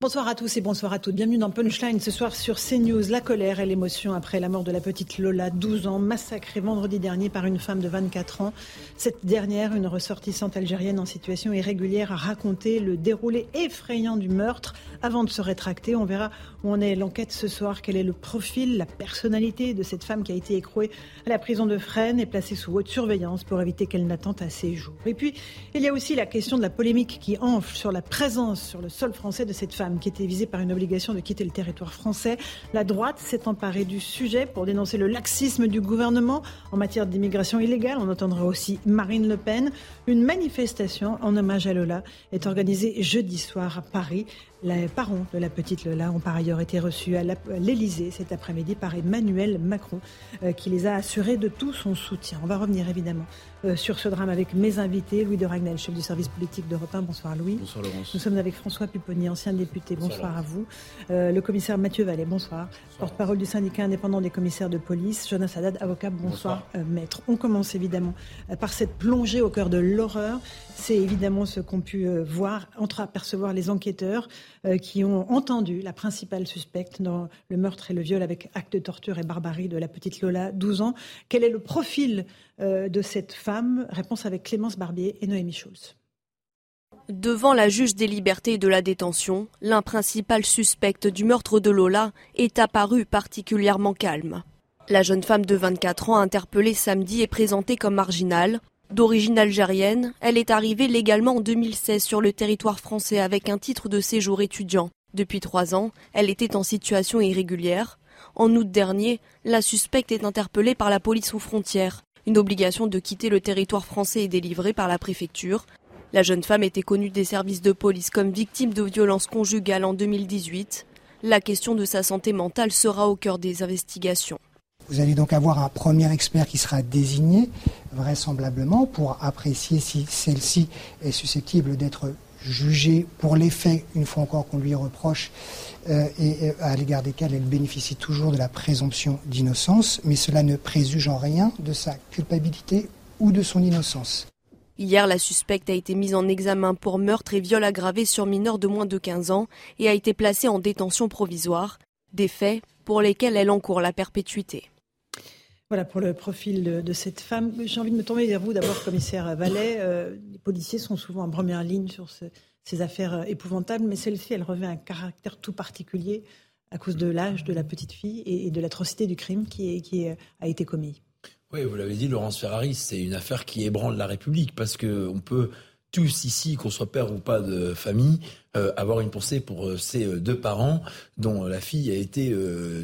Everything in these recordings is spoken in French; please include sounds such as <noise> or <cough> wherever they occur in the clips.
Bonsoir à tous et bonsoir à toutes. Bienvenue dans Punchline ce soir sur CNews. La colère et l'émotion après la mort de la petite Lola, 12 ans, massacrée vendredi dernier par une femme de 24 ans. Cette dernière, une ressortissante algérienne en situation irrégulière, a raconté le déroulé effrayant du meurtre avant de se rétracter. On verra où en est l'enquête ce soir, quel est le profil, la personnalité de cette femme qui a été écrouée à la prison de Fresnes et placée sous haute surveillance pour éviter qu'elle n'attente à ses jours. Et puis, il y a aussi la question de la polémique qui enfle sur la présence sur le sol français de cette femme qui était visée par une obligation de quitter le territoire français. La droite s'est emparée du sujet pour dénoncer le laxisme du gouvernement en matière d'immigration illégale. On entendra aussi Marine Le Pen. Une manifestation en hommage à Lola est organisée jeudi soir à Paris. Les parents de la petite Lola ont par ailleurs été reçus à l'Elysée cet après-midi par Emmanuel Macron, euh, qui les a assurés de tout son soutien. On va revenir évidemment euh, sur ce drame avec mes invités. Louis de Ragnel, chef du service politique d'Europe 1. Bonsoir Louis. Bonsoir Laurence. Nous sommes avec François Pupponi, ancien député. Bonsoir, à vous. Euh, le commissaire Mathieu Vallée, bonsoir. Porte-parole du syndicat indépendant des commissaires de police. Jonas Haddad, avocat, bonsoir, maître. On commence évidemment par cette plongée au cœur de l'horreur. C'est évidemment ce qu'ont pu voir, entre-apercevoir les enquêteurs qui ont entendu la principale suspecte dans le meurtre et le viol avec acte de torture et barbarie de la petite Lola, 12 ans. Quel est le profil euh, de cette femme? Réponse avec Clémence Barbier et Noémie Schulz. Devant la juge des libertés et de la détention, l'un principal suspect du meurtre de Lola est apparu particulièrement calme. La jeune femme de 24 ans interpellée samedi est présentée comme marginale. D'origine algérienne, elle est arrivée légalement en 2016 sur le territoire français avec un titre de séjour étudiant. Depuis trois ans, elle était en situation irrégulière. En août dernier, la suspecte est interpellée par la police aux frontières. Une obligation de quitter le territoire français est délivrée par la préfecture. La jeune femme était connue des services de police comme victime de violences conjugales en 2018. La question de sa santé mentale sera au cœur des investigations. Vous allez donc avoir un premier expert qui sera désigné, vraisemblablement, pour apprécier si celle-ci est susceptible d'être jugée pour les faits, une fois encore qu'on lui reproche, euh, et à l'égard desquels elle bénéficie toujours de la présomption d'innocence, mais cela ne préjuge en rien de sa culpabilité ou de son innocence. Hier, la suspecte a été mise en examen pour meurtre et viol aggravé sur mineur de moins de 15 ans et a été placée en détention provisoire, des faits pour lesquels elle encourt la perpétuité. Voilà pour le profil de, cette femme. J'ai envie de me tourner vers vous d'abord, commissaire Vallet. Euh, les policiers sont souvent en première ligne sur ces affaires euh, épouvantables, mais celle-ci, elle revêt un caractère tout particulier à cause de l'âge de la petite fille et, de l'atrocité du crime qui, qui a été commis. Oui, vous l'avez dit, Laurence Ferrari, c'est une affaire qui ébranle la République parce qu'on peut tous ici, qu'on soit père ou pas de famille, euh, avoir une pensée pour euh, ces euh, deux parents dont la fille a été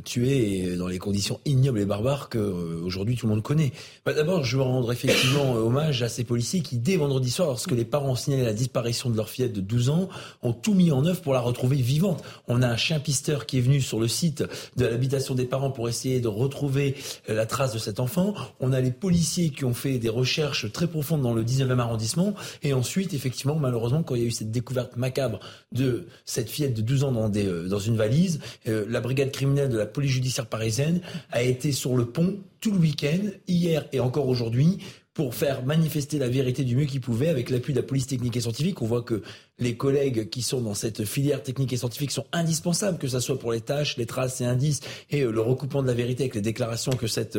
tuée dans les conditions ignobles et barbares que aujourd'hui tout le monde connaît. Bah, D'abord, je veux rendre effectivement hommage à ces policiers qui, dès vendredi soir, lorsque les parents ont signalé la disparition de leur fillette de 12 ans, ont tout mis en œuvre pour la retrouver vivante. On a un chien pisteur qui est venu sur le site de l'habitation des parents pour essayer de retrouver la trace de cet enfant. On a les policiers qui ont fait des recherches très profondes dans le 19e arrondissement. Et ensuite, effectivement, malheureusement, quand il y a eu cette découverte macabre de cette fillette de 12 ans euh, dans une valise. Euh, la brigade criminelle de la police judiciaire parisienne a été sur le pont tout le week-end, hier et encore aujourd'hui, pour faire manifester la vérité du mieux qu'ils pouvaient avec l'appui de la police technique et scientifique. On voit que les collègues qui sont dans cette filière technique et scientifique sont indispensables, que ce soit pour les tâches, les traces et indices et euh, le recoupement de la vérité avec les déclarations que cette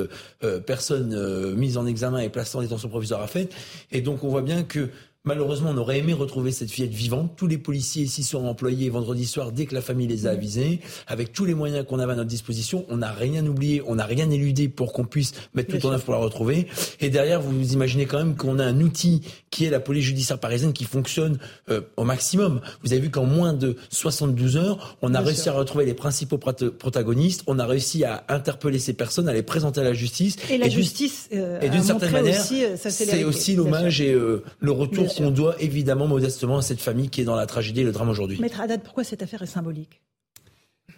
personne mise en examen et placée en détention provisoire a faites. Et donc on voit bien que Malheureusement, on aurait aimé retrouver cette fillette vivante. Tous les policiers s'y sont employés vendredi soir dès que la famille les a avisés. Avec tous les moyens qu'on avait à notre disposition, on n'a rien oublié, on n'a rien éludé pour qu'on puisse mettre tout en œuvre pour la retrouver. Et derrière, vous vous imaginez quand même qu'on a un outil qui est la police judiciaire parisienne qui fonctionne euh, au maximum. Vous avez vu qu'en moins de 72 heures, on a réussi à retrouver les principaux protagonistes, on a réussi à interpeller ces personnes, à les présenter à la justice. Et la justice, euh, et d'une certaine manière, euh, c'est aussi l'hommage et le retour on doit évidemment modestement à cette famille qui est dans la tragédie et le drame aujourd'hui. Maître Haddad, pourquoi cette affaire est symbolique?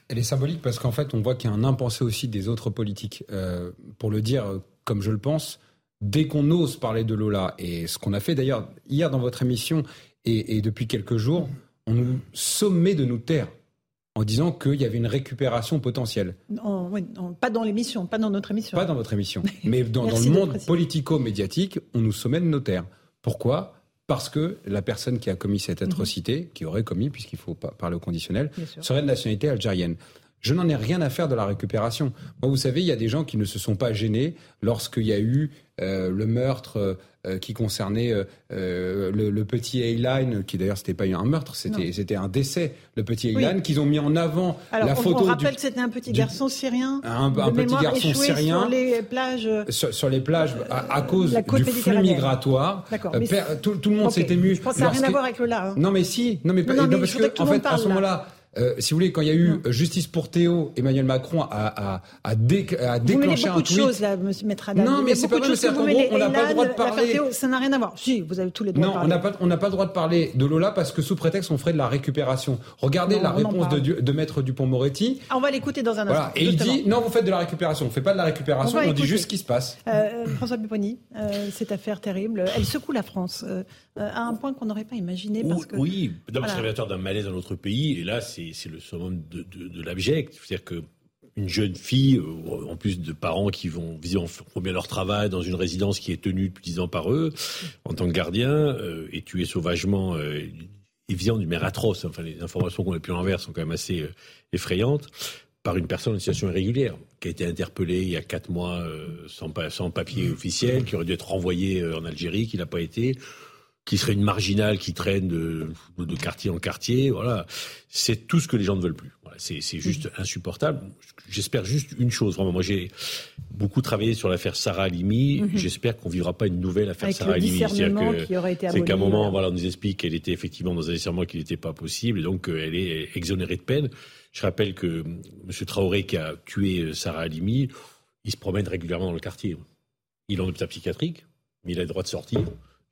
Elle est symbolique parce qu'en fait, on voit qu'il y a un impensé aussi des autres politiques. Euh, pour le dire comme je le pense, dès qu'on ose parler de Lola, et ce qu'on a fait d'ailleurs hier dans votre émission et, depuis quelques jours, on nous sommait de nous taire en disant qu'il y avait une récupération potentielle. pas dans l'émission, pas dans notre émission. Pas dans votre émission, <laughs> mais dans, le monde politico-médiatique, on nous sommait de nos taire. Pourquoi? Parce que la personne qui a commis cette mhm. atrocité, qui aurait commis, puisqu'il faut parler au conditionnel, serait de nationalité algérienne. Je n'en ai rien à faire de la récupération. Moi, vous savez, il y a des gens qui ne se sont pas gênés lorsqu'il y a eu euh, le meurtre euh, qui concernait euh, le, petit Ayline, qui d'ailleurs c'était pas un meurtre, c'était un décès, le petit Ayline, qu'ils ont mis en avant la photo. On rappelle que c'était un petit garçon syrien. Un, petit garçon syrien sur les plages. Sur, les plages à, cause du flux migratoire. Tout, tout, le monde s'est ému. Je pense que ça n'a rien à voir avec le là. Hein. Non mais si, non mais, non, parce que, en fait à ce moment-là euh, si vous voulez, quand il y a eu justice pour Théo, Emmanuel Macron a, a, déclenché un tweet. De choses, là, Monsieur Maître Non, mais c'est pas vrai. C'est on n'a pas le droit de parler. Théo, ça n'a rien à voir. Si, vous avez tous les droits. Non, on n'a pas, on n'a pas le droit de parler de Lola parce que sous prétexte on ferait de la récupération. Regardez la réponse de, de Maître Dupont-Moretti. Ah, on va l'écouter dans un instant. Et il dit non, vous faites de la récupération. On fait pas de la récupération. On, dit juste ce qui se passe. Euh, François Pupponi, euh, cette affaire terrible, elle secoue la France à un point qu'on n'aurait pas imaginé. Oui, d'abord c'est révélateur d'un malaise dans notre pays. Et là, c'est le summum de, l'abject. C'est-à-dire que une jeune fille, euh, en plus de parents qui vont bien leur travail dans une résidence qui est tenue depuis dix ans par eux, en tant que gardien, euh, et tuée sauvagement, euh, évidemment d'une mère atroce. Enfin, les informations qu'on a pu envers sont quand même assez euh, effrayantes par une personne en situation irrégulière, qui a été interpellée il y a quatre mois sans, sans, papier officiel, qui aurait dû être renvoyée en Algérie, qui n'a pas été qui serait une marginale qui traîne de, de quartier en quartier. Voilà, c'est tout ce que les gens ne veulent plus. Voilà, c'est, juste insupportable. J'espère juste une chose, vraiment. Moi, j'ai beaucoup travaillé sur l'affaire Sarah Halimi. Mhm. J'espère qu'on vivra pas une nouvelle affaire Sarah Halimi. C'est qu'à un moment, voilà, on nous explique qu'elle était effectivement dans un discernement qui n'était pas possible, et donc euh, elle est exonérée de peine. Je rappelle que euh, M. Traoré, qui a tué euh, Sarah Halimi, il se promène régulièrement dans le quartier. Il est en hôpital psychiatrique, mais il a le droit de sortir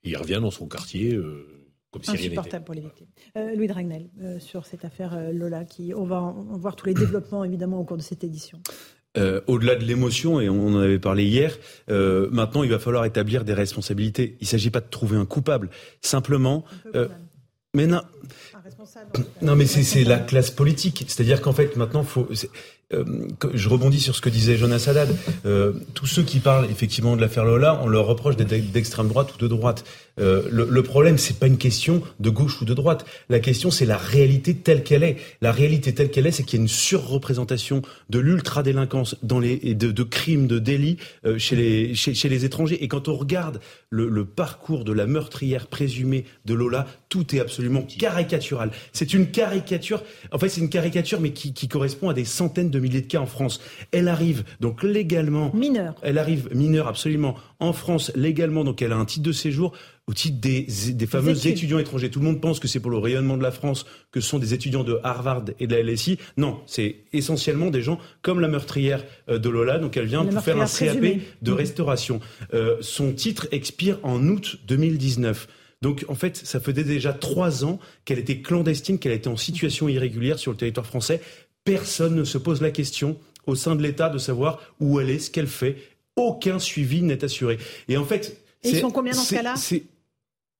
il revient dans son quartier. Euh, comme si Insupportable pour les victimes. Euh, Louis Dragnel, euh, sur cette affaire Lola, qui, on va voir tous les développements évidemment au cours de cette édition. au-delà de l'émotion, et on en avait parlé hier, maintenant il va falloir établir des responsabilités. Il ne s'agit pas de trouver un coupable, simplement. mais non. Non, mais c'est la classe politique. C'est-à-dire qu'en fait, maintenant, faut. Euh, je rebondis sur ce que disait Jonas Haddad. Euh, tous ceux qui parlent effectivement de l'affaire Lola, on leur reproche d'être d'extrême droite ou de droite. Euh, le, le, problème, c'est pas une question de gauche ou de droite. La question, c'est la réalité telle qu'elle est. La réalité telle qu'elle est, c'est qu'il y a une surreprésentation de l'ultra-délinquance dans les de, crimes, de délits chez les chez, les étrangers. Et quand on regarde le, parcours de la meurtrière présumée de Lola, tout est absolument caricatural. C'est une caricature. En fait, c'est une caricature, mais qui correspond à des centaines de milliers de cas en France. Elle arrive donc légalement. Mineure. Elle arrive mineure, absolument. En France, légalement, donc elle a un titre de séjour au titre des, des fameux étudiants étrangers. Tout le monde pense que c'est pour le rayonnement de la France, que ce sont des étudiants de Harvard et de la LSI. Non, c'est essentiellement des gens comme la meurtrière euh, de Lola. Donc elle vient pour faire un CAP de restauration. Euh, son titre expire en août 2019. Donc en fait, ça faisait déjà trois ans qu'elle était clandestine, qu'elle était en situation irrégulière sur le territoire français. Personne ne se pose la question au sein de l'État de savoir où elle est, ce qu'elle fait. Aucun suivi n'est assuré. Et en fait, et ils sont combien dans ce cas-là?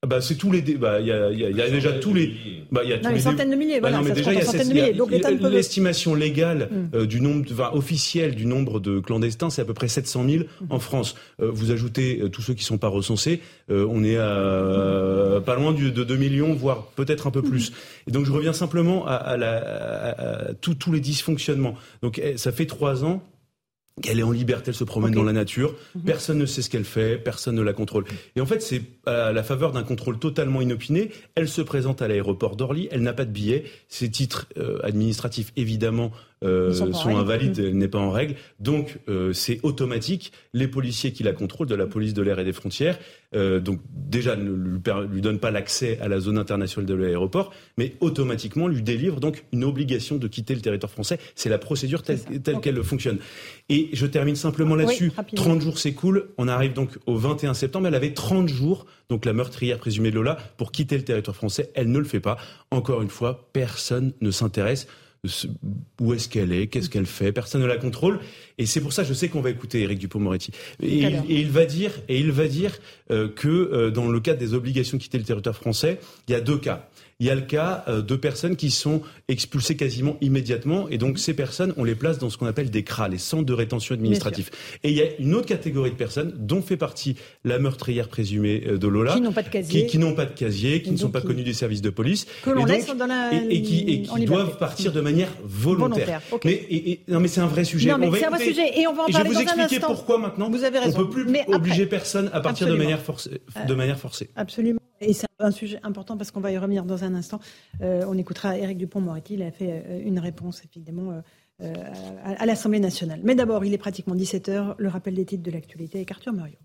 Bah, c'est tous les bah il y a, y a, déjà tous les bah il y a tous les centaines de milliers bah voilà, non, mais déjà il y a, centaines de milliers donc l'estimation légale mm. euh, du nombre enfin, officiel du nombre de clandestins c'est à peu près 700 000 mm. en France euh, vous ajoutez euh, tous ceux qui sont pas recensés on est à pas loin de 2 millions voire peut-être un peu mm. plus et donc je reviens simplement à, à, tous les dysfonctionnements donc eh, ça fait trois ans elle est en liberté, elle se promène dans la nature, mhm. personne ne sait ce qu'elle fait, personne ne la contrôle. Et en fait, c'est à la faveur d'un contrôle totalement inopiné, elle se présente à l'aéroport d'Orly, elle n'a pas de billet, ses titres euh, administratifs évidemment sont, invalides, elle n'est pas en règle. Donc c'est automatique. Les policiers qui la contrôlent, de la police de l'air et des frontières, donc déjà ne lui, lui donne pas l'accès à la zone internationale de l'aéroport, mais automatiquement lui délivrent donc une obligation de quitter le territoire français. C'est la procédure telle, qu'elle fonctionne. Et je termine simplement là-dessus. 30 jours s'écoulent. On arrive donc au 21 septembre. Elle avait 30 jours, donc la meurtrière présumée de Lola, pour quitter le territoire français. Elle ne le fait pas. Encore une fois, personne ne s'intéresse où est-ce qu'elle est, qu'est-ce qu'elle fait, personne ne la contrôle. Et c'est pour ça, je sais qu'on va écouter Éric Dupont-Moretti. Et, il va dire, et il va dire euh, que euh, dans le cadre des obligations de quitter le territoire français, il y a deux cas. Il y a le cas euh, de personnes qui sont expulsées quasiment immédiatement, et donc ces personnes, on les place dans ce qu'on appelle des CRA, les centres de rétention administratif. Et il y a une autre catégorie de personnes, dont fait partie la meurtrière présumée euh, de Lola, qui n'ont pas de casier, qui, n'ont pas de casier, qui ne sont pas connus des services de police, que l'on laisse dans la... et, qui, doivent partir de manière volontaire. Mais, non, mais c'est un vrai sujet. Non, mais c'est un vrai sujet, et on va en parler je vais vous expliquer pourquoi maintenant. Vous avez raison. On peut plus obliger personne à partir de manière, forcée, de manière forcée. Absolument. Et c'est un sujet important parce qu'on va y revenir dans un instant. Euh, on écoutera Éric Dupont-Moretti. Il a fait euh, une réponse, évidemment, euh, à, l'Assemblée nationale. Mais d'abord, il est pratiquement 17h. Le rappel des titres de l'actualité avec Arthur Muriot.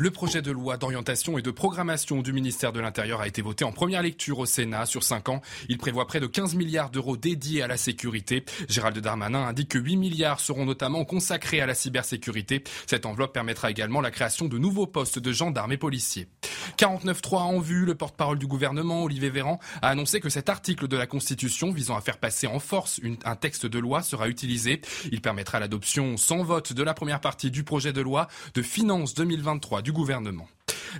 Le projet de loi d'orientation et de programmation du ministère de l'Intérieur a été voté en première lecture au Sénat sur 5 ans. Il prévoit près de 15 milliards d'euros dédiés à la sécurité. Gérald Darmanin indique que 8 milliards seront notamment consacrés à la cybersécurité. Cette enveloppe permettra également la création de nouveaux postes de gendarmes et policiers. 49.3 en vue, le porte-parole du gouvernement, Olivier Véran, a annoncé que cet article de la Constitution visant à faire passer en force un texte de loi sera utilisé. Il permettra l'adoption sans vote de la première partie du projet de loi de finances 2023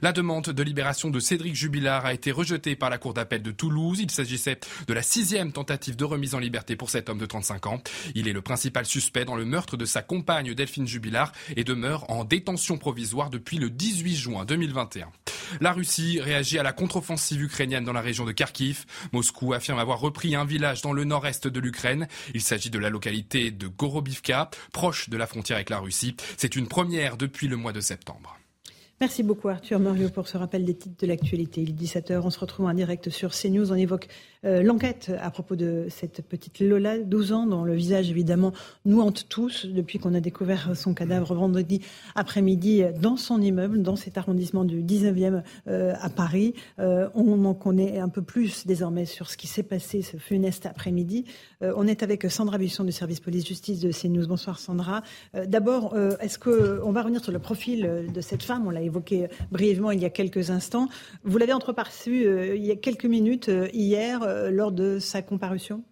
La demande de libération de Cédric Jubilard a été rejetée par la Cour d'appel de Toulouse. Il s'agissait de la sixième tentative de remise en liberté pour cet homme de 35 ans. Il est le principal suspect dans le meurtre de sa compagne Delphine Jubilard et demeure en détention provisoire depuis le 18 juin 2021. La Russie réagit à la contre-offensive ukrainienne dans la région de Kharkiv. Moscou affirme avoir repris un village dans le nord-est de l'Ukraine. Il s'agit de la localité de Gorobivka, proche de la frontière avec la Russie. C'est une première depuis le mois de septembre. Merci beaucoup Arthur Mario pour ce rappel des titres de l'actualité. Il est 17h, on se retrouve en direct sur CNews. On évoque euh, l'enquête à propos de cette petite Lola, 12 ans, dont le visage évidemment nous hante tous depuis qu'on a découvert son cadavre vendredi après-midi dans son immeuble, dans cet arrondissement du 19e euh, à Paris. Euh, on en connaît un peu plus désormais sur ce qui s'est passé ce funeste après-midi. on est avec Sandra Buisson du service police-justice de CNews. Bonsoir Sandra. D'abord, est-ce qu'on va revenir sur le profil de cette femme? On l'a évoqué brièvement il y a quelques instants. Vous l'avez entreperçu il y a quelques minutes hier lors de sa comparution?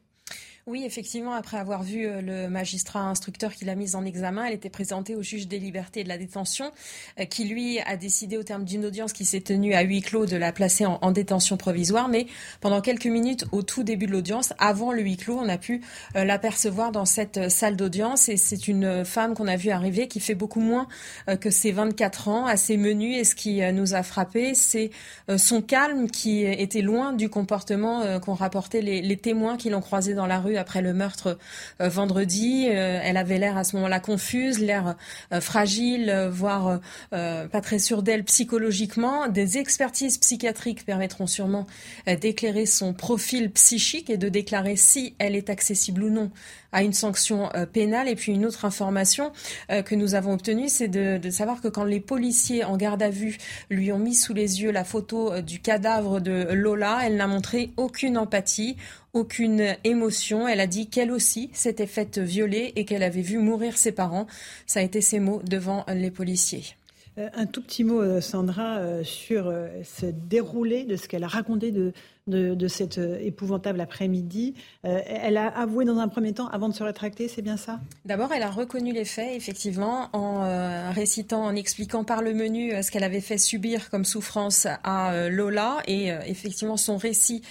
Oui, effectivement, après avoir vu euh, le magistrat instructeur qui l'a mise en examen, elle était présentée au juge des libertés et de la détention, euh, qui lui a décidé au terme d'une audience qui s'est tenue à huis clos de la placer en, détention provisoire. Mais pendant quelques minutes, au tout début de l'audience, avant le huis clos, on a pu euh, l'apercevoir dans cette salle d'audience. Et c'est une femme qu'on a vue arriver qui fait beaucoup moins que ses 24 ans, assez menue. Et ce qui nous a frappé, c'est son calme qui était loin du comportement qu'ont rapporté les, les témoins qui l'ont croisée dans la rue après le meurtre euh, vendredi. Euh, elle avait l'air à ce moment-là confuse, l'air euh, fragile, voire pas très sûre d'elle psychologiquement. Des expertises psychiatriques permettront sûrement d'éclairer son profil psychique et de déclarer si elle est accessible ou non à une sanction pénale. Et puis une autre information que nous avons obtenue, c'est de, savoir que quand les policiers en garde à vue lui ont mis sous les yeux la photo du cadavre de Lola, elle n'a montré aucune empathie, aucune émotion. Elle a dit qu'elle aussi s'était faite violer et qu'elle avait vu mourir ses parents. Ça a été ses mots devant les policiers. Euh, un tout petit mot, euh, Sandra, euh, sur ce déroulé de ce qu'elle a raconté de, de, de cet euh, épouvantable après-midi. Euh, elle a avoué dans un premier temps avant de se rétracter, c'est bien ça? D'abord, elle a reconnu les faits, effectivement, en euh, récitant, en expliquant par le menu ce qu'elle avait fait subir comme souffrance à Lola. Et effectivement, son récit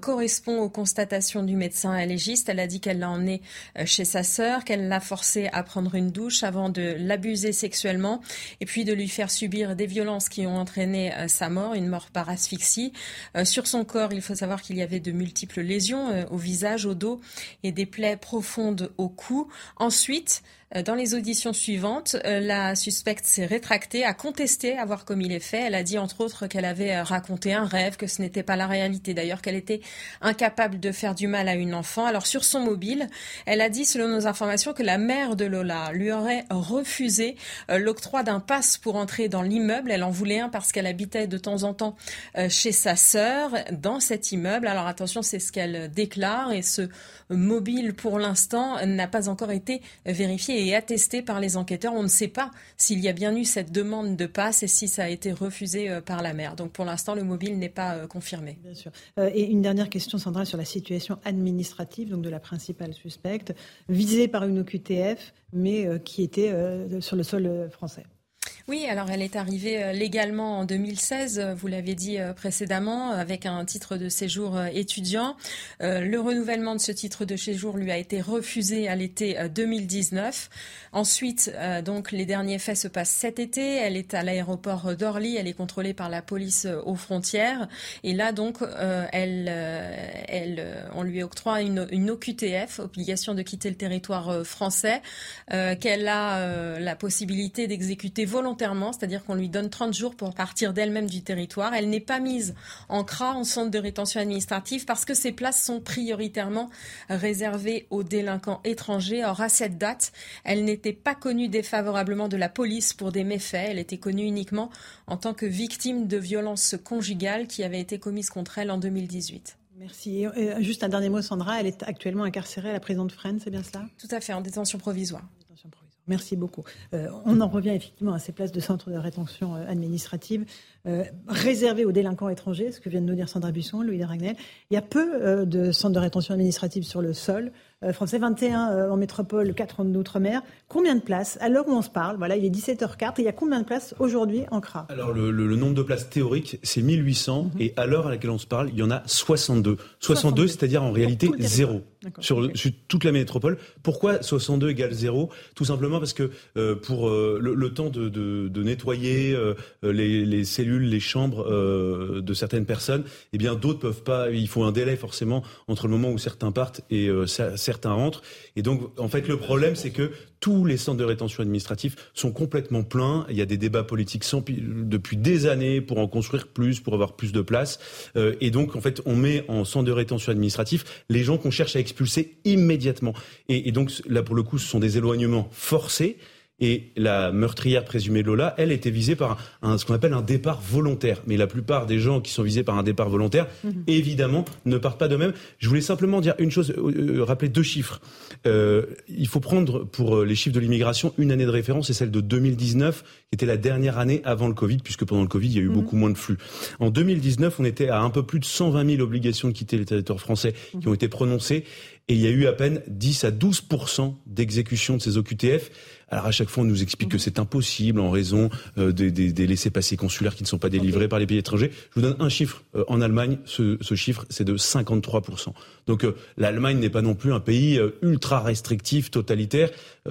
correspond aux constatations du médecin légiste. Elle a dit qu'elle l'a emmené chez sa sœur, qu'elle l'a forcé à prendre une douche avant de l'abuser sexuellement et puis de lui faire subir des violences qui ont entraîné sa mort, une mort par asphyxie. Sur son corps, il faut savoir qu'il y avait de multiples lésions euh, au visage, au dos et des plaies profondes au cou. Ensuite, dans les auditions suivantes, euh, la suspecte s'est rétractée, a contesté avoir commis les faits. Elle a dit entre autres qu'elle avait raconté un rêve, que ce n'était pas la réalité. D'ailleurs, qu'elle était incapable de faire du mal à une enfant. Alors sur son mobile, elle a dit, selon nos informations, que la mère de Lola lui aurait refusé l'octroi d'un passe pour entrer dans l'immeuble. Elle en voulait un parce qu'elle habitait de temps en temps chez sa sœur dans cet immeuble. Alors attention, c'est ce qu'elle déclare et ce mobile pour l'instant n'a pas encore été vérifié et attesté par les enquêteurs. On ne sait pas s'il y a bien eu cette demande de passe et si ça a été refusé euh, par la mère. Donc pour l'instant, le mobile n'est pas euh, confirmé. Bien sûr. Euh, et une dernière question, Sandra, sur la situation administrative donc de la principale suspecte, visée par une OQTF, mais qui était sur le sol français. Oui, alors elle est arrivée euh, légalement en 2016, euh, vous l'avez dit euh, précédemment, avec un titre de séjour étudiant. Le renouvellement de ce titre de séjour lui a été refusé à l'été 2019. Ensuite, donc, les derniers faits se passent cet été. Elle est à l'aéroport d'Orly. Elle est contrôlée par la police aux frontières. Et là, donc, elle, on lui octroie une, une OQTF, obligation de quitter le territoire français, qu'elle a la possibilité d'exécuter volontairement c'est-à-dire qu'on lui donne 30 jours pour partir d'elle-même du territoire. Elle n'est pas mise en CRA, en centre de rétention administrative, parce que ces places sont prioritairement réservées aux délinquants étrangers. Or, à cette date, elle n'était pas connue défavorablement de la police pour des méfaits. Elle était connue uniquement en tant que victime de violences conjugales qui avaient été commises contre elle en 2018. Merci. juste un dernier mot, Sandra. Elle est actuellement incarcérée à la prison de Fresnes, c'est bien cela? Tout à fait, en détention provisoire. Merci beaucoup. Euh, on en revient effectivement à ces places de centre de rétention euh, administrative euh, réservées aux délinquants étrangers, ce que vient de nous dire Sandra Buisson, Louis Ragnel. Il y a peu de centres de rétention administrative sur le sol. Euh, français, 21 euh, en métropole, 4 en outre-mer. Combien de places À l'heure où on se parle, voilà, il est 17h04, il y a combien de places aujourd'hui en CRA? Alors le, nombre de places théoriques, c'est 1800 mhm. et à l'heure à laquelle on se parle, il y en a 62. 62, c'est-à-dire en réalité zéro sur, toute la métropole. Pourquoi 62 égale zéro? Tout simplement parce que euh, pour le, temps de, nettoyer les, cellules, les chambres de certaines personnes, eh bien d'autres peuvent pas. Il faut un délai forcément entre le moment où certains partent et ça certains rentrent. Et donc, en fait, le problème, c'est que tous les centres de rétention administrative sont complètement pleins. Il y a des débats politiques depuis des années pour en construire plus, pour avoir plus de place. Euh, et donc, en fait, on met en centre de rétention administratif les gens qu'on cherche à expulser immédiatement. Et, et donc, là, pour le coup, ce sont des éloignements forcés. Et la meurtrière présumée Lola, elle était visée par un, ce qu'on appelle un départ volontaire. Mais la plupart des gens qui sont visés par un départ volontaire, mhm. évidemment, ne partent pas d'eux-mêmes. Je voulais simplement dire une chose, euh, euh, rappeler deux chiffres. Euh, il faut prendre pour les chiffres de l'immigration une année de référence, c'est celle de 2019, qui était la dernière année avant le Covid, puisque pendant le Covid, il y a eu mhm. beaucoup moins de flux. En 2019, on était à un peu plus de 120 000 obligations de quitter les territoires français qui ont été prononcées, et il y a eu à peine 10 à 12% d'exécution de ces OQTF. Alors à chaque fois, on nous explique que c'est impossible en raison euh, des, des, laissés-passer consulaires qui ne sont pas délivrés par les pays étrangers. Je vous donne un chiffre. Euh, en Allemagne, ce, ce chiffre, c'est de 53%. Donc euh, l'Allemagne n'est pas non plus un pays ultra restrictif, totalitaire.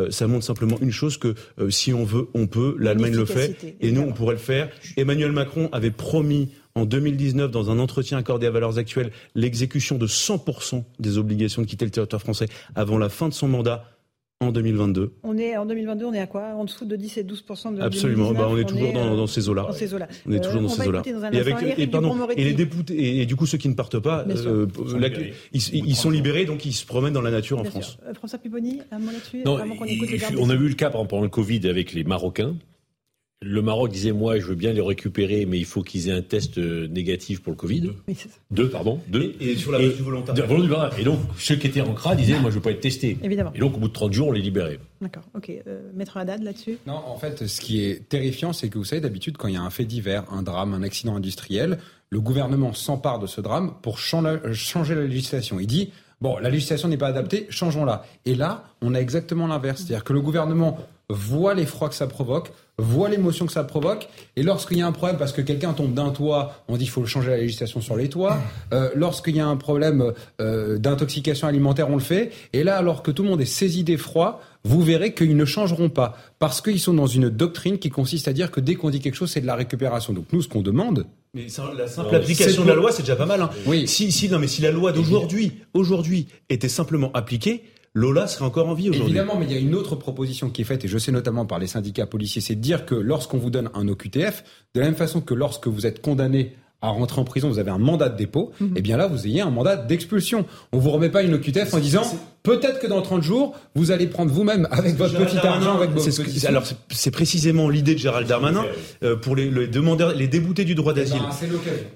ça montre simplement une chose que si on veut, on peut. L'Allemagne le fait et nous, on pourrait le faire. Emmanuel Macron avait promis en 2019, dans un entretien accordé à valeurs actuelles, l'exécution de 100% des obligations de quitter le territoire français avant la fin de son mandat en 2022. On est en 2022, on est à quoi? En dessous de 10 et 12 de Absolument, bah on est toujours dans, dans, ces eaux-là. ces eaux-là. On est toujours dans ces eaux-là. Et avec et, pardon, et les députés et, du coup ceux qui ne partent pas, euh, ils, sont libérés, donc ils se promènent dans la nature en France. Euh, François Piboni, un mot là-dessus. on a vu le cas pendant le Covid avec les Marocains le Maroc disait moi je veux bien les récupérer mais il faut qu'ils aient un test euh, négatif pour le Covid. Deux, pardon, deux. Et, sur la base du volontariat. Et donc ceux qui étaient en CRA disaient moi je veux pas être testé. Évidemment. Et donc au bout de 30 jours on les libérait. D'accord. OK, euh, maître Haddad là-dessus? Non, en fait ce qui est terrifiant c'est que vous savez d'habitude quand il y a un fait divers, un drame, un accident industriel, le gouvernement s'empare de ce drame pour changer la législation. Il dit Bon, la législation n'est pas adaptée, changeons-la. Et là, on a exactement l'inverse. C'est-à-dire que le gouvernement voit l'effroi que ça provoque, voit l'émotion que ça provoque, et lorsqu'il y a un problème parce que quelqu'un tombe d'un toit, on dit qu'il faut changer la législation sur les toits. <laughs> Euh, lorsqu'il y a un problème euh, d'intoxication alimentaire, on le fait. Et là, alors que tout le monde est saisi d'effroi, vous verrez qu'ils ne changeront pas parce qu'ils sont dans une doctrine qui consiste à dire que dès qu'on dit quelque chose, c'est de la récupération. Donc nous, ce qu'on demande, mais la simple application de la loi, c'est déjà pas mal. Hein. Oui. Si, si, non, mais si la loi d'aujourd'hui, aujourd'hui, était simplement appliquée, Lola serait encore en vie aujourd'hui. Évidemment, mais il y a une autre proposition qui est faite, et je sais notamment par les syndicats policiers, c'est de dire que lorsqu'on vous donne un OQTF, de la même façon que lorsque vous êtes condamné à rentrer en prison, vous avez un mandat de dépôt, et mhm. eh bien là, vous ayez un mandat d'expulsion. On vous remet pas une OQTF en disant peut-être que dans 30 jours, vous allez prendre vous-même avec votre petit argent, avec vos petits Alors c'est précisément l'idée de Gérald Darmanin euh, pour les, les, demandeurs, les déboutés du droit eh ben, d'asile.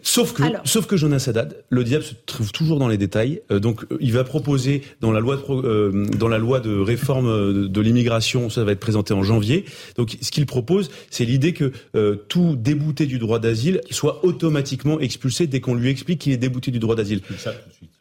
sauf que, sauf que Jonas Haddad, le diable se trouve toujours dans les détails. Euh, donc euh, il va proposer dans la loi de dans la loi de réforme de l'immigration, ça va être présenté en janvier. Donc ce qu'il propose, c'est l'idée que tout débouté du droit d'asile soit automatiquement expulsé dès qu'on lui explique qu'il est débouté du droit d'asile.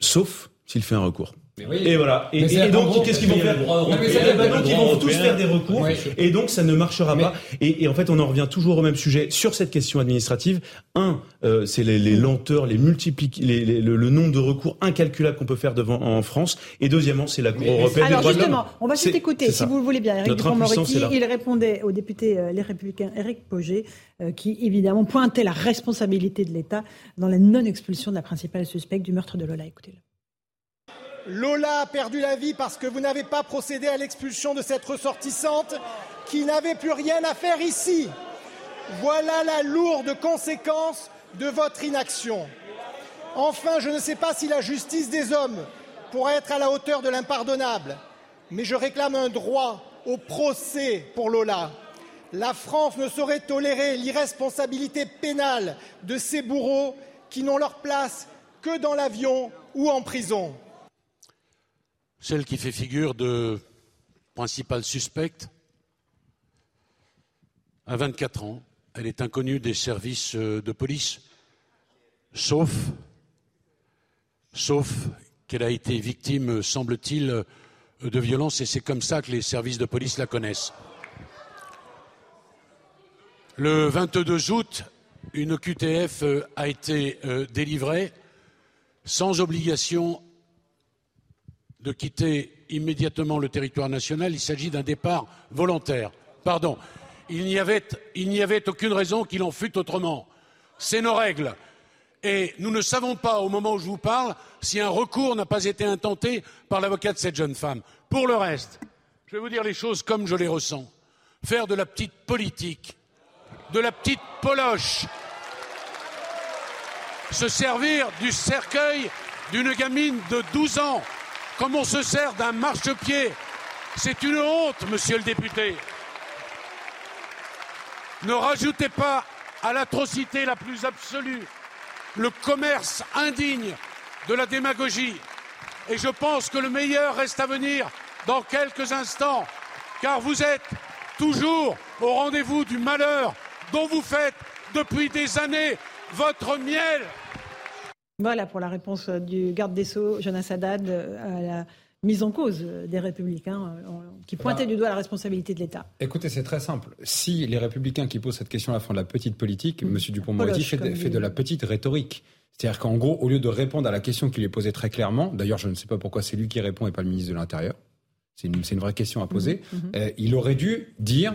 Sauf s'il fait un recours. Et voilà. Et, donc, qu'est-ce qu'ils vont faire ils vont tous faire des recours. et donc, ça ne marchera pas. Et, en fait, on en revient toujours au même sujet sur cette question administrative. Un, euh, c'est les, lenteurs, les le, nombre de recours incalculables qu'on peut faire devant en France. Et deuxièmement, c'est la Cour européenne des droits de l'homme. on va juste écouter, si vous le voulez bien, Eric Dupond-Moretti. Il répondait au député euh, Les Républicains Eric Poget, euh, qui évidemment pointait la responsabilité de l'État dans la non-expulsion de la principale suspecte du meurtre de Lola. Écoutez-le. Lola a perdu la vie parce que vous n'avez pas procédé à l'expulsion de cette ressortissante qui n'avait plus rien à faire ici. Voilà la lourde conséquence de votre inaction. Enfin, je ne sais pas si la justice des hommes pourra être à la hauteur de l'impardonnable, mais je réclame un droit au procès pour Lola. La France ne saurait tolérer l'irresponsabilité pénale de ces bourreaux qui n'ont leur place que dans l'avion ou en prison celle qui fait figure de principale suspecte, a 24 ans. Elle est inconnue des services euh, de police, sauf, sauf qu'elle a été victime, semble-t-il, euh, de violences, et c'est comme ça que les services de police la connaissent. Le 22 août, une QTF euh, a été délivrée sans obligation de quitter immédiatement le territoire national. Il s'agit d'un départ volontaire. Pardon. Il n'y avait, avait aucune raison qu'il en fût autrement. C'est nos règles. Et nous ne savons pas, au moment où je vous parle, si un recours n'a pas été intenté par l'avocat de cette jeune femme. Pour le reste, je vais vous dire les choses comme je les ressens. Faire de la petite politique, de la petite poloche, se servir du cercueil d'une gamine de 12 ans comme on se sert d'un marchepied. C'est une honte, monsieur le député. Ne rajoutez pas à l'atrocité la plus absolue le commerce indigne de la démagogie. Et je pense que le meilleur reste à venir dans quelques instants, car vous êtes toujours au rendez-vous du malheur dont vous faites depuis des années votre miel. Voilà pour la réponse euh, du garde des Sceaux, Jonas Haddad, euh, à la mise en cause euh, des républicains qui pointaient du doigt la responsabilité de l'État. Écoutez, c'est très simple. Si les républicains qui posent cette question-là font de la petite politique, M. Dupont-Moretti fait, de, la petite rhétorique. C'est-à-dire qu'en gros, au lieu de répondre à la question qui lui est posée très clairement, d'ailleurs, je ne sais pas pourquoi c'est lui qui répond et pas le ministre de l'Intérieur. C'est une, une, vraie question à poser. Mhm, mhm. il aurait dû dire,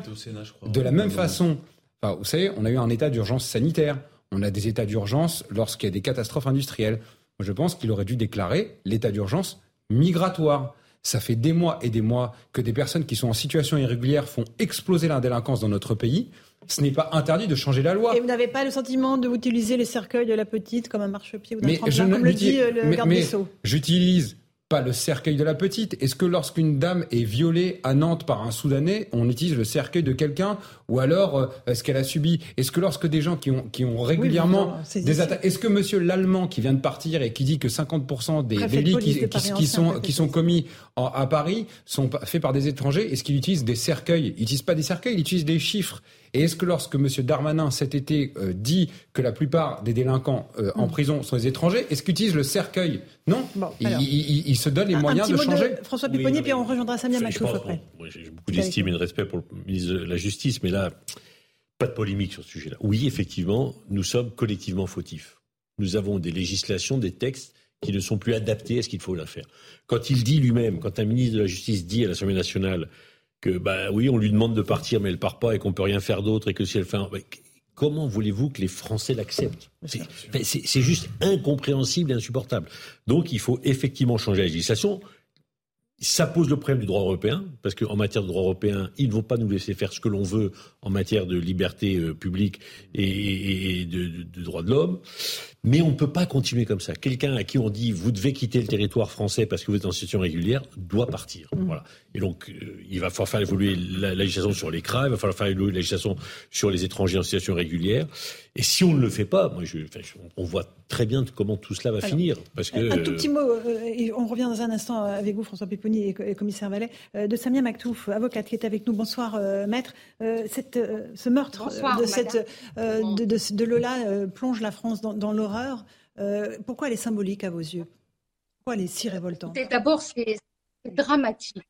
de la même façon, vous savez, on a eu un état d'urgence sanitaire on a des états d'urgence lorsqu'il y a des catastrophes industrielles. je pense qu'il aurait dû déclarer l'état d'urgence migratoire. Ça fait des mois et des mois que des personnes qui sont en situation irrégulière font exploser la délinquance dans notre pays. Ce n'est pas interdit de changer la loi. Et vous n'avez pas le sentiment de utiliser les cercueils de la petite comme un marchepied ou d'un tremplin, comme le dit euh, le garde des Sceaux? J'utilise pas le cercueil de la petite. Est-ce que lorsqu'une dame est violée à Nantes par un Soudanais, on utilise le cercueil de quelqu'un Ou alors, euh, est-ce qu'elle a subi Est-ce que lorsque des gens qui ont, qui ont régulièrement des attaques... Est-ce que monsieur l'Allemand qui vient de partir et qui dit que 50% des délits qui, sont, qui sont commis à Paris sont faits par des étrangers, est-ce qu'il utilise des cercueils? Il n'utilise pas des cercueils, il utilise des chiffres. Et est-ce que lorsque M. Darmanin, cet été, euh, dit que la plupart des délinquants euh, en mm. prison sont des étrangers, est-ce qu'il utilise le cercueil? Non. il, se donne les moyens de changer. François Pupponi, puis on rejoindra Samia Machouf après. J'ai beaucoup d'estime et de respect pour le ministre de la Justice, mais là, pas de polémique sur ce sujet-là. Oui, effectivement, nous sommes collectivement fautifs. Nous avons des législations, des textes qui ne sont plus adaptés à ce qu'il faut la faire. Quand il dit lui-même, quand un ministre de la Justice dit à l'Assemblée nationale que bah oui, on lui demande de partir, mais elle part pas et qu'on peut rien faire d'autre et que si elle fait un... Comment voulez-vous que les Français l'acceptent? C'est juste incompréhensible et insupportable. Donc il faut effectivement changer la législation. Ça pose le problème du droit européen, parce qu'en matière de droit européen, ils ne vont pas nous laisser faire ce que l'on veut en matière de liberté euh, publique et, de, de, de droits de l'homme. Mais on ne peut pas continuer comme ça. Quelqu'un à qui on dit vous devez quitter le territoire français parce que vous êtes en situation régulière doit partir. Mmh. Voilà. Et donc euh, il va falloir faire évoluer la, législation sur les CRA, il va falloir faire évoluer la législation sur les étrangers en situation régulière. Et si on ne le fait pas, moi je, on voit très bien comment tout cela va finir. Parce que, un tout petit mot, euh, on revient dans un instant avec vous, François Péponi et, commissaire Vallet, euh, de Samia Maktouf, avocate qui est avec nous. Bonsoir, maître. Cette, ce meurtre de, cette, de, de, Lola plonge la France dans, dans l'horreur euh, pourquoi elle est symbolique à vos yeux? Pourquoi elle est si révoltante? D'abord, c'est dramatique.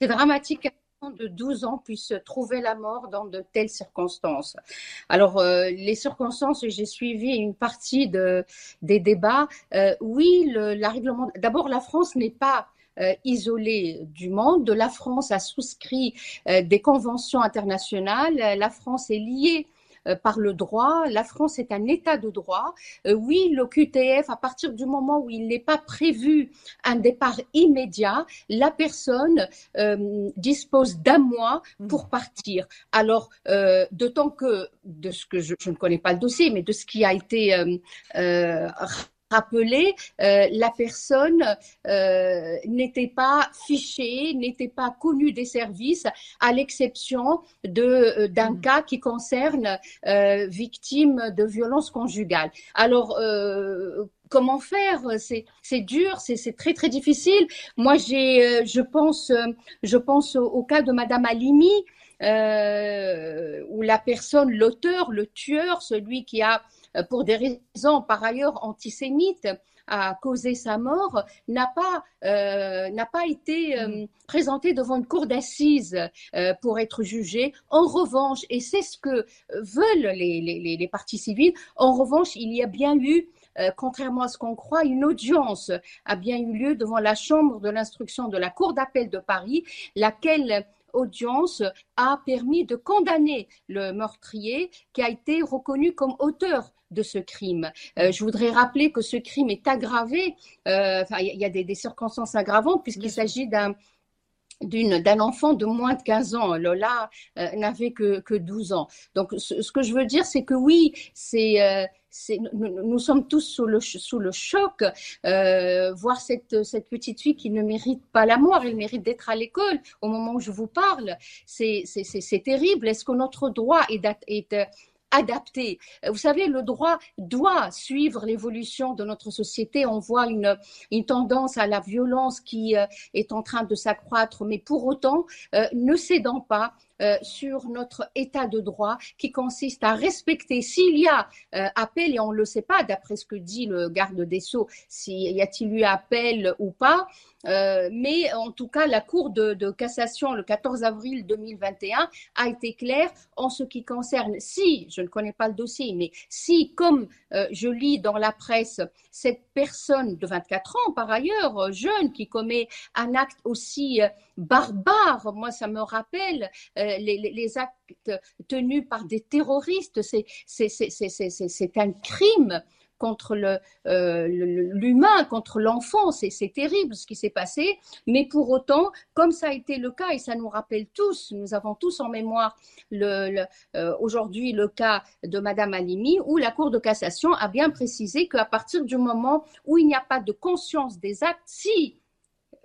C'est dramatique de 12 ans puisse trouver la mort dans de telles circonstances. Alors, euh, les circonstances, j'ai suivi une partie de, des débats. Euh, oui, le, la règlement. D'abord, la France n'est pas isolée du monde. La France a souscrit des conventions internationales. La France est liée euh, par le droit. La France est un État de droit. Euh, oui, le QTF, à partir du moment où il n'est pas prévu un départ immédiat, la personne euh, dispose d'un mois pour mmh. partir. Alors, d'autant que, de ce que je, je, ne connais pas le dossier, mais de ce qui a été rappelé, euh, la personne euh, n'était pas fichée, n'était pas connue des services, à l'exception de euh, d'un mmh. cas qui concerne victime de violences conjugales. Alors comment faire? C'est c'est dur, c'est très très difficile. Moi j'ai, je pense, je pense au, cas de Madame Alimi. où la personne, l'auteur, le tueur, celui qui a euh, pour des raisons par ailleurs antisémites, a causé sa mort n'a pas euh, n'a pas été euh, mm. présenté devant une cour d'assises pour être jugé. En revanche, et c'est ce que veulent les, les, les, partis civils, en revanche, il y a bien eu contrairement à ce qu'on croit, une audience a bien eu lieu devant la Chambre de l'instruction de la Cour d'appel de Paris, laquelle audience a permis de condamner le meurtrier qui a été reconnu comme auteur de ce crime. Euh, je voudrais rappeler que ce crime est aggravé, euh, il y, a des, circonstances aggravantes puisqu'il s'agit d'un d'un enfant de moins de 15 ans. Lola euh, n'avait que, que 12 ans. Donc, ce, que je veux dire, c'est que oui, c'est nous, sommes tous sous le, sous le choc. voir cette, cette petite fille qui ne mérite pas la mort, elle mérite d'être à l'école au moment où je vous parle. C'est terrible. Est-ce que notre droit est, est, adapté. Vous savez, le droit doit suivre l'évolution de notre société. On voit une, une tendance à la violence qui euh, est en train de s'accroître, mais pour autant, euh, ne cédant pas euh, sur notre état de droit qui consiste à respecter s'il y a appel, et on ne le sait pas d'après ce que dit le garde des Sceaux, s'il y a-t-il eu appel ou pas, euh, mais en tout cas, la Cour de, cassation le 14 avril 2021 a été claire en ce qui concerne, si, je ne connais pas le dossier, mais si, comme euh, je lis dans la presse, cette personne de 24 ans, par ailleurs, euh, jeune, qui commet un acte aussi barbare, moi ça me rappelle les, actes tenus par des terroristes, c'est un crime contre euh, l'humain, contre l'enfant. C'est terrible ce qui s'est passé. Mais pour autant, comme ça a été le cas, et ça nous rappelle tous, nous avons tous en mémoire le, euh, aujourd'hui le cas de Madame Alimi, où la Cour de cassation a bien précisé qu'à partir du moment où il n'y a pas de conscience des actes, si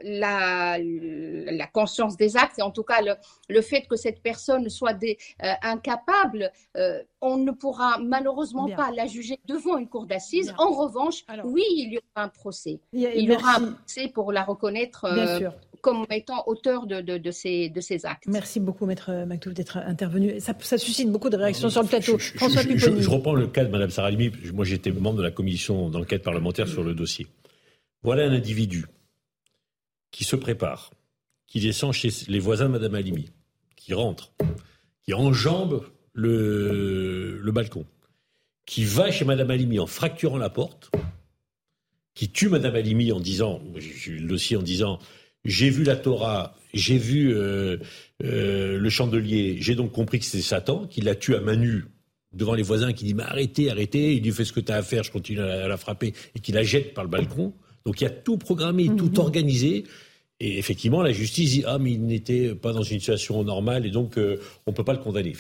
la, la, conscience des actes et en tout cas le, le fait que cette personne soit des, euh, incapable, euh, on ne pourra malheureusement pas la juger devant une cour d'assises. En revanche, oui, il y aura un procès. Il y, aura un procès pour la reconnaître euh, comme étant auteur de, de, de, ces, de ces actes. Merci beaucoup, Maître Mactouf, d'être intervenu. Ça, ça, suscite beaucoup de réactions sur le plateau. Je, François je, je, reprends le cas de Mme Saralimi. Moi, j'étais membre de la commission d'enquête parlementaire sur le dossier. Voilà un individu qui se prépare, qui descend chez les voisins de Madame Alimi, qui rentre, qui enjambe le, balcon, qui va chez Madame Alimi en fracturant la porte, qui tue Madame Alimi en disant, j'ai le en disant, j'ai vu la Torah, j'ai vu euh, euh, le chandelier, j'ai donc compris que c'était Satan, qui la tue à main nue devant les voisins, qui dit mais arrêtez, arrêtez, il lui fait ce que tu as à faire, je continue à la, frapper, et qui la jette par le balcon. Donc il y a tout programmé, tout mhm. organisé. Et effectivement, la justice dit ah mais il n'était pas dans une situation normale et donc euh, on peut pas le condamner.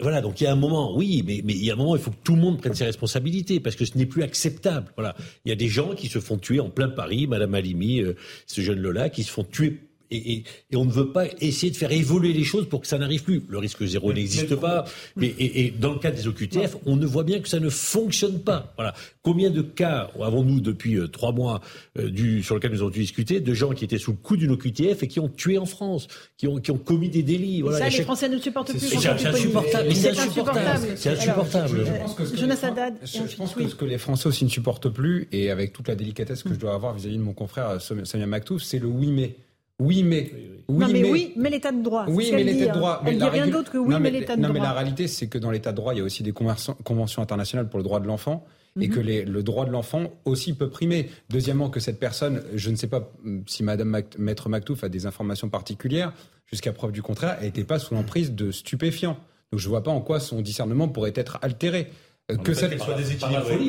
voilà, donc il y a un moment, oui, mais, mais il y a un moment, il faut que tout le monde prenne ses responsabilités parce que ce n'est plus acceptable. Voilà, il y a des gens qui se font tuer en plein Paris, Madame Alimi, euh, ce jeune Lola, qui se font tuer et, on ne veut pas essayer de faire évoluer les choses pour que ça n'arrive plus. Le risque zéro n'existe pas. Mais, et, dans le cas des OQTF, on ne voit bien que ça ne fonctionne pas. Voilà. Combien de cas avons-nous depuis euh, trois mois euh, du, sur lesquels nous avons discuté de gens qui étaient sous le coup d'une OQTF et qui ont tué en France, qui ont, qui ont commis des délits. Voilà. Ça, les Français ne supportent plus. C'est insupportable. C'est insupportable. C'est insupportable. Je pense que ce que les Français aussi ne supportent plus, et avec toute la délicatesse que je dois avoir vis-à-vis de mon confrère Samia Maktouf, c'est le oui mais. Oui, mais. Oui, non, mais, oui, mais l'état de droit. Oui, mais l'état de droit. Elle dit rien d'autre que oui, mais, l'état de droit. Non, mais la réalité, c'est que dans l'état de droit, il y a aussi des conventions internationales pour le droit de l'enfant. Et que mhm. le droit de l'enfant aussi peut primer. Deuxièmement, que cette personne, je ne sais pas si Madame Maître Mactouf a des informations particulières, jusqu'à preuve du contraire, elle n'était pas sous l'emprise de stupéfiants. Donc je ne vois pas en quoi son discernement pourrait être altéré. Euh, que ça soit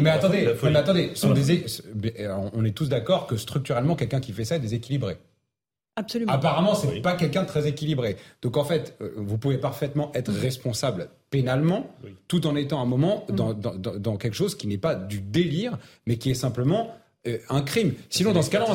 Mais attendez, mais attendez, on est tous d'accord que structurellement, quelqu'un qui fait ça est déséquilibré. Absolument. Apparemment, c'est n'est pas quelqu'un de très équilibré. Donc en fait, euh, vous pouvez parfaitement être responsable pénalement, tout en étant un moment dans, dans, dans quelque chose qui n'est pas du délire, mais qui est simplement un crime. Sinon, dans ce cas-là,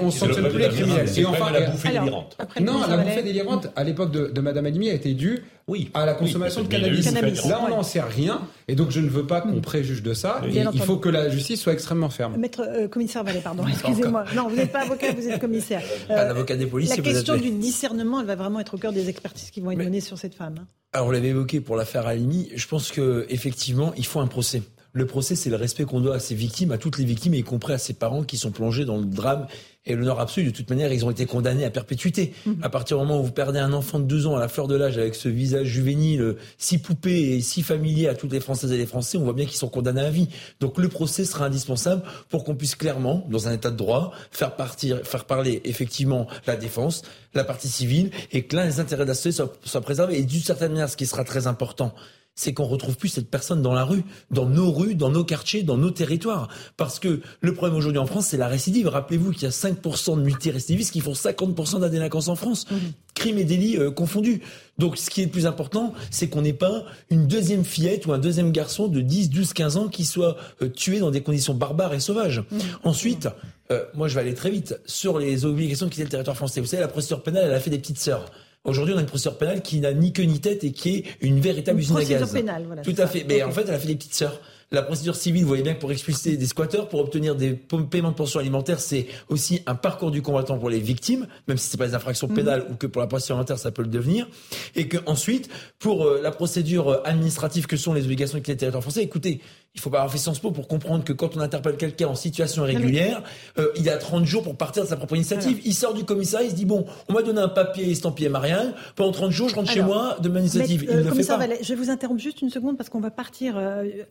on ne sanctionne plus les criminels. Et enfin, la bouffée délirante. Non, la bouffée délirante, à l'époque de, de Madame Alimi, a été due oui, à la consommation de cannabis. Là, on n'en sait rien, et donc je ne veux pas qu'on préjuge de ça. il faut que la justice soit extrêmement ferme. Maître euh, commissaire Vallée, pardon, excusez-moi. Non, vous n'êtes pas avocat, vous êtes commissaire. <laughs> pas l'avocat des policiers. La question du discernement, elle va vraiment être au cœur des expertises qui vont être menées sur cette femme. Hein. Alors, on l'avait évoqué pour l'affaire Alimi. Je pense que effectivement, il faut un procès. Le procès, c'est le respect qu'on doit à ses victimes, à toutes les victimes, y compris à ses parents qui sont plongés dans le drame et l'honneur absolu. De toute manière, ils ont été condamnés à perpétuité. Mhm. À partir du moment où vous perdez un enfant de deux ans à la fleur de l'âge avec ce visage juvénile, si poupé et si familier à toutes les Françaises et les Français, on voit bien qu'ils sont condamnés à vie. Donc le procès sera indispensable pour qu'on puisse clairement, dans un état de droit, faire partir, faire parler effectivement la défense, la partie civile, et que là, les intérêts de la société soient, soient préservés. Et d'une certaine manière, ce qui sera très important, c'est qu'on retrouve plus cette personne dans la rue, dans nos rues, dans nos quartiers, dans nos territoires. Parce que le problème aujourd'hui en France, c'est la récidive. Rappelez-vous qu'il y a 5% de multirécidivistes qui font 50% de la délinquance en France. Crimes et délits euh, confondus. Donc ce qui est le plus important, c'est qu'on n'ait pas une deuxième fillette ou un deuxième garçon de 10, 12, 15 ans qui soit euh, tué dans des conditions barbares et sauvages. Ensuite, euh, moi je vais aller très vite sur les obligations de quitter le territoire français. Vous savez, la procédure pénale, elle a fait des petites sœurs. Aujourd'hui, on a une procédure pénale qui n'a ni queue ni tête et qui est une véritable usine à gaz. Pénale, voilà, Tout à fait. Mais en fait, elle a fait des petites sœurs. La procédure civile, vous voyez bien que pour expulser des squatteurs, pour obtenir des paiements de pension alimentaire, c'est aussi un parcours du combattant pour les victimes, même si c'est pas des infractions mhm. pénales ou que pour la procédure alimentaire, ça peut le devenir. Et que ensuite, pour euh, la procédure euh, administrative que sont les obligations de quitter le territoire français, écoutez, il faut pas avoir fait Sciences Po pour comprendre que quand on interpelle quelqu'un en situation irrégulière, euh, il a 30 jours pour partir de sa propre initiative. Il sort du commissariat, il se dit bon, on m'a donné un papier estampillé Marianne, pendant 30 jours, je rentre chez moi de ma initiative. il ne fait pas. je vais vous interrompre juste une seconde parce qu'on va partir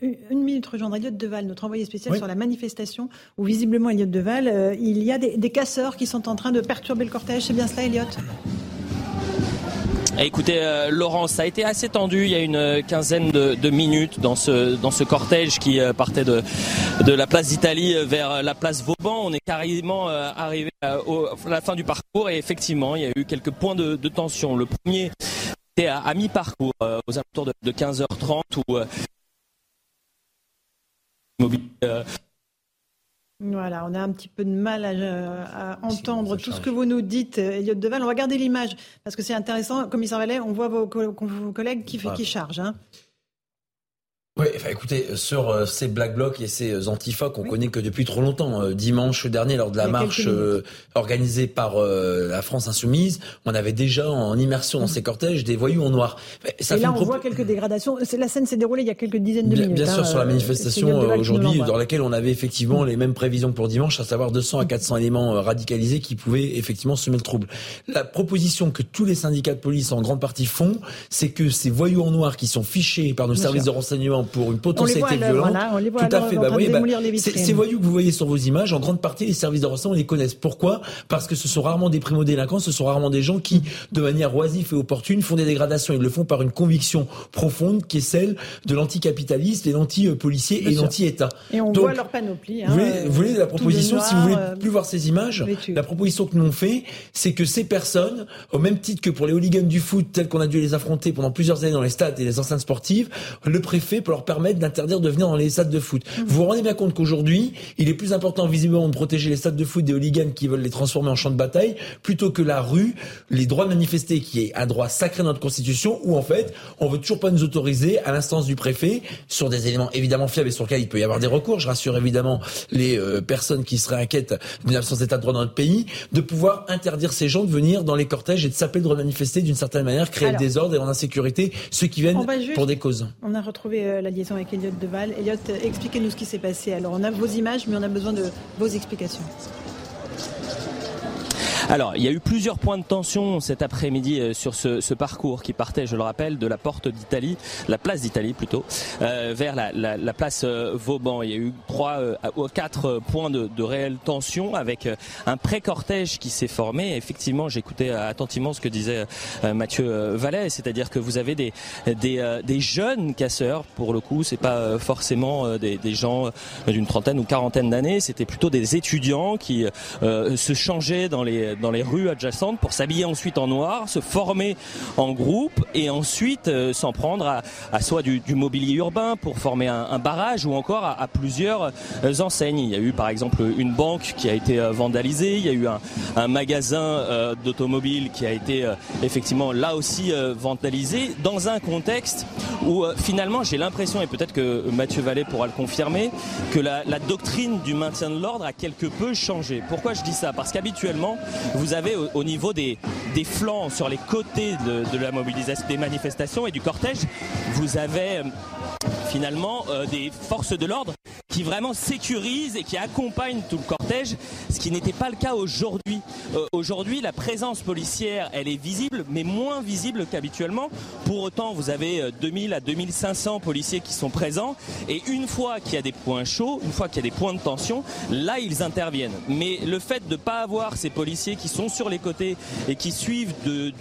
une minute rejoindre Elliot Deval, notre envoyé spécial sur la manifestation, où visiblement Elliot Deval, euh, il y a des, casseurs qui sont en train de perturber le cortège. C'est bien cela, Elliot Écoutez, euh, Laurent, ça a été assez tendu il y a une quinzaine de, minutes dans ce, dans ce cortège qui euh, partait de, de la place d'Italie vers la place Vauban. On est carrément arrivé à, la fin du parcours et effectivement, il y a eu quelques points de, tension. Le premier était à, mi-parcours, aux alentours de, de 15h30, où euh, voilà, on a un petit peu de mal à, entendre tout ce que vous nous dites, Elliot Deval. On va garder l'image parce que c'est intéressant. Commissaire Vallet, on voit vos, collègues qui, fait, qui chargent. Hein. Oui, enfin écoutez, sur euh, ces Black Blocs et ces euh, Antifa qu'on connaît que depuis trop longtemps, euh, dimanche dernier lors de la marche organisée par la France Insoumise, on avait déjà en immersion dans mmh. ces cortèges des voyous en noir. Ça et là, on voit quelques dégradations. La scène s'est déroulée il y a quelques dizaines de bien, minutes. Bien sûr, hein, sur la manifestation aujourd'hui, dans laquelle on avait effectivement les mêmes prévisions que pour dimanche, à savoir 200 à 400 éléments radicalisés qui pouvaient effectivement semer le trouble. La proposition que tous les syndicats de police en grande partie font, c'est que ces voyous en noir qui sont fichés par nos services de renseignement pour une potentialité violente. tout à fait. Bah, ces voyous que vous voyez sur vos images, en grande partie, les services de renseignement les connaissent. Pourquoi? Parce que ce sont rarement des primo-délinquants, ce sont rarement des gens qui, de manière oisive et opportune, font des dégradations. Ils le font par une conviction profonde qui est celle de l'anticapitaliste et l'anti-policier et l'anti-État. Et on voit leur panoplie. Hein, vous, voulez, la proposition, si vous voulez euh, plus voir ces images, la proposition que nous on fait, c'est que ces personnes, au même titre que pour les hooligans du foot, tels qu'on a dû les affronter pendant plusieurs années dans les stades et les enceintes sportives, le préfet peut leur permettre d'interdire de venir dans les stades de foot. Mmh. Vous vous rendez bien compte qu'aujourd'hui, il est plus important visiblement de protéger les stades de foot des hooligans qui veulent les transformer en champ de bataille, plutôt que la rue, les droits de manifester, qui est un droit sacré dans notre constitution, où en fait, on veut toujours pas nous autoriser, à l'instance du préfet, sur des éléments évidemment fiables et sur lesquels il peut y avoir des recours. Je rassure évidemment les euh, personnes qui seraient inquiètes d'une absence d'état de droit dans notre pays, de pouvoir interdire ces gens de venir dans les cortèges et de s'appeler de manifester d'une certaine manière, créer le désordre et en insécurité ceux qui viennent pour des causes. On a retrouvé euh, la liaison avec Elliot Deval. Elliot, expliquez-nous ce qui s'est passé. Alors, on a vos images, mais on a besoin de vos explications. Alors, il y a eu plusieurs points de tension cet après-midi euh, sur ce, parcours qui partait, je le rappelle, de la porte d'Italie, la place d'Italie plutôt, euh, vers la, place euh, Vauban. Il y a eu trois ou quatre points de, réelle tension avec un pré-cortège qui s'est formé. Effectivement, j'écoutais attentivement ce que disait Mathieu Vallet, c'est-à-dire que vous avez des, des, jeunes casseurs, pour le coup, c'est pas forcément des, des gens d'une trentaine ou quarantaine d'années, c'était plutôt des étudiants qui se changeaient dans les dans les rues adjacentes pour s'habiller ensuite en noir, se former en groupe et ensuite euh, s'en prendre à, soit du, mobilier urbain pour former un, barrage ou encore à, plusieurs euh, enseignes. Il y a eu par exemple une banque qui a été euh, vandalisée, il y a eu un, magasin d'automobile qui a été effectivement là aussi vandalisé dans un contexte où finalement j'ai l'impression, et peut-être que Mathieu Vallée pourra le confirmer, que la doctrine du maintien de l'ordre a quelque peu changé. Pourquoi je dis ça? Parce qu'habituellement, vous avez au, niveau des, flancs, sur les côtés de, la mobilisation, des manifestations et du cortège, vous avez euh, finalement euh, des forces de l'ordre qui vraiment sécurisent et qui accompagnent tout le cortège, ce qui n'était pas le cas aujourd'hui. Euh, aujourd'hui, la présence policière, elle est visible, mais moins visible qu'habituellement. Pour autant, vous avez 2000 à 2500 policiers qui sont présents, et une fois qu'il y a des points chauds, une fois qu'il y a des points de tension, là, ils interviennent. Mais le fait de ne pas avoir ces policiers qui sont sur les côtés et qui suivent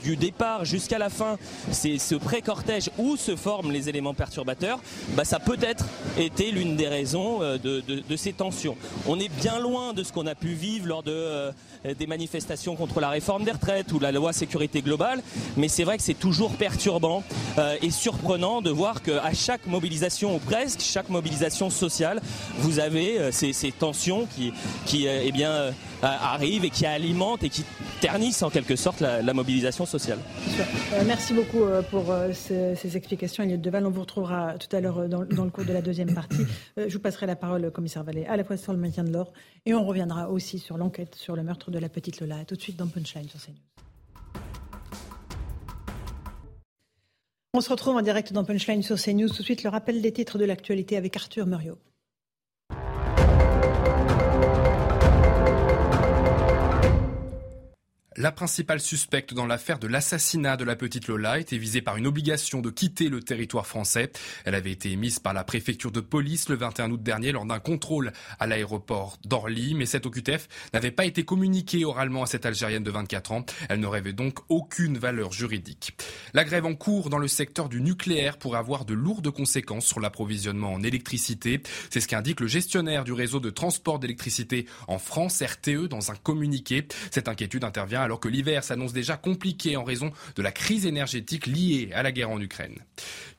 du départ jusqu'à la fin c'est ce pré-cortège où se forment les éléments perturbateurs, bah, ça peut être été l'une des raisons euh, de, ces tensions. On est bien loin de ce qu'on a pu vivre lors de, euh, des manifestations contre la réforme des retraites ou la loi sécurité globale, mais c'est vrai que c'est toujours perturbant euh, et surprenant de voir qu'à chaque mobilisation ou presque chaque mobilisation sociale, vous avez ces, tensions qui, qui eh bien, arrivent et qui alimentent et qui ternissent en quelque sorte la, mobilisation sociale. Euh, merci beaucoup euh, pour euh, ces, explications, Elliot Deval. On vous retrouvera tout à l'heure dans, le cours de la deuxième partie. je vous passerai la parole, commissaire Vallée, à la fois sur le maintien de l'ordre et on reviendra aussi sur l'enquête sur le meurtre de la petite Lola. tout de suite dans Punchline sur CNews. On se retrouve en direct dans Punchline sur CNews. Tout de suite, le rappel des titres de l'actualité avec Arthur Muriot. La principale suspecte dans l'affaire de l'assassinat de la petite Lola était visée par une obligation de quitter le territoire français. Elle avait été émise par la préfecture de police le 21 août dernier lors d'un contrôle à l'aéroport d'Orly, mais cette OQTF n'avait pas été communiquée oralement à cette Algérienne de 24 ans. Elle ne rêvait donc aucune valeur juridique. La grève en cours dans le secteur du nucléaire pourrait avoir de lourdes conséquences sur l'approvisionnement en électricité. C'est ce qu'indique le gestionnaire du réseau de transport d'électricité en France, RTE, dans un communiqué. Cette inquiétude intervient alors que l'hiver s'annonce déjà compliqué en raison de la crise énergétique liée à la guerre en Ukraine.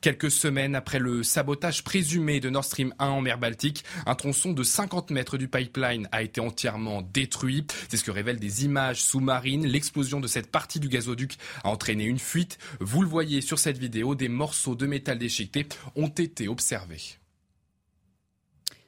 Quelques semaines après le sabotage présumé de Nord Stream 1 en mer Baltique, un tronçon de 50 mètres du pipeline a été entièrement détruit. C'est ce que révèlent des images sous-marines. L'explosion de cette partie du gazoduc a entraîné une fuite. Vous le voyez sur cette vidéo, des morceaux de métal déchiquetés ont été observés.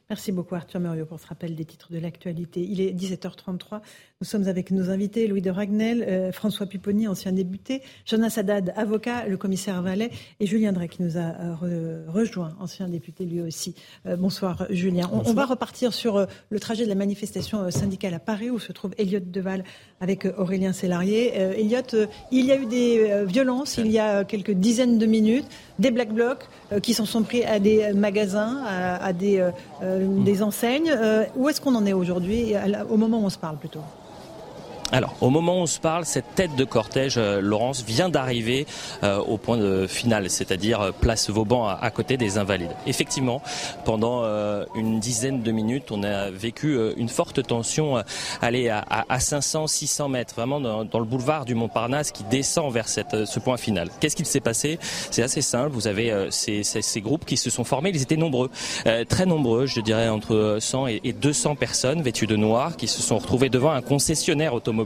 Merci beaucoup Arthur Muriot pour ce rappel des titres de l'actualité. Il est 17h33. Nous sommes avec nos invités, Louis de Ragnel, euh, François Pupponi, ancien député, Jonas Haddad, avocat, le commissaire Vallet, et Julien Drey qui nous a euh, rejoint, ancien député lui aussi. bonsoir Julien. On, va repartir sur le trajet de la manifestation syndicale à Paris où se trouve Elliot Deval avec Aurélien Sélarié. Elliot, il y a eu des violences il y a quelques dizaines de minutes, des black blocs qui s'en sont pris à des magasins, à, des, des enseignes. où est-ce qu'on en est aujourd'hui, au moment où on se parle plutôt? Alors, au moment où on se parle, cette tête de cortège, euh, Laurence, vient d'arriver euh, au point de finale, c'est-à-dire euh, place Vauban à, côté des Invalides. Effectivement, pendant une dizaine de minutes, on a vécu une forte tension aller à, à, 500, 600 mètres, vraiment dans, le boulevard du Montparnasse qui descend vers ce point final. Qu'est-ce qu'il s'est passé? C'est assez simple. Vous avez ces, groupes qui se sont formés. Ils étaient nombreux, très nombreux, je dirais entre 100 et, et 200 personnes vêtues de noir qui se sont retrouvées devant un concessionnaire automobile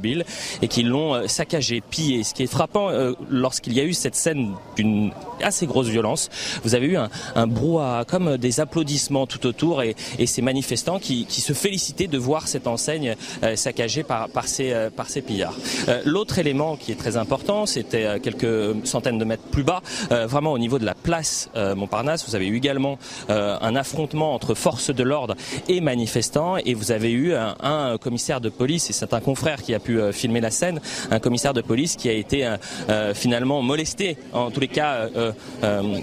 et qui l'ont saccagé, pillé. Ce qui est frappant euh, lorsqu'il y a eu cette scène d'une assez grosse violence, vous avez eu un, un brouhaha comme des applaudissements tout autour et, et ces manifestants qui, qui, se félicitaient de voir cette enseigne euh, saccagée par, par, ces, par ces pillards. L'autre élément qui est très important, c'était quelques centaines de mètres plus bas, vraiment au niveau de la place Montparnasse, vous avez eu également un affrontement entre forces de l'ordre et manifestants et vous avez eu un, un commissaire de police et c'est un confrère qui a pu euh, filmer la scène, un commissaire de police qui a été euh, euh, finalement molesté, en tous les cas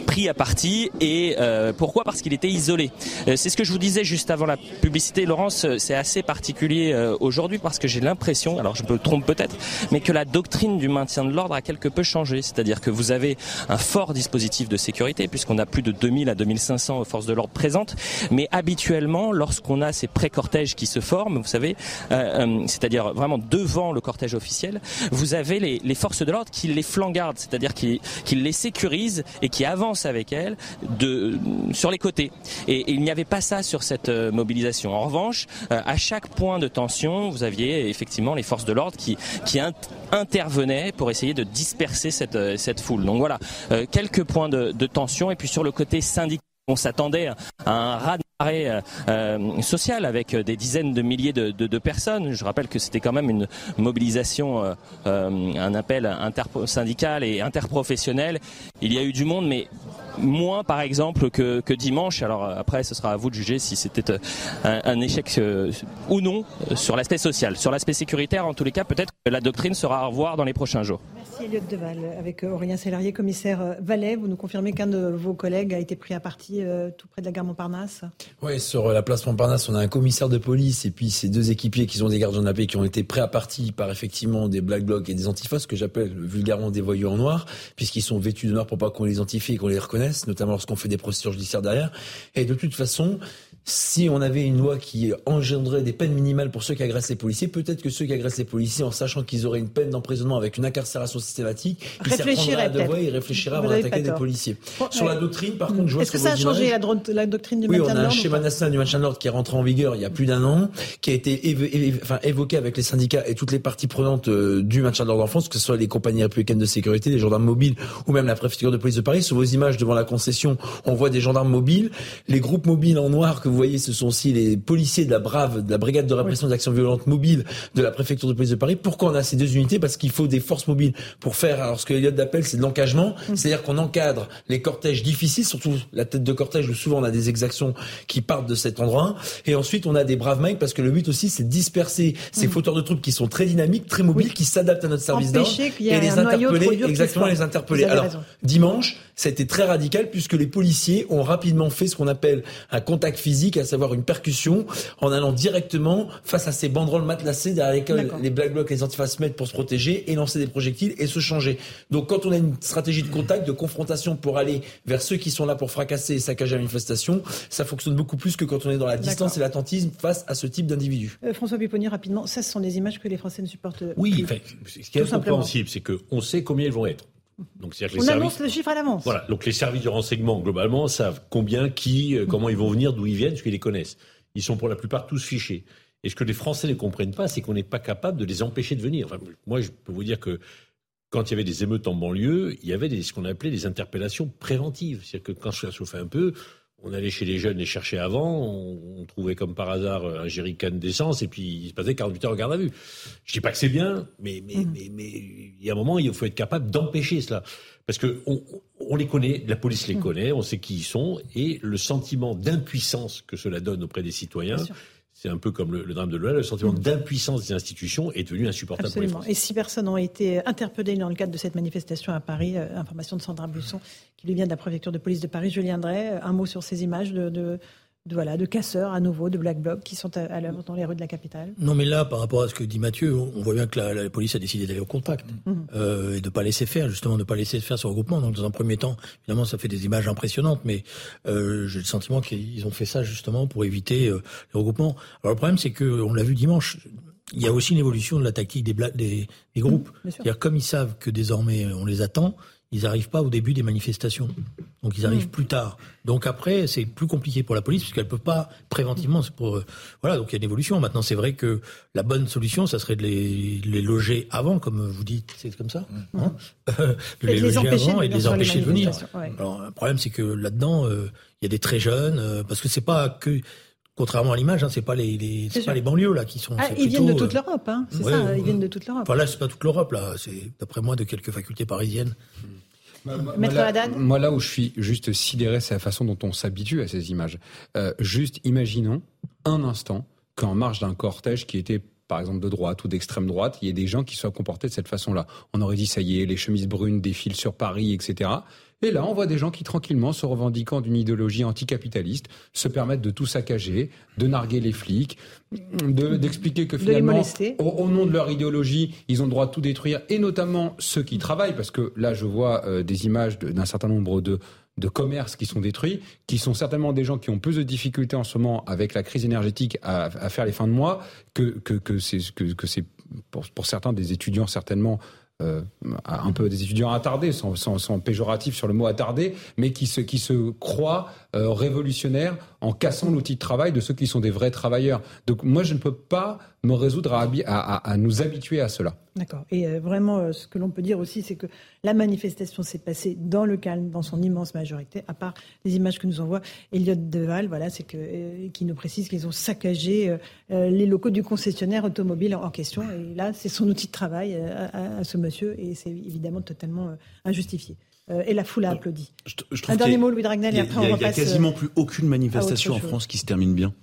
pris à partie. Et pourquoi? Parce qu'il était isolé. C'est ce que je vous disais juste avant la publicité, Laurence. C'est assez particulier aujourd'hui parce que j'ai l'impression, alors je me trompe peut-être, mais que la doctrine du maintien de l'ordre a quelque peu changé. C'est-à-dire que vous avez un fort dispositif de sécurité puisqu'on a plus de 2000 à 2500 forces de l'ordre présentes. Mais habituellement, lorsqu'on a ces pré-cortèges qui se forment, vous savez, c'est-à-dire vraiment devant le cortège officiel, vous avez les, forces de l'ordre qui les flanquardent, c'est-à-dire qui, les sécurisent et qui avancent avec elles de, sur les côtés. Et, il n'y avait pas ça sur cette euh, mobilisation. En revanche, euh, à chaque point de tension, vous aviez effectivement les forces de l'ordre qui, intervenaient pour essayer de disperser cette, euh, foule. Donc voilà, quelques points de tension. Et puis sur le côté syndical, on s'attendait à un raz euh, euh, social avec des dizaines de milliers de, de, de, personnes. Je rappelle que c'était quand même une mobilisation, euh, euh un appel syndical et interprofessionnel. Il y a eu du monde, mais moins par exemple que, dimanche. Alors après, ce sera à vous de juger si c'était un, un, échec ou non sur l'aspect social. Sur l'aspect sécuritaire, en tous les cas, peut-être que la doctrine sera à revoir dans les prochains jours. Merci Deval. Avec Aurélien Sélarié, commissaire Valais, vous nous confirmez qu'un de vos collègues a été pris à partie tout près de la gare Montparnasse? Oui, sur la place Montparnasse, on a un commissaire de police et puis ces deux équipiers qui sont des gardiens de la paix qui ont été prêts à partie par effectivement des black blocs et des antifas, que j'appelle vulgairement des voyous en noir, puisqu'ils sont vêtus de noir pour pas qu'on les identifie et qu'on les reconnaisse, notamment lorsqu'on fait des procédures judiciaires derrière. Et de toute façon, si on avait une loi qui engendrait des peines minimales pour ceux qui agressent les policiers, peut-être que ceux qui agressent les policiers, en sachant qu'ils auraient une peine d'emprisonnement avec une incarcération systématique, ils réfléchiraient à deux voies et réfléchiraient avant d'attaquer des policiers. Sur la doctrine, par contre, je vois Est-ce que ça a changé la, doctrine du maintien de l'ordre Oui, on a un schéma national du maintien de l'ordre qui est rentré en vigueur il y a plus d'un an, qui a été enfin, évoqué avec les syndicats et toutes les parties prenantes euh, du maintien de l'ordre en France, que ce soit les compagnies républicaines de sécurité, les gendarmes mobiles ou même la préfecture de police de Paris. Sur vos images devant la concession, on voit des gendarmes mobiles. Les groupes mobiles en noir que vous voyez, ce sont aussi les policiers de la Brave, de la brigade de répression des actions violentes mobiles de la préfecture de police de Paris. Pourquoi on a ces deux unités? Parce qu'il faut des forces mobiles pour faire. Alors ce que Elliot d'appel, c'est de l'engagement, mm. c'est-à-dire qu'on encadre les cortèges difficiles, surtout la tête de cortège où souvent on a des exactions qui partent de cet endroit. Et ensuite on a des braves mecs parce que le but aussi c'est de disperser ces mm. fauteurs de troupes qui sont très dynamiques, très mobiles, qui s'adaptent à notre service d'ordre et les interpeller, exactement les interpeller. Alors dimanche, ça a été très radical puisque les policiers ont rapidement fait ce qu'on appelle un contact physique, à savoir une percussion en allant directement face à ces banderoles matelassées derrière lesquelles les black blocs et les antifas mettent pour se protéger et lancer des projectiles et se changer. Donc quand on a une stratégie de contact, de confrontation pour aller vers ceux qui sont là pour fracasser et saccager la manifestation, ça fonctionne beaucoup plus que quand on est dans la distance et l'attentisme face à ce type d'individu. Euh, François Pipponi, rapidement, ça ce sont des images que les Français ne supportent Oui, ce qui est incompréhensible, c'est qu'on sait combien ils vont être. Donc, on annonce le chiffre à l'avance. Voilà. Donc les services de renseignement globalement savent combien, qui, euh, comment ils vont venir, d'où ils viennent, parce qu'ils les connaissent. Ils sont pour la plupart tous fichés. Et ce que les Français ne comprennent pas, c'est qu'on n'est pas capable de les empêcher de venir. moi, je peux vous dire que quand il y avait des émeutes en banlieue, il y avait des, ce qu'on appelait des interpellations préventives. C'est-à-dire que quand ça chauffait un peu, on allait chez les jeunes les chercher avant, on, trouvait comme par hasard un jerrycan d'essence et puis il se passait 48 heures en garde à vue. Je dis pas que c'est bien, mais mais, mm. mais mais il y a un moment il faut être capable d'empêcher cela parce que on, on, les connaît, la police les mm. connaît, on sait qui ils sont et le sentiment d'impuissance que cela donne auprès des citoyens c'est un peu comme le, drame de l'OL, le sentiment mm. d'impuissance des institutions est devenu insupportable Absolument. pour les Et six personnes ont été interpellées dans le cadre de cette manifestation à Paris. Euh, information de Sandra Busson, qui lui vient de la préfecture de police de Paris. Julien Drey, euh, un mot sur ces images de de, voilà, de casseurs à nouveau, de black blocs qui sont à, l'œuvre dans les rues de la capitale. Non, mais là, par rapport à ce que dit Mathieu, on voit bien que la, police a décidé d'aller au contact mhm. euh, et de pas laisser faire, justement, de pas laisser faire ce regroupement. Donc, dans un premier temps, évidemment, ça fait des images impressionnantes, mais euh, j'ai le sentiment qu'ils ont fait ça justement pour éviter euh, le regroupement. Alors, le problème, c'est que on l'a vu dimanche. Il y a aussi une évolution de la tactique des, des, des groupes. Mhm, C'est-à-dire, comme ils savent que désormais on les attend, ils n'arrivent pas au début des manifestations. Donc ils arrivent hmm. plus tard. Donc après, c'est plus compliqué pour la police puisqu'elle peut pas préventivement. Pour, euh, voilà, donc il y a une évolution. Maintenant, c'est vrai que la bonne solution, ça serait de les, les loger avant, comme vous dites, c'est comme ça, hmm. hein? <laughs> De les, loger avant et de les empêcher de venir. Alors le problème, c'est que là-dedans, euh, il y a des très jeunes, euh, parce que c'est pas que Contrairement à l'image, hein, c'est pas les, les c'est pas les banlieues là qui sont. Ah, ils viennent de toute l'Europe, hein, c'est ça. Ils viennent de toute l'Europe. Enfin là, c'est pas toute l'Europe là. C'est d'après moi de quelques facultés parisiennes. Maître moi, là, moi, là où je suis juste sidéré, c'est la façon dont on s'habitue à ces images. Euh, juste imaginons un instant qu'en marge d'un cortège qui était par exemple de droite ou d'extrême droite, il y ait des gens qui soient comportés de cette façon-là. On aurait dit ça y est, les chemises brunes défilent sur Paris, etc. Et là, on voit des gens qui, tranquillement, se revendiquant d'une idéologie anticapitaliste, se permettent de tout saccager, de narguer les flics, d'expliquer que finalement, au, nom de leur idéologie, ils ont le droit de tout détruire, et notamment ceux qui travaillent, parce que là, je vois euh, des images d'un certain nombre de de commerces qui sont détruits, qui sont certainement des gens qui ont plus de difficultés en ce moment avec la crise énergétique à, faire les fins de mois, que, que, que c'est que, que pour, pour certains des étudiants certainement euh, un peu des étudiants attardés, sans, péjoratif sur le mot attardé, mais qui se, qui se croient euh, révolutionnaires en cassant l'outil de travail de ceux qui sont des vrais travailleurs. Donc moi, je ne peux pas me résoudre à, à, à nous habituer à cela. D'accord. Et euh, vraiment, euh, ce que l'on peut dire aussi, c'est que la manifestation s'est passée dans le calme, dans son immense majorité, à part les images que nous envoie Elliot Deval, voilà, c'est que qui nous précise qu'ils ont saccagé les locaux du concessionnaire automobile en, question. Et là, c'est son outil de travail à, ce monsieur, et c'est évidemment totalement injustifié. et la foule a applaudi. Un dernier mot, Louis Dragnel, et après on repasse. Il n'y a quasiment plus aucune manifestation en France qui se termine bien.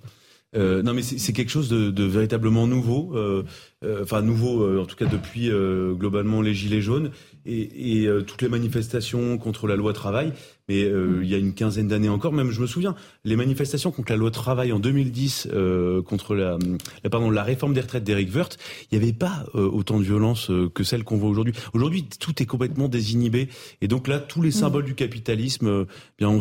Euh, non, mais c'est quelque chose de, véritablement nouveau, euh, euh, enfin nouveau euh, en tout cas depuis globalement les gilets jaunes et, et toutes les manifestations contre la loi travail. Mais euh, il y a une quinzaine d'années encore, même je me souviens, les manifestations contre la loi travail en 2010, euh, contre la, la, pardon, la réforme des retraites d'Éric Woerth, il n'y avait pas euh, autant de violence euh, que celle qu'on voit aujourd'hui. Aujourd'hui, tout est complètement désinhibé. Et donc là, tous les mm. symboles du capitalisme, euh, bien on,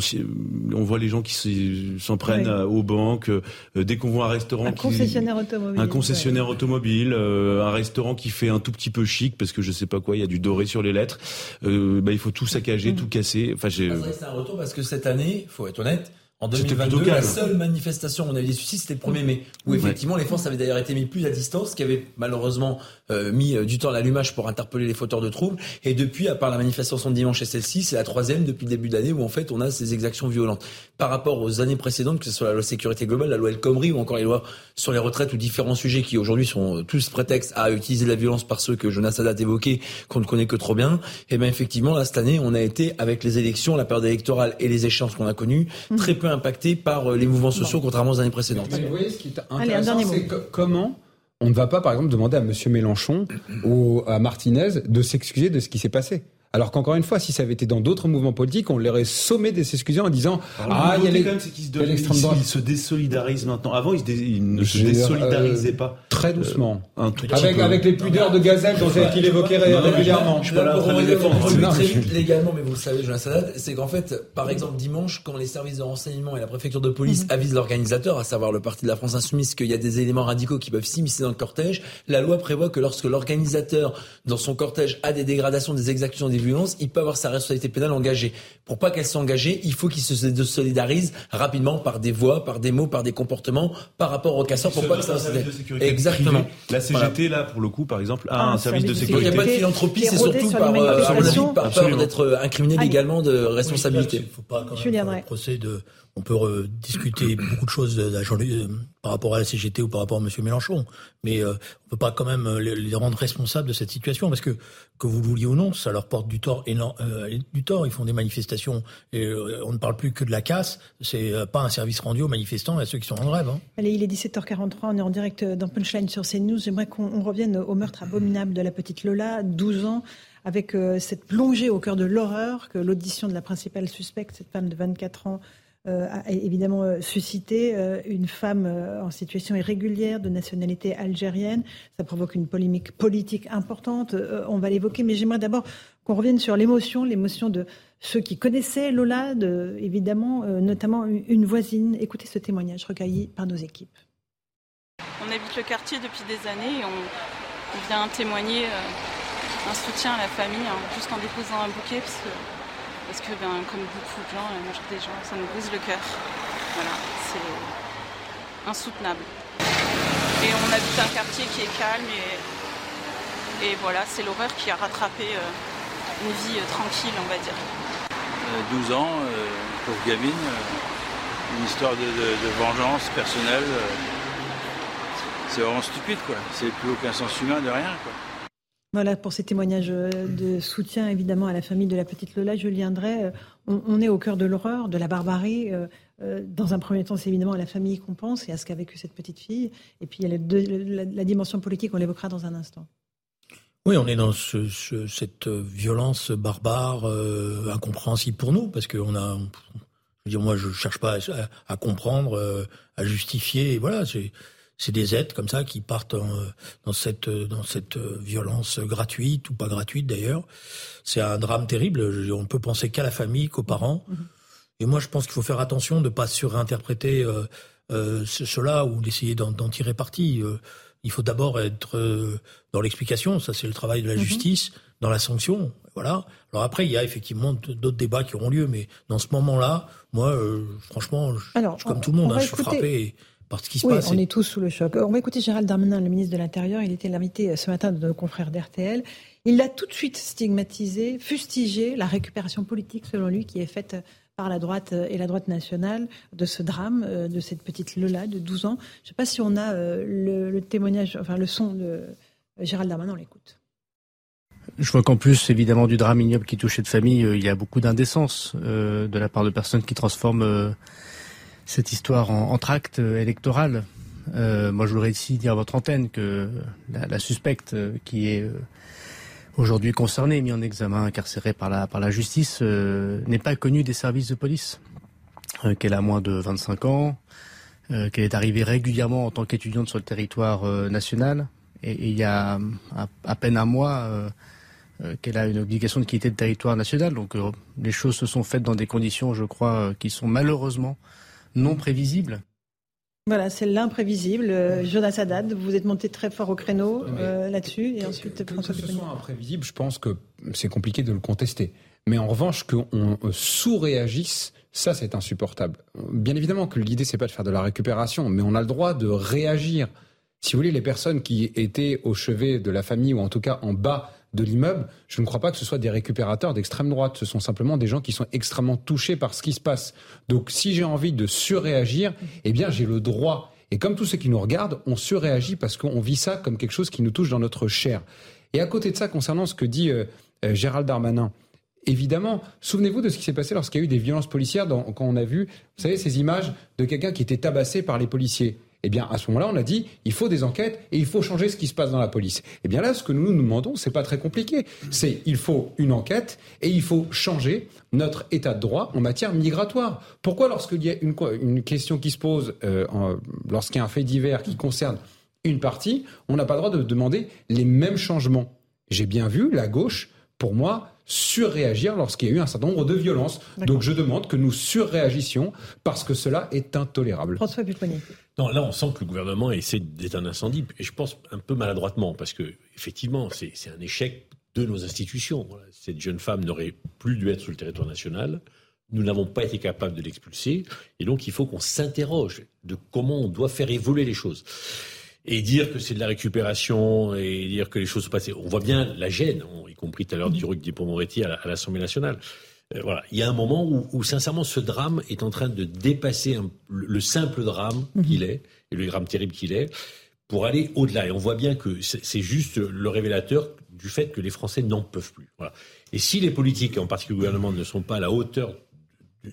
on, voit les gens qui s'en prennent aux banques, dès qu'on voit un restaurant... Un concessionnaire automobile. Un concessionnaire automobile, un restaurant qui fait un tout petit peu chic, parce que je sais pas quoi, il y a du doré sur les lettres. bah, il faut tout saccager, mm. tout casser. Enfin, j'ai c'est un retour parce que cette année, faut être honnête, en 2022, la seule manifestation où on avait des suicides, c'était le 1er mai, où effectivement les forces avaient d'ailleurs été mises plus à distance, qui avait malheureusement euh, mis euh, du temps à l'allumage pour interpeller les fauteurs de troubles. Et depuis, à part la manifestation de dimanche et celle-ci, c'est la troisième depuis le début d'année où en fait on a ces exactions violentes. Par rapport aux années précédentes, que ce soit la loi sécurité globale, la loi El Khomri ou encore les lois sur les retraites ou différents sujets qui aujourd'hui sont tous prétextes à utiliser la violence par ceux que Jonas Haddad évoquait, qu'on ne connaît que trop bien. Et eh bien effectivement, là cette année, on a été avec les élections, la période électorale et les échéances qu'on a connues, mmh. très peu impacté par euh, les mouvements sociaux, contrairement aux années précédentes. vous voyez, ce qui est intéressant, c'est comment on ne va pas, par exemple, demander à M. Mélenchon ou à Martinez de s'excuser de ce qui s'est passé. Alors qu'encore une fois, si ça avait été dans d'autres mouvements politiques, on l'aurait sommé des excuses en disant Ah, il y a les, quand même, c'est qu'ils se, ils se désolidarisent maintenant. Avant, ils, se ne se désolidarisaient pas. Très doucement. Euh, avec, avec les pudeurs de gazelle dont il évoquait régulièrement. Je suis pas là pour défendre. Très vite légalement, mais vous le savez, Jonas Haddad, c'est qu'en fait, par exemple, dimanche, quand les services de renseignement et la préfecture de police mhm. avisent l'organisateur, à savoir le parti de la France Insoumise, qu'il y a des éléments radicaux qui peuvent s'immiscer dans le cortège, la loi prévoit que lorsque l'organisateur, dans son cortège, a des dégradations, des exactions, des il peut avoir sa responsabilité pénale engagée. Pour pas qu'elle soit engagée, il faut qu'il se solidarise rapidement par des voix, par des mots, par des comportements, par rapport aux casseurs, pour pas que ça Exactement. La CGT, là, pour le coup, par exemple, a un, service de sécurité. Il n'y a pas de philanthropie, c'est surtout par, euh, par peur d'être incriminé légalement de responsabilité. Il ne faut pas, quand même, le procès de on peut discuter <coughs> beaucoup de choses par rapport à la CGT ou par rapport à M. Mélenchon, mais on on peut pas quand même les, rendre responsables de cette situation parce que que vous le vouliez ou non, ça leur porte du tort du tort. Ils font des manifestations et on ne parle plus que de la casse. C'est pas un service rendu aux manifestants et à ceux qui sont en grève. Hein. Allez, il est 17h43, on est en direct dans Punchline sur CNews. J'aimerais qu'on revienne au meurtre abominable de la petite Lola, 12 ans avec euh, cette plongée au cœur de l'horreur que l'audition de la principale suspecte, cette femme de 24 ans, euh, a évidemment euh, suscité une femme en situation irrégulière de nationalité algérienne. Ça provoque une polémique politique importante. on va l'évoquer, mais j'aimerais d'abord qu'on revienne sur l'émotion, l'émotion de ceux qui connaissaient Lola, de, évidemment, notamment une voisine. Écoutez ce témoignage recueilli par nos équipes. On habite le quartier depuis des années et on, vient témoigner un soutien à la famille, hein, juste en déposant un bouquet, parce que ben, comme beaucoup de gens, la majorité des gens, ça nous brise le cœur. Voilà, c'est insoutenable. Et on habite un quartier qui est calme et, et voilà, c'est l'horreur qui a rattrapé euh, une vie euh, tranquille, on va dire. 12 euh, ans, pauvre gamine, une histoire de, de vengeance personnelle. c'est vraiment stupide, quoi. C'est plus aucun sens humain de rien, quoi. Voilà pour ces témoignages euh, de soutien évidemment à la famille de la petite Lola. Je viendrai. Euh, on, est au cœur de l'horreur, de la barbarie. Euh, dans un premier temps, c'est évidemment à la famille qu'on pense et à ce qu'a vécu cette petite fille. Et puis il y a la, dimension politique, on l'évoquera dans un instant. Oui, on est dans cette violence barbare, incompréhensible pour nous, parce qu'on a. Je veux dire, moi, je cherche pas à, comprendre, à justifier. voilà, c'est des êtres comme ça qui partent dans cette dans cette violence gratuite ou pas gratuite d'ailleurs. C'est un drame terrible. On peut penser qu'à la famille, qu'aux parents. Mm-hmm. Et moi, je pense qu'il faut faire attention de pas surinterpréter euh, euh, cela ou d'essayer d'en tirer parti. Euh, il faut d'abord être euh, dans l'explication. Ça, c'est le travail de la mm-hmm. justice. Dans la sanction, voilà. Alors après, il y a effectivement d'autres débats qui auront lieu, mais dans ce moment-là, moi, franchement, je, Alors, comme tout le monde, hein, je suis frappé qui se oui, On est tous sous le choc. On va écouter Gérald Darmanin, le ministre de l'Intérieur. Il était l'invité ce matin de nos confrères d'RTL. Il a tout de suite stigmatisé, fustigé la récupération politique, selon lui, qui est faite par la droite et la droite nationale de ce drame, euh, de cette petite Lola de 12 ans. Je ne sais pas si on a euh, le, témoignage, enfin le son de Gérald Darmanin, on l'écoute. Je vois qu'en plus, évidemment, du drame ignoble qui touche cette famille, euh, il y a beaucoup d'indécence de la part de personnes qui transforment cette histoire en, tract euh, électoral. Euh, moi, je voudrais ici dire à votre antenne que la, suspecte euh, qui est aujourd'hui concernée, mise en examen, incarcérée par la, par la justice, n'est pas connue des services de police. qu'elle a moins de 25 ans, qu'elle est arrivée régulièrement en tant qu'étudiante sur le territoire national. Et, il y a à, peine un mois qu'elle a une obligation de quitter le territoire national. Donc les choses se sont faites dans des conditions, je crois, qui sont malheureusement non prévisible. Voilà, c'est l'imprévisible. Euh, Jonas Haddad, vous êtes monté très fort au créneau euh, là-dessus. Et ensuite, que, ce soit imprévisible, je pense que c'est compliqué de le contester. Mais en revanche, qu'on euh, sous-réagisse, ça, c'est insupportable. Bien évidemment que l'idée, c'est pas de faire de la récupération, mais on a le droit de réagir. Si vous voulez, les personnes qui étaient au chevet de la famille, ou en tout cas en bas de l'immeuble, je ne crois pas que ce soit des récupérateurs d'extrême droite. Ce sont simplement des gens qui sont extrêmement touchés par ce qui se passe. Donc, si j'ai envie de surréagir, eh bien, j'ai le droit. Et comme tous ceux qui nous regardent, on surréagit parce qu'on vit ça comme quelque chose qui nous touche dans notre chair. Et à côté de ça, concernant ce que dit euh, euh, Gérald Darmanin, évidemment, souvenez-vous de ce qui s'est passé lorsqu'il y a eu des violences policières, quand on a vu, vous savez, ces images de quelqu'un qui était tabassé par les policiers. Eh bien, à ce moment-là, on a dit, il faut des enquêtes et il faut changer ce qui se passe dans la police. Eh bien là, ce que nous nous demandons, c'est pas très compliqué. C'est, il faut une enquête et il faut changer notre état de droit en matière migratoire. Pourquoi, lorsqu'il y a une, une, question qui se pose, euh, lorsqu'il y a un fait divers qui concerne une partie, on n'a pas le droit de demander les mêmes changements J'ai bien vu la gauche, pour moi, surréagir lorsqu'il y a eu un certain nombre de violences. Donc je demande que nous surréagissions parce que cela est intolérable. François Non, là on sent que le gouvernement essaie d'être un incendie, et je pense un peu maladroitement, parce que effectivement c'est un échec de nos institutions. Cette jeune femme n'aurait plus dû être sur le territoire national. Nous n'avons pas été capables de l'expulser, et donc il faut qu'on s'interroge de comment on doit faire évoluer les choses et dire que c'est de la récupération et dire que les choses sont passées. On voit bien la gêne, y compris tout à l'heure du Ruc Dupond-Moretti à l'Assemblée nationale. Euh, voilà, il y a un moment où, sincèrement ce drame est en train de dépasser le, simple drame mhm. qu'il est et le drame terrible qu'il est pour aller au-delà. Et on voit bien que c'est juste le révélateur du fait que les Français n'en peuvent plus. Voilà. Et si les politiques, en particulier le gouvernement, ne sont pas à la hauteur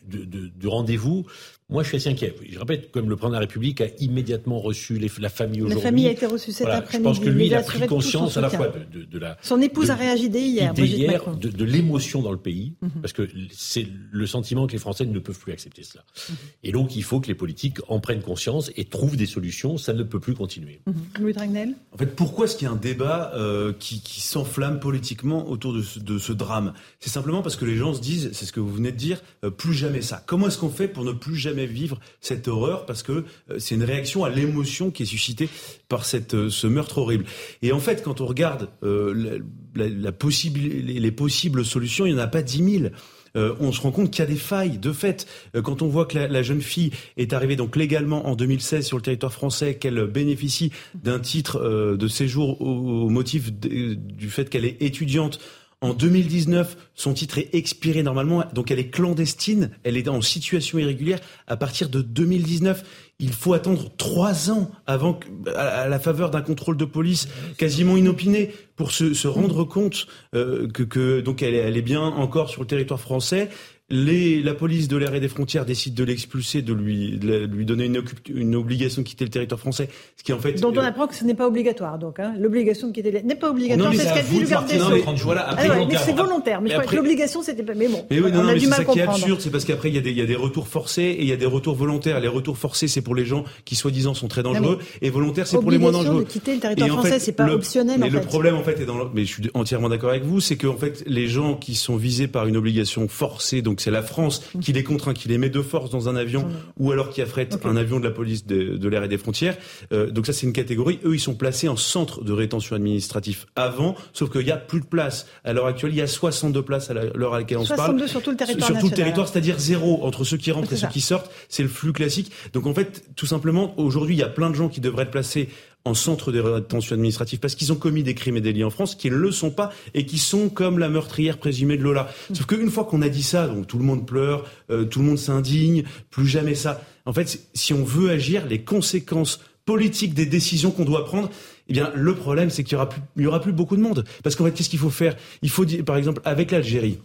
du rendez-vous, moi, je suis assez inquiet. Je répète, comme le président de la République a immédiatement reçu la famille aujourd'hui. La famille a été reçue cet après-midi. Je pense que lui, il a pris conscience à la fois de, la. Son épouse a réagi dès hier. Dès hier, de, l'émotion dans le pays, mhm. parce que c'est le sentiment que les Français ne peuvent plus accepter cela. Mhm. Et donc, il faut que les politiques en prennent conscience et trouvent des solutions. Ça ne peut plus continuer. Mhm. Louis Dragnel? En fait, pourquoi est-ce qu'il y a un débat euh, qui, s'enflamme politiquement autour de ce, drame? C'est simplement parce que les gens se disent, c'est ce que vous venez de dire, euh, plus jamais ça. Comment est-ce qu'on fait pour ne plus jamais vivre cette horreur parce que euh, c'est une réaction à l'émotion qui est suscitée par cette, euh, ce meurtre horrible. Et en fait, quand on regarde euh, la, possible, les, possibles solutions, il n'y en a pas dix mille. on se rend compte qu'il y a des failles. De fait, quand on voit que la, jeune fille est arrivée donc légalement en 2016 sur le territoire français, qu'elle bénéficie d'un titre de séjour au, motif du fait qu'elle est étudiante en 2019, son titre est expiré normalement, donc elle est clandestine, elle est en situation irrégulière. À partir de 2019, il faut attendre trois ans avant, à la faveur d'un contrôle de police quasiment inopiné, pour se, rendre compte euh, que, donc elle est bien encore sur le territoire français les, la police de l'air et des frontières décide de l'expulser, de lui, lui donner une, une, obligation de quitter le territoire français, ce qui en fait. Dont on apprend que ce n'est pas obligatoire, donc hein, l'obligation de quitter n'est pas obligatoire, c'est ce qu'a dit le garde des mais c'est volontaire. Mais, mais l'obligation c'était pas. Mais bon, mais oui, on a du mal à comprendre. C'est ça qui est absurde, c'est parce qu'après il y, a des, il y a des retours forcés et il y a des retours volontaires. Les retours forcés, c'est pour les gens qui soi-disant sont très dangereux, et volontaires, c'est pour les moins dangereux. de quitter le territoire français, c'est pas optionnel. Mais le problème en fait est dans. Mais je suis entièrement d'accord avec vous, c'est que en fait les gens qui sont visés par une obligation forcée, donc c'est la France qui les contraint, qui les met de force dans un avion, ou alors qui affrète un avion de la police de, l'air et des frontières. Euh, donc ça, c'est une catégorie. Eux, ils sont placés en centre de rétention administratif avant, sauf qu'il y a plus de place. À l'heure actuelle, il y a 62 places à l'heure à laquelle on se parle. sur tout le territoire Sur tout le territoire, c'est-à-dire zéro entre ceux qui rentrent et ceux qui sortent. C'est le flux classique. Donc en fait, tout simplement, aujourd'hui, il y a plein de gens qui devraient être placés en centre de rétention administrative parce qu'ils ont commis des crimes et délits en France qui ne le sont pas et qui sont comme la meurtrière présumée de Lola. Sauf qu'une fois qu'on a dit ça, donc tout le monde pleure, euh, tout le monde s'indigne, plus jamais ça. En fait, si on veut agir, les conséquences politiques des décisions qu'on doit prendre, eh bien, le problème, c'est qu'il y aura plus, aura plus beaucoup de monde. Parce qu'en fait, qu'est-ce qu'il faut faire? Il faut, par exemple, avec l'Algérie,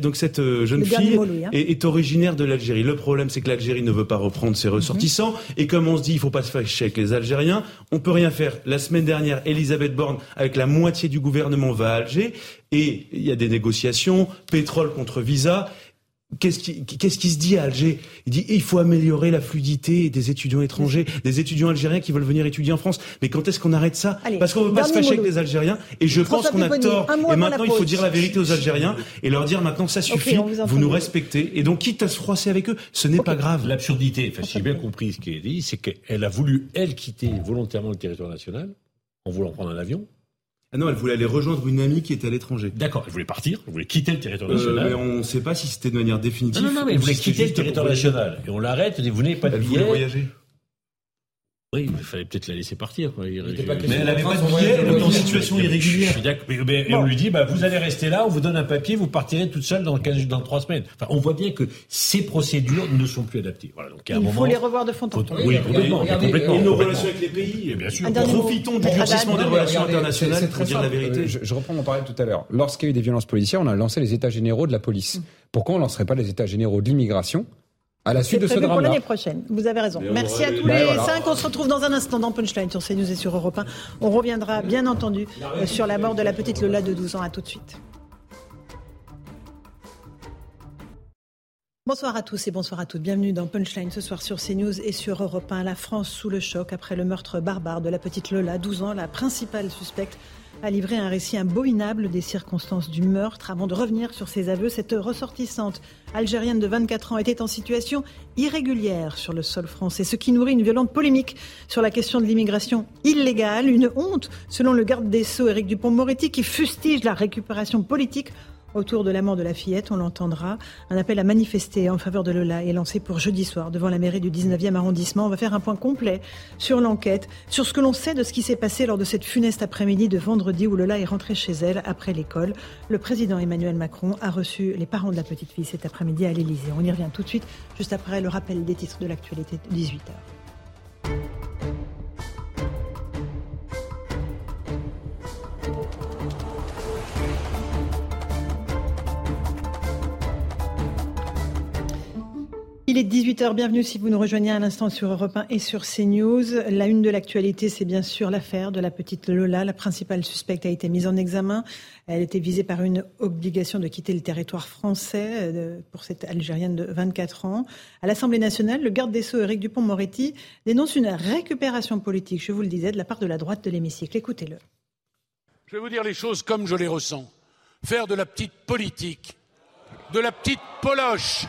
donc cette euh, jeune fille hein. est, originaire de l'Algérie. Le problème, c'est que l'Algérie ne veut pas reprendre ses ressortissants. Et comme on se dit, il faut pas se fâcher avec les Algériens, on peut rien faire. La semaine dernière, Elisabeth Borne, avec la moitié du gouvernement, va à Alger. Et il y a des négociations, pétrole contre visa. Qu'est-ce qui, qu'est-ce qui se dit à Alger? Il dit il faut améliorer la fluidité des étudiants étrangers, des étudiants algériens qui veulent venir étudier en France. Mais quand est-ce qu'on arrête ça? Parce qu'on veut pas se fâcher avec des Algériens. Et je pense qu'on a tort. Et maintenant, il faut dire la vérité aux Algériens et leur dire maintenant ça suffit. vous, nous respectez. Et donc, quitte à se froisser avec eux, ce n'est pas grave. L'absurdité, enfin, si j'ai bien compris ce qui est dit, c'est qu'elle a voulu elle quitter volontairement le territoire national en voulant prendre un avion ah non, elle voulait aller rejoindre une amie qui était à l'étranger. D'accord, elle voulait partir, elle voulait quitter le territoire national. Euh, mais on ne sait pas si c'était de manière définitive. Non, non, non mais elle voulait quitter le territoire national. Et on l'arrête, on dit, vous n'avez pas de billet. Elle voulait voyager. Oui, il fallait peut-être la laisser partir. Quoi. Mais elle n'avait pas de billet, elle était en situation irrégulière. et on lui dit, bah, vous allez rester là, on vous donne un papier, vous partirez toute seule dans, 15, dans 3 semaines. Enfin, on voit bien que ces procédures ne sont plus adaptées. Voilà, donc, à un il faut les revoir de fond en comble. Oui, complètement. complètement. Et nos relations avec les pays, bien sûr. Profitons du durcissement des relations internationales pour dire la vérité. Je, je reprends mon parallèle tout à l'heure. Lorsqu'il y a eu des violences policières, on a lancé les états généraux de la police. Mm. Pourquoi on ne lancerait pas les états généraux de l'immigration à la suite de ce drame pour l'année prochaine. Vous avez raison. Merci à tous les cinq. On se retrouve dans un instant dans Punchline sur CNews et sur Europe 1. On reviendra bien entendu sur la mort de la petite Lola de 12 ans. À tout de suite. Bonsoir à tous et bonsoir à toutes. Bienvenue dans Punchline ce soir sur CNews et sur Europe 1. La France sous le choc après le meurtre barbare de la petite Lola, 12 ans, la principale suspecte a livré un récit abominable des circonstances du meurtre. Avant de revenir sur ses aveux, cette ressortissante algérienne de 24 ans était en situation irrégulière sur le sol français, ce qui nourrit une violente polémique sur la question de l'immigration illégale, une honte selon le garde des Sceaux Éric Dupont-Moretti qui fustige la récupération politique autour de la mort de la fillette, on l'entendra. Un appel à manifester en faveur de Lola est lancé pour jeudi soir devant la mairie du 19e arrondissement. On va faire un point complet sur l'enquête, sur ce que l'on sait de ce qui s'est passé lors de cette funeste après-midi de vendredi où Lola est rentrée chez elle après l'école. Le président Emmanuel Macron a reçu les parents de la petite fille cet après-midi à l'Élysée. On y revient tout de suite, juste après le rappel des titres de l'actualité de 18h. Il est 18h, bienvenue si vous nous rejoignez à l'instant sur Europe 1 et sur CNews. La une de l'actualité, c'est bien sûr l'affaire de la petite Lola. La principale suspecte a été mise en examen. Elle était visée par une obligation de quitter le territoire français euh, pour cette Algérienne de 24 ans. À l'Assemblée nationale, le garde des Sceaux, Éric Dupont-Moretti, dénonce une récupération politique, je vous le disais, de la part de la droite de l'hémicycle. Écoutez-le. Je vais vous dire les choses comme je les ressens. Faire de la petite politique, de la petite poloche,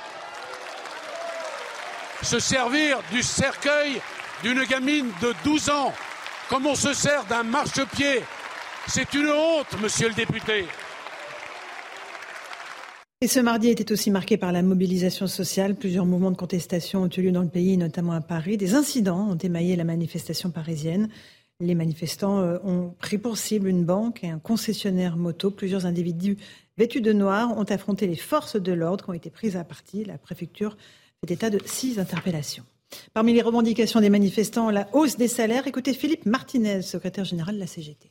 se servir du cercueil d'une gamine de 12 ans, comme on se sert d'un marchepied. C'est une honte, monsieur le député. Et ce mardi était aussi marqué par la mobilisation sociale. Plusieurs mouvements de contestation ont eu lieu dans le pays, notamment à Paris. Des incidents ont émaillé la manifestation parisienne. Les manifestants euh, ont pris pour cible une banque et un concessionnaire moto. Plusieurs individus vêtus de noir ont affronté les forces de l'ordre qui ont été prises à partie. La préfecture fait de six interpellations. Parmi les revendications des manifestants, la hausse des salaires. Écoutez Philippe Martinez, secrétaire général de la CGT.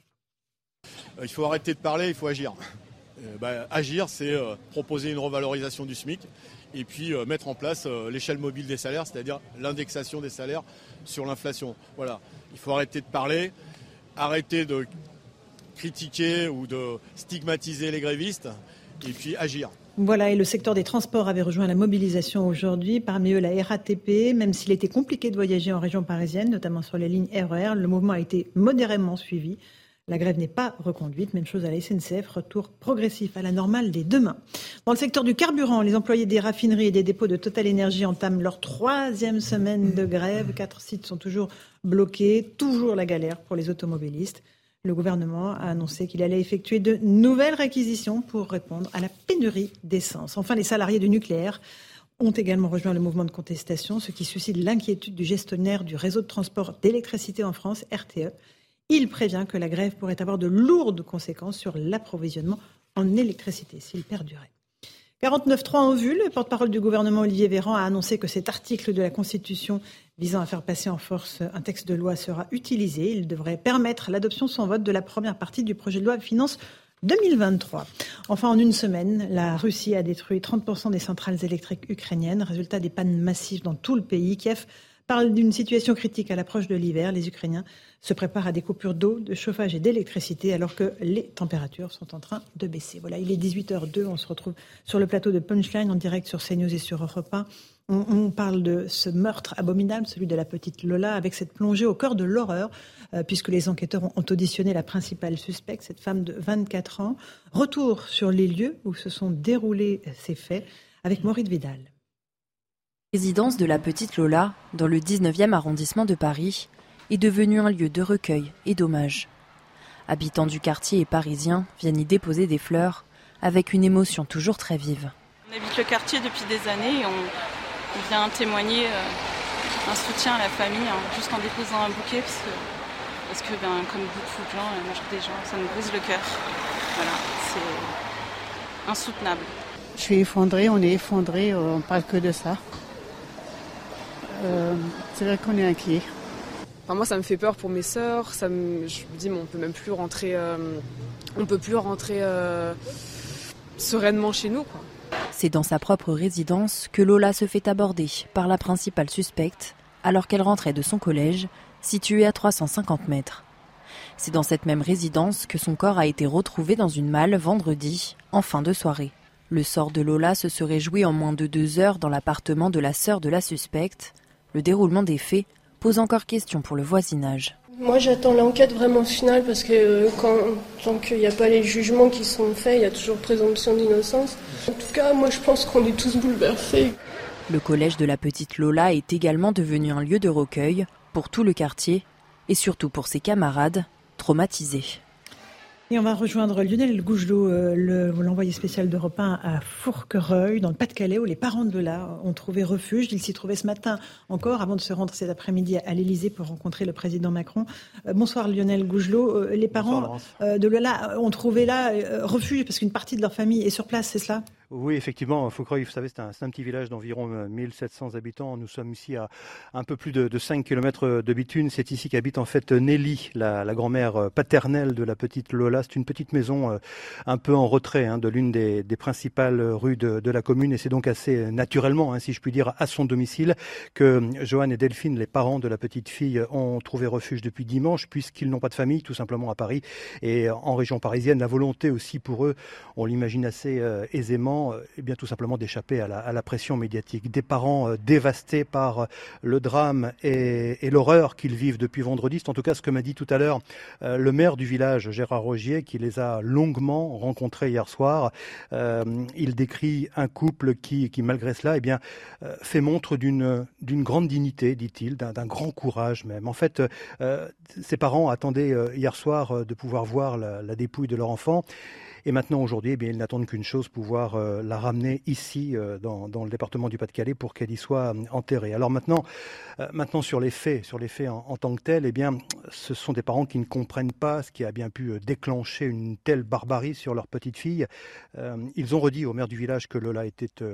Euh, il faut arrêter de parler, il faut agir. Euh, bah, agir, c'est euh, proposer une revalorisation du SMIC et puis mettre en place l'échelle mobile des salaires, c'est-à-dire l'indexation des salaires sur l'inflation. Voilà. Il faut arrêter de parler, arrêter de critiquer ou de stigmatiser les grévistes et puis agir. Voilà, et le secteur des transports avait rejoint la mobilisation aujourd'hui, parmi eux la RATP. Même s'il était compliqué de voyager en région parisienne, notamment sur les lignes RER, e le mouvement a été modérément suivi. La grève n'est pas reconduite. Même chose à la SNCF, retour progressif à la normale dès demain. Dans le secteur du carburant, les employés des raffineries et des dépôts de Total Energy entament leur troisième semaine de grève. Quatre sites sont toujours bloqués, toujours la galère pour les automobilistes. Le gouvernement a annoncé qu'il allait effectuer de nouvelles réquisitions pour répondre à la pénurie d'essence. Enfin, les salariés du nucléaire ont également rejoint le mouvement de contestation, ce qui suscite l'inquiétude du gestionnaire du réseau de transport d'électricité en France, RTE. Il prévient que la grève pourrait avoir de lourdes conséquences sur l'approvisionnement en électricité s'il perdurait. 49.3 en vue, le porte-parole du gouvernement Olivier Véran a annoncé que cet article de la Constitution visant à faire passer en force un texte de loi sera utilisé. Il devrait permettre l'adoption sans vote de la première partie du projet de loi de finances 2023. Enfin, en une semaine, la Russie a détruit 30% des centrales électriques ukrainiennes, résultat des pannes massives dans tout le pays. Kiev parle d'une situation critique à l'approche de l'hiver. Les Ukrainiens se préparent à des coupures d'eau, de chauffage et d'électricité alors que les températures sont en train de baisser. Voilà, il est 18h02. On se retrouve sur le plateau de Punchline en direct sur CNews et sur Europe 1. On, parle de ce meurtre abominable, celui de la petite Lola, avec cette plongée au cœur de l'horreur, euh, puisque les enquêteurs ont, auditionné la principale suspecte, cette femme de 24 ans. Retour sur les lieux où se sont déroulés ces faits avec Maurice Vidal résidence de la petite Lola, dans le 19e arrondissement de Paris, est devenue un lieu de recueil et d'hommage. Habitants du quartier et parisiens viennent y déposer des fleurs avec une émotion toujours très vive. On habite le quartier depuis des années et on, vient témoigner euh, un soutien à la famille, hein, juste en déposant un bouquet, parce que, parce que ben, comme beaucoup de gens, la majorité des gens, ça nous brise le cœur. Voilà, c'est insoutenable. Je suis effondrée, on est effondré, on parle que de ça. Euh, c'est vrai qu'on est inquiet. moi, ça me fait peur pour mes sœurs. Ça je me dis, mais on peut même plus rentrer. Euh, on peut plus rentrer euh, sereinement chez nous. C'est dans sa propre résidence que Lola se fait aborder par la principale suspecte alors qu'elle rentrait de son collège, situé à 350 mètres. C'est dans cette même résidence que son corps a été retrouvé dans une malle vendredi, en fin de soirée. Le sort de Lola se serait joué en moins de deux heures dans l'appartement de la sœur de la suspecte, le déroulement des faits pose encore question pour le voisinage. Moi j'attends l'enquête vraiment finale parce que euh, quand, tant qu'il n'y a pas les jugements qui sont faits, il y a toujours présomption d'innocence. En tout cas, moi je pense qu'on est tous bouleversés. Le collège de la petite Lola est également devenu un lieu de recueil pour tout le quartier et surtout pour ses camarades traumatisés. Et on va rejoindre Lionel Gougelot, euh, l'envoyé spécial d'Europe 1 à Fourquereuil, dans le Pas-de-Calais, où les parents de là ont trouvé refuge. Ils s'y trouvaient ce matin encore, avant de se rendre cet après-midi à l'Élysée pour rencontrer le président Macron. Euh, bonsoir Lionel Gougelot. Euh, les parents de Lola ont trouvé là refuge parce qu'une partie de leur famille est sur place, c'est cela? Oui, effectivement, Foucreuil, vous savez, c'est un, petit village d'environ 1700 habitants. Nous sommes ici à un peu plus de, de 5 km de Bithune. C'est ici qu'habite en fait Nelly, la, grand-mère paternelle de la petite Lola. C'est une petite maison un peu en retrait hein, de l'une des, principales rues de, de, la commune. Et c'est donc assez naturellement, hein, si je puis dire, à son domicile que Johan et Delphine, les parents de la petite fille, ont trouvé refuge depuis dimanche, puisqu'ils n'ont pas de famille, tout simplement à Paris. Et en région parisienne, la volonté aussi pour eux, on l'imagine assez aisément, euh, eh bien, tout simplement d'échapper à la, pression médiatique. Des parents euh, dévastés par euh, le drame et, l'horreur qu'ils vivent depuis vendredi. C'est en tout cas ce que m'a dit tout à l'heure le maire du village, Gérard Rogier, qui les a longuement rencontrés hier soir. il décrit un couple qui, malgré cela, eh fait montre d'une grande dignité, dit-il, d'un grand courage même. En fait, ses parents attendaient hier soir de pouvoir voir la dépouille de leur enfant. Et maintenant, aujourd'hui, eh bien, ils n'attendent qu'une chose, pouvoir euh, la ramener ici, euh, dans, dans, le département du Pas-de-Calais, pour qu'elle y soit euh, enterrée. Alors maintenant, maintenant sur les faits, sur les faits en, tant que tels, eh bien, ce sont des parents qui ne comprennent pas ce qui a bien pu déclencher une telle barbarie sur leur petite fille. ils ont redit au maire du village que Lola était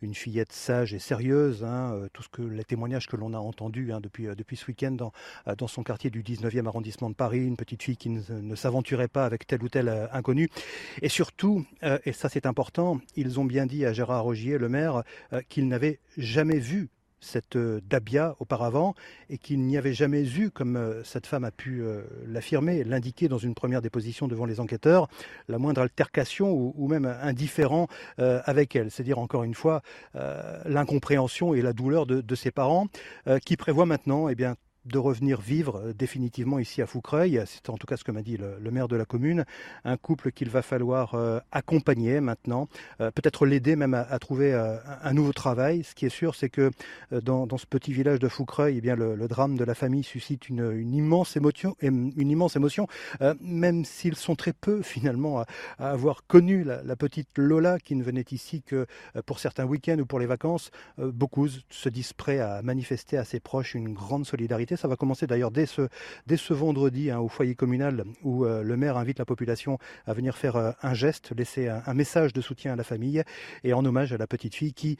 une fillette sage et sérieuse. Hein, tout ce que les témoignages que l'on a entendus hein, depuis depuis ce week-end dans dans son quartier du 19e arrondissement de Paris, une petite fille qui ne s'aventurait pas avec tel ou tel inconnu. Et surtout, euh, et ça c'est important, ils ont bien dit à Gérard Rogier, le maire, euh, qu'ils n'avaient jamais vu cette euh, Dabia auparavant et qu'il n'y avait jamais eu, comme cette femme a pu l'affirmer, l'indiquer dans une première déposition devant les enquêteurs, la moindre altercation ou, même indifférent avec elle. C'est-à-dire encore une fois l'incompréhension et la douleur de, de ses parents qui prévoient maintenant eh bien, de revenir vivre euh, définitivement ici à Foucreuil. C'est en tout cas ce que m'a dit le, maire de la commune. Un couple qu'il va falloir euh, accompagner maintenant, euh, peut-être l'aider même à, trouver un nouveau travail. Ce qui est sûr, c'est que dans, ce petit village de Foucreuil, eh bien, le, drame de la famille suscite une, immense émotion, une immense émotion même s'ils sont très peu <laughs> finalement à, à avoir connu la, la, petite Lola qui ne venait ici que pour certains week-ends ou pour les vacances. beaucoup se disent prêts à manifester à ses proches une grande solidarité Ça va commencer d'ailleurs dès ce, vendredi hein, au foyer communal où euh, le maire invite la population à venir faire euh, un geste, laisser un, un, message de soutien à la famille et en hommage à la petite fille qui,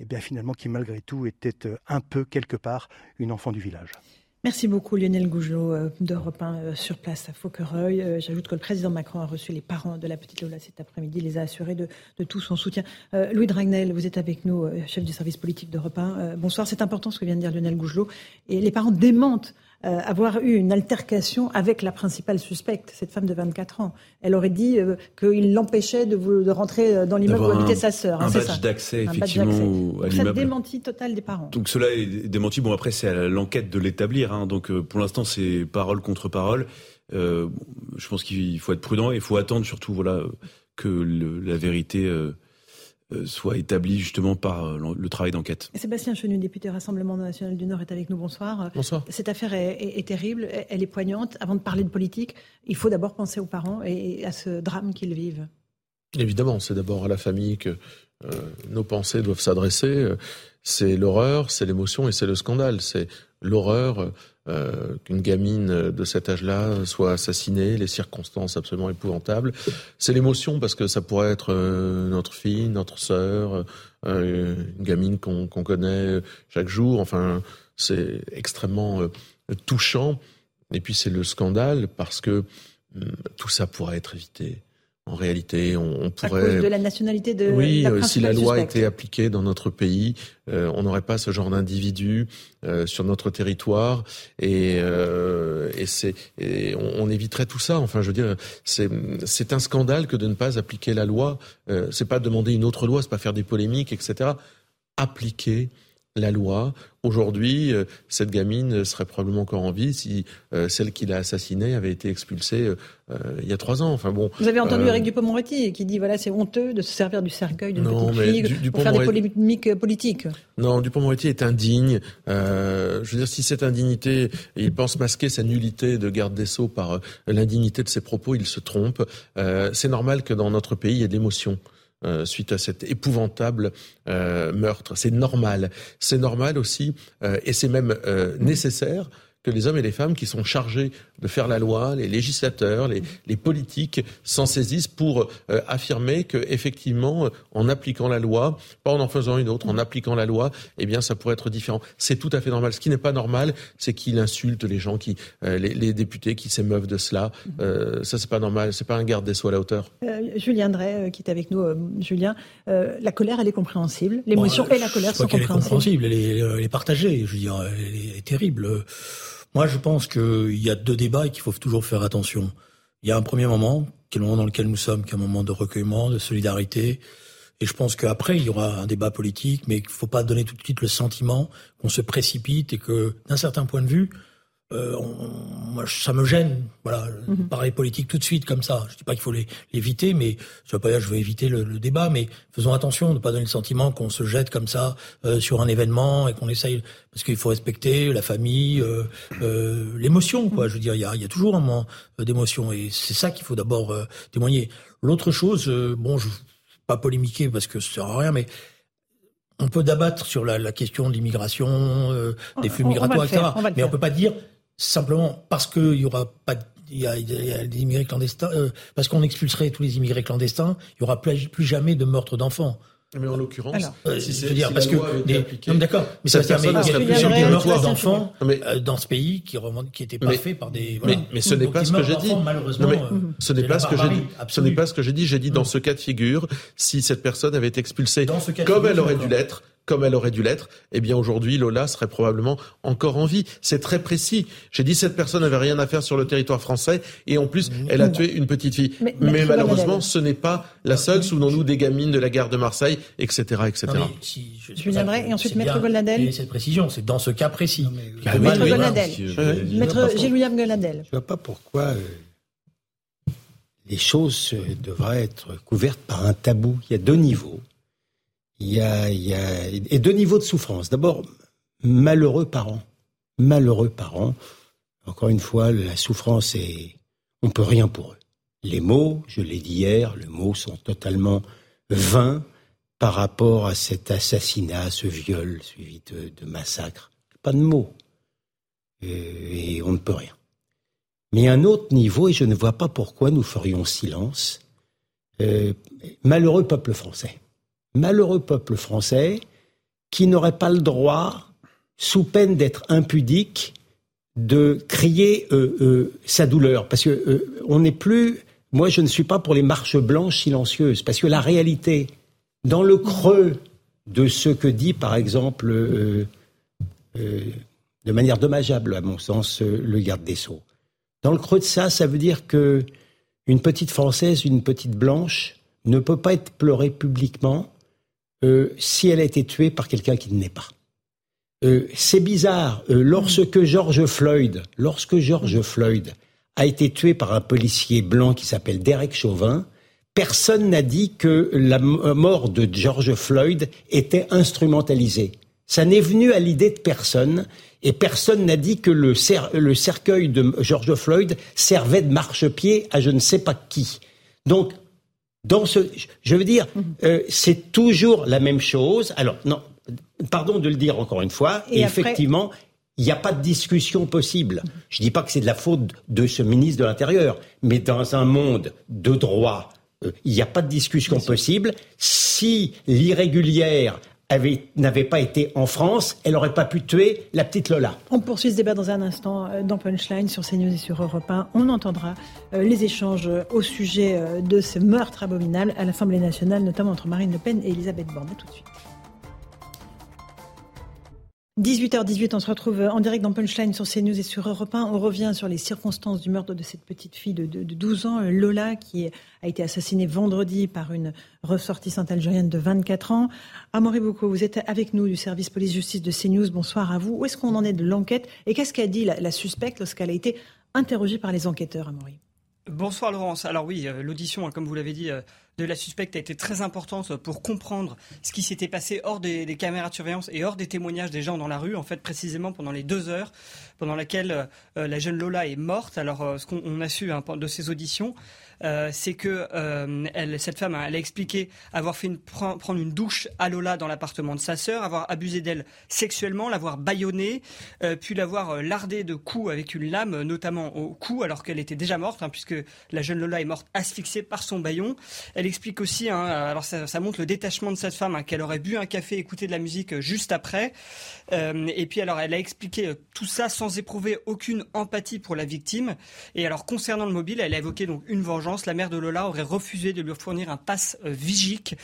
eh bien, finalement, qui malgré tout était euh, un peu quelque part une enfant du village. Merci beaucoup Lionel Gougelot euh, d'Europe 1 euh, sur place à Fauquereuil. Euh, j'ajoute que le président Macron a reçu les parents de la petite Lola cet après-midi, les a assurés de, tout son soutien. Louis Dragnel, vous êtes avec nous, chef du service politique d'Europe 1. Bonsoir, c'est important ce que vient de dire Lionel Gougelot. Et les parents démentent euh, avoir eu une altercation avec la principale suspecte, cette femme de 24 ans. Elle aurait dit euh, qu'il l'empêchait de, de, rentrer euh, dans l'immeuble où habitait sa sœur. Hein, un badge d'accès, effectivement, à l'immeuble. démenti total des parents. Donc cela est démenti. Bon, après, c'est à l'enquête de l'établir. Hein, donc pour l'instant, c'est parole contre parole. Euh, je pense qu'il faut être prudent et il faut attendre surtout voilà, que le, la vérité euh, soit établi justement par euh, le travail d'enquête. Sébastien Chenu, député Rassemblement national du Nord, est avec nous. Bonsoir. Bonsoir. Cette affaire est, est, est, terrible, elle est poignante. Avant de parler de politique, il faut d'abord penser aux parents et à ce drame qu'ils vivent. Évidemment, c'est d'abord à la famille que euh, nos pensées doivent s'adresser. C'est l'horreur, c'est l'émotion et c'est le scandale. C'est l'horreur euh, qu'une gamine de cet âge-là soit assassinée, les circonstances absolument épouvantables. C'est l'émotion parce que ça pourrait être euh, notre fille, notre sœur, euh, une gamine qu'on qu connaît chaque jour. Enfin, c'est extrêmement euh, touchant. Et puis c'est le scandale parce que hum, tout ça pourrait être évité. En réalité, on, on pourrait. À cause de la nationalité de. Oui, la euh, si la loi suspecte. était appliquée dans notre pays, euh, on n'aurait pas ce genre d'individu euh, sur notre territoire, et, euh, et c'est, on, on, éviterait tout ça. Enfin, je veux dire, c'est, c'est un scandale que de ne pas appliquer la loi. Euh, c'est pas demander une autre loi, c'est pas faire des polémiques, etc. Appliquer la loi. Aujourd'hui, euh, cette gamine serait probablement encore en vie si euh, celle qui l'a assassinée avait été expulsée euh, il y a trois ans. Enfin bon. Vous avez entendu Eric Dupond-Moretti qui dit voilà c'est honteux de se servir du cercueil d'une petite fille pour faire des polémiques politiques. Non, Dupond-Moretti est indigne. je veux dire si cette indignité, il pense masquer sa nullité de garde des sceaux par l'indignité de ses propos, il se trompe. c'est normal que dans notre pays il y ait de l'émotion. Euh, suite à cet épouvantable euh, meurtre. C'est normal. C'est normal aussi, euh, et c'est même nécessaire que les hommes et les femmes qui sont chargés de faire la loi, les législateurs, les, les politiques s'en saisissent pour euh, affirmer que effectivement, euh, en appliquant la loi, pas en en faisant une autre, en appliquant la loi, eh bien, ça pourrait être différent. C'est tout à fait normal. Ce qui n'est pas normal, c'est qu'il insulte les gens qui, euh, les, les, députés qui s'émeuvent de cela. Euh, ça, c'est pas normal. C'est pas un garde des sceaux à la hauteur. Julien Drey, qui est avec nous, Julien, la colère, elle est compréhensible. L'émotion et la colère sont compréhensibles. Elle est compréhensible. Elle est, elle est partagée. Je veux dire, elle est terrible. Moi, je pense qu'il y a deux débats et qu'il faut toujours faire attention. Il y a un premier moment, qui est le moment dans lequel nous sommes, qui est un moment de recueillement, de solidarité. Et je pense qu'après, il y aura un débat politique, mais qu'il ne faut pas donner tout de suite le sentiment qu'on se précipite et que, d'un certain point de vue, euh, moi, ça me gêne, voilà, mhm. parler politique tout de suite comme ça. Je dis pas qu'il faut l'éviter, mais je veux pas dire je veux éviter le, débat, mais faisons attention de ne pas donner le sentiment qu'on se jette comme ça euh, sur un événement et qu'on essaye, parce qu'il faut respecter la famille, euh, euh l'émotion, quoi. Je veux dire, il y a, y a, toujours un moment d'émotion et c'est ça qu'il faut d'abord témoigner. L'autre chose, bon, je pas polémiquer parce que ça sert à rien, mais on peut débattre sur la, la question de l'immigration, des flux migratoires, etc. mais on peut pas dire simplement parce qu'il y aura pas il y, a, des immigrés clandestins, euh, parce qu'on expulserait tous les immigrés clandestins, il y aura plus, plus jamais de meurtres d'enfants. Mais en l'occurrence, euh, si c'est dire parce que d'accord, mais ça veut dire mais il y a des meurtres d'enfants euh, dans ce pays qui qui étaient pas faits par des voilà. mais, mais ce n'est pas ce que j'ai dit. Malheureusement, ce n'est pas ce que j'ai dit. Ce n'est pas ce que j'ai dit. J'ai dit dans ce cas de figure, si cette personne avait été expulsée comme elle aurait dû l'être, comme elle aurait dû l'être, eh bien aujourd'hui Lola serait probablement encore en vie. C'est très précis. J'ai dit cette personne n'avait rien à faire sur le territoire français et en plus elle a tué une petite fille. Mais, malheureusement ce n'est pas la seule. Souvenons-nous des gamines de la gare de Marseille, etc., etc. Non, si, je, viendrai et ensuite Maître Goladel. cette précision, c'est dans ce cas précis. Maître Goladel. Maître Gilles-William Goladel. Je vois pas pourquoi. Euh, les choses devraient être couvertes par un tabou. Il y a deux niveaux il y a, et deux niveaux de souffrance. D'abord, malheureux parents, malheureux parents. Encore une fois, la souffrance est, on peut rien pour eux. Les mots, je l'ai dit hier, les mots sont totalement vains par rapport à cet assassinat, ce viol suivi de, de massacre. Pas de mots. Euh, et on ne peut rien. Mais un autre niveau, et je ne vois pas pourquoi nous ferions silence, euh, malheureux peuple français malheureux peuple français qui n'aurait pas le droit, sous peine d'être impudique, de crier euh, euh, sa douleur. Parce que euh, on n'est plus. Moi, je ne suis pas pour les marches blanches silencieuses, parce que la réalité, dans le creux de ce que dit, par exemple, de manière dommageable, à mon sens, le garde des sceaux, dans le creux de ça, ça veut dire que une petite française, une petite blanche, ne peut pas être pleurée publiquement euh, si elle a été tuée par quelqu'un qui ne l'est pas. Euh, c'est bizarre. Euh, lorsque George Floyd, lorsque George Floyd a été tué par un policier blanc qui s'appelle Derek Chauvin, personne n'a dit que la mort de George Floyd était instrumentalisée. Ça n'est venu à l'idée de personne et personne n'a dit que le, le, cercueil de George Floyd servait de marchepied à je ne sais pas qui. Donc dans ce, je veux dire, mhm. euh, c'est toujours la même chose. Alors, non, pardon de le dire encore une fois. Et, effectivement, il n'y a pas de discussion possible. Je ne dis pas que c'est de la faute de ce ministre de l'Intérieur, mais dans un monde de droit, euh, il n'y a pas de discussion possible. Si l'irrégulière n'avait pas été en France, elle n'aurait pas pu tuer la petite Lola. On poursuit ce débat dans un instant euh, dans Punchline sur CNews et sur Europe 1. On entendra euh, les échanges au sujet euh, de ce meurtre abominable à l'Assemblée nationale, notamment entre Marine Le Pen et Elisabeth Borne. tout de suite. 18h18, on se retrouve en direct dans Punchline sur CNews et sur Europe 1. On revient sur les circonstances du meurtre de cette petite fille de, 12 ans, Lola, qui a été assassinée vendredi par une ressortissante algérienne de 24 ans. Amaury Boucaud, vous êtes avec nous du service police-justice de CNews. Bonsoir à vous. Où est-ce qu'on en est de l'enquête? Et qu'est-ce qu'a dit la, suspecte lorsqu'elle a été interrogée par les enquêteurs, Amaury? Bonsoir Laurence. Alors oui, euh, l'audition, hein, comme vous l'avez dit, euh, de la suspecte a été très importante pour comprendre ce qui s'était passé hors des, caméras de surveillance et hors des témoignages des gens dans la rue, en fait précisément pendant les deux heures pendant lesquelles euh, la jeune Lola est morte. Alors ce qu'on a su hein, de ces auditions, euh, c'est que euh, cette femme, elle a expliqué avoir fait prendre une douche à Lola dans l'appartement de sa sœur, avoir abusé d'elle sexuellement, l'avoir bâillonnée, euh, puis l'avoir lardée de coups avec une lame, notamment au cou, alors qu'elle était déjà morte, hein, puisque la jeune Lola est morte asphyxiée par son baillon. Elle explique aussi, hein, alors ça, montre le détachement de cette femme, hein, qu'elle aurait bu un café, écouté de la musique juste après. et puis alors, elle a expliqué tout ça sans éprouver aucune empathie pour la victime. Et alors, concernant le mobile, elle a évoqué donc une vengeance la mère de Lola aurait refusé de lui fournir un pass euh, vigique.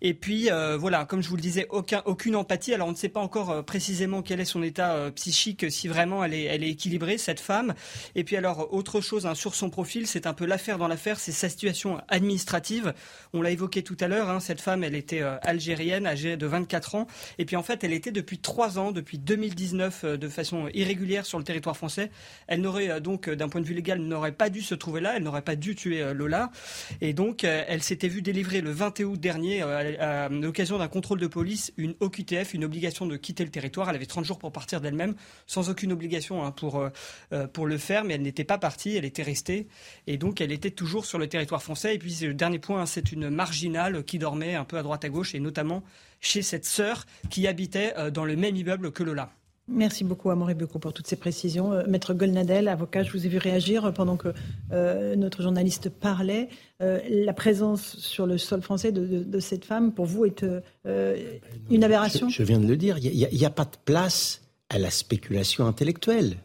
Et puis, euh, voilà, comme je vous le disais, aucun, aucune empathie. Alors, on ne sait pas encore euh, précisément quel est son état psychique, si vraiment elle est, équilibrée, cette femme. Et puis, alors, autre chose hein, sur son profil, c'est un peu l'affaire dans l'affaire, c'est sa situation administrative. On l'a évoqué tout à l'heure, hein, cette femme, elle était algérienne, âgée de 24 ans. Et puis, en fait, elle était depuis trois ans, depuis 2019, de façon irrégulière sur le territoire français. Elle n'aurait donc, d'un point de vue légal, n'aurait pas dû se trouver là. Elle n'aurait pas dû tuer Lola. Et donc, euh, elle s'était vue délivrer le 20 août dernier, euh, à, l'occasion d'un contrôle de police, une OQTF, une obligation de quitter le territoire. Elle avait 30 jours pour partir d'elle-même, sans aucune obligation hein, pour, euh, pour le faire, mais elle n'était pas partie, elle était restée. Et donc, elle était toujours sur le territoire français. Et puis, le dernier point, c'est une marginale qui dormait un peu à droite à gauche, et notamment chez cette sœur qui habitait dans le même immeuble que Lola. Merci beaucoup, Amaury Becot, pour toutes ces précisions. Euh, Maître Golnadel, avocat, je vous ai vu réagir pendant que euh, notre journaliste parlait. Euh, la présence sur le sol français de, cette femme, pour vous, est une aberration je, viens de le dire. Il n'y a, pas de place à la spéculation intellectuelle.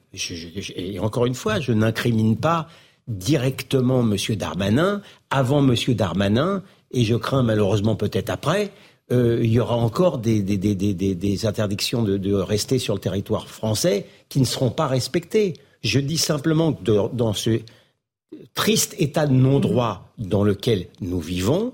et encore une fois, je n'incrimine pas directement M. Darmanin, avant M. Darmanin, et je crains malheureusement peut-être après, euh, il y aura encore des, des, des, des interdictions de, de, rester sur le territoire français qui ne seront pas respectées. Je dis simplement que dans ce triste état de non-droit dans lequel nous vivons,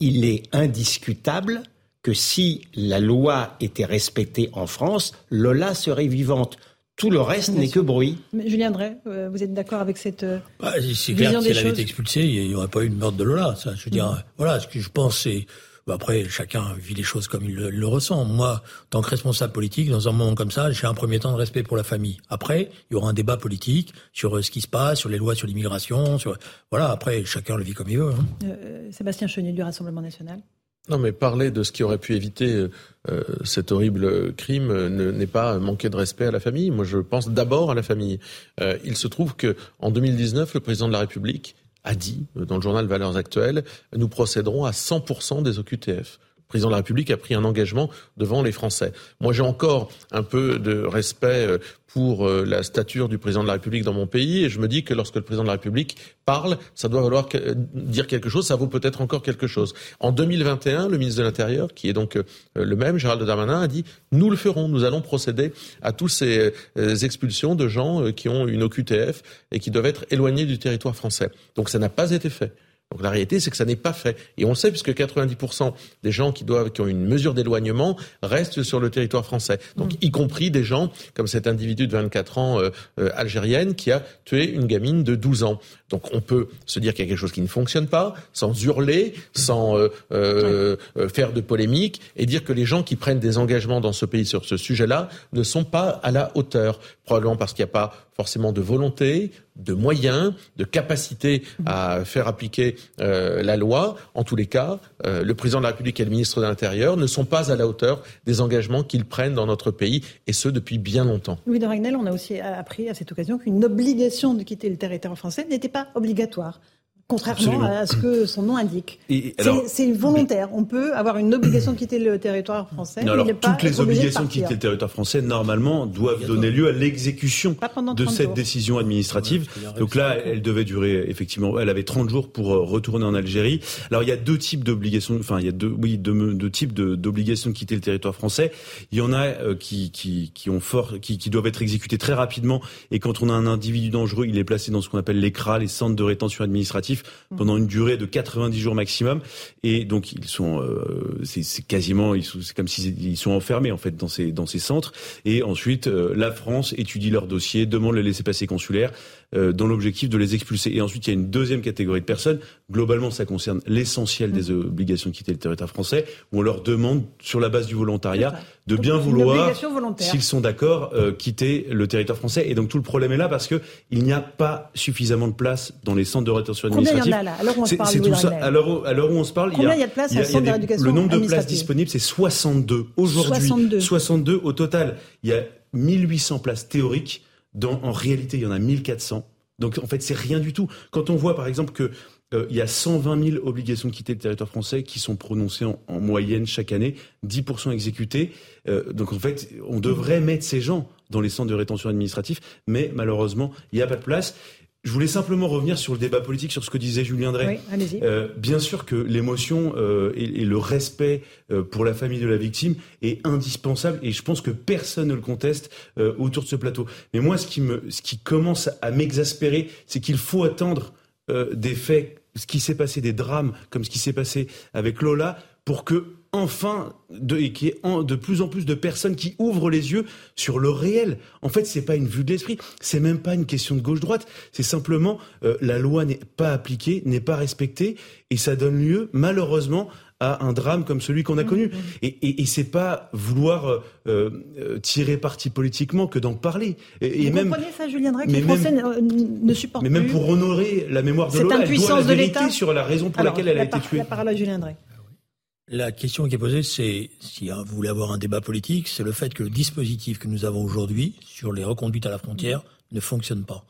il est indiscutable que si la loi était respectée en France, Lola serait vivante. Tout le reste n'est que bruit. Mais Julien Drey, euh, vous êtes d'accord avec cette euh, bah, C'est clair que si elle avait été expulsée, il n'y aurait pas eu une meurtre de Lola. Ça, je veux dire, mm. voilà, ce que je pense, c'est bah, après, chacun vit les choses comme il le, ressent. Moi, en tant que responsable politique, dans un moment comme ça, j'ai un premier temps de respect pour la famille. Après, il y aura un débat politique sur euh, ce qui se passe, sur les lois sur l'immigration. Sur... Voilà, après, chacun le vit comme il veut. Hein. Euh, Sébastien Chenier du Rassemblement national. Non, mais parler de ce qui aurait pu éviter euh, cet horrible crime n'est pas manquer de respect à la famille. Moi, je pense d'abord à la famille. il se trouve que en 2019, le président de la République a dit euh, dans le journal Valeurs Actuelles, nous procéderons à 100% des OQTF. Président de la République a pris un engagement devant les Français. Moi, j'ai encore un peu de respect euh, pour euh, la stature du président de la République dans mon pays et je me dis que lorsque le président de la République parle, ça doit vouloir dire quelque chose, ça vaut peut-être encore quelque chose. En 2021, le ministre de l'Intérieur, qui est donc le même, Gérald Darmanin, a dit nous le ferons, nous allons procéder à tous ces expulsions de gens qui ont une OQTF et qui doivent être éloignés du territoire français. Donc ça n'a pas été fait. Donc la réalité, c'est que ça n'est pas fait. Et on sait, puisque 90% des gens qui, doivent, qui ont une mesure d'éloignement restent sur le territoire français. Donc mm. y compris des gens comme cet individu de 24 ans euh, euh, algérienne qui a tué une gamine de 12 ans. Donc on peut se dire qu'il y a quelque chose qui ne fonctionne pas, sans hurler, sans euh, euh, faire de polémique, et dire que les gens qui prennent des engagements dans ce pays sur ce sujet-là ne sont pas à la hauteur, probablement parce qu'il n'y a pas forcément de volonté, de moyens, de capacité à faire appliquer la loi. En tous les cas, le président de la République et le ministre de l'Intérieur ne sont pas à la hauteur des engagements qu'ils prennent dans notre pays, et ce depuis bien longtemps. Louis de Ragnel, on a aussi appris à cette occasion qu'une obligation de quitter le territoire français n'était pas obligatoire. Contrairement à ce que son nom indique. C'est volontaire. On peut avoir une obligation de quitter le territoire français. Non, alors, toutes les obligations de, quitter le territoire français, normalement, doivent donner lieu à l'exécution de cette décision administrative. Donc là, elle devait durer, effectivement, elle avait 30 jours pour euh, retourner en Algérie. Alors, il y a deux types d'obligations, enfin, il y a deux, oui, deux, deux types d'obligations de, quitter le territoire français. Il y en a euh, qui, qui, qui, ont fort, qui, qui doivent être exécutées très rapidement. Et quand on a un individu dangereux, il est placé dans ce qu'on appelle les CRA, les centres de rétention administrative, pendant une durée de 90 jours maximum. Et donc, ils sont, euh, c'est quasiment, c'est comme s'ils sont enfermés, en fait, dans ces, dans ces centres. Et ensuite, euh, la France étudie leur dossier, demande le laisser-passer consulaire euh, dans l'objectif de les expulser. Et ensuite, il y a une deuxième catégorie de personnes. Globalement, ça concerne l'essentiel des obligations de quitter le territoire français, où on leur demande, sur la base du volontariat, de bien vouloir, s'ils sont d'accord, euh, quitter le territoire français. Et donc tout le problème est là parce que il n'y a pas suffisamment de place dans les centres de rétention administrative. Combien il y en a là Alors on se parle, c'est tout ça. À l'heure où on se parle, Combien il y a, de place Le nombre de places disponibles, c'est 62 aujourd'hui. 62. 62 au total. Il y a 1800 places théoriques en réalité, il y en a 1400. Donc en fait, c'est rien du tout. Quand on voit par exemple que euh, il y a 120 000 obligations de quitter le territoire français qui sont prononcées en, moyenne chaque année, 10% exécutées. Euh, donc en fait, on devrait mettre ces gens dans les centres de rétention administrative, mais malheureusement, il n'y a pas de place. Je voulais simplement revenir sur le débat politique, sur ce que disait Julien Drey. Oui, euh, bien sûr que l'émotion euh, et, et, le respect euh, pour la famille de la victime est indispensable et je pense que personne ne le conteste euh, autour de ce plateau. Mais moi, ce qui, me, ce qui commence à m'exaspérer, c'est qu'il faut attendre euh, des faits, ce qui s'est passé, des drames comme ce qui s'est passé avec Lola, pour que enfin de, et qui est de plus en plus de personnes qui ouvrent les yeux sur le réel. En fait, c'est pas une vue de l'esprit, c'est même pas une question de gauche-droite, c'est simplement euh, la loi n'est pas appliquée, n'est pas respectée, et ça donne lieu malheureusement à un drame comme celui qu'on a mmh, connu. Mmh. Et, et, et c'est pas vouloir euh, euh, tirer parti politiquement que d'en parler. Et, Vous même, comprenez ça, Julien Drey, que les Français ne, ne supportent Mais même pour honorer la mémoire de Lola, elle doit la vérité sur la raison pour laquelle elle a été tuée. La parole à Julien Drey. La question qui est posée, c'est, si vous voulez avoir un débat politique, c'est le fait que le dispositif que nous avons aujourd'hui sur les reconduites à la frontière ne fonctionne pas.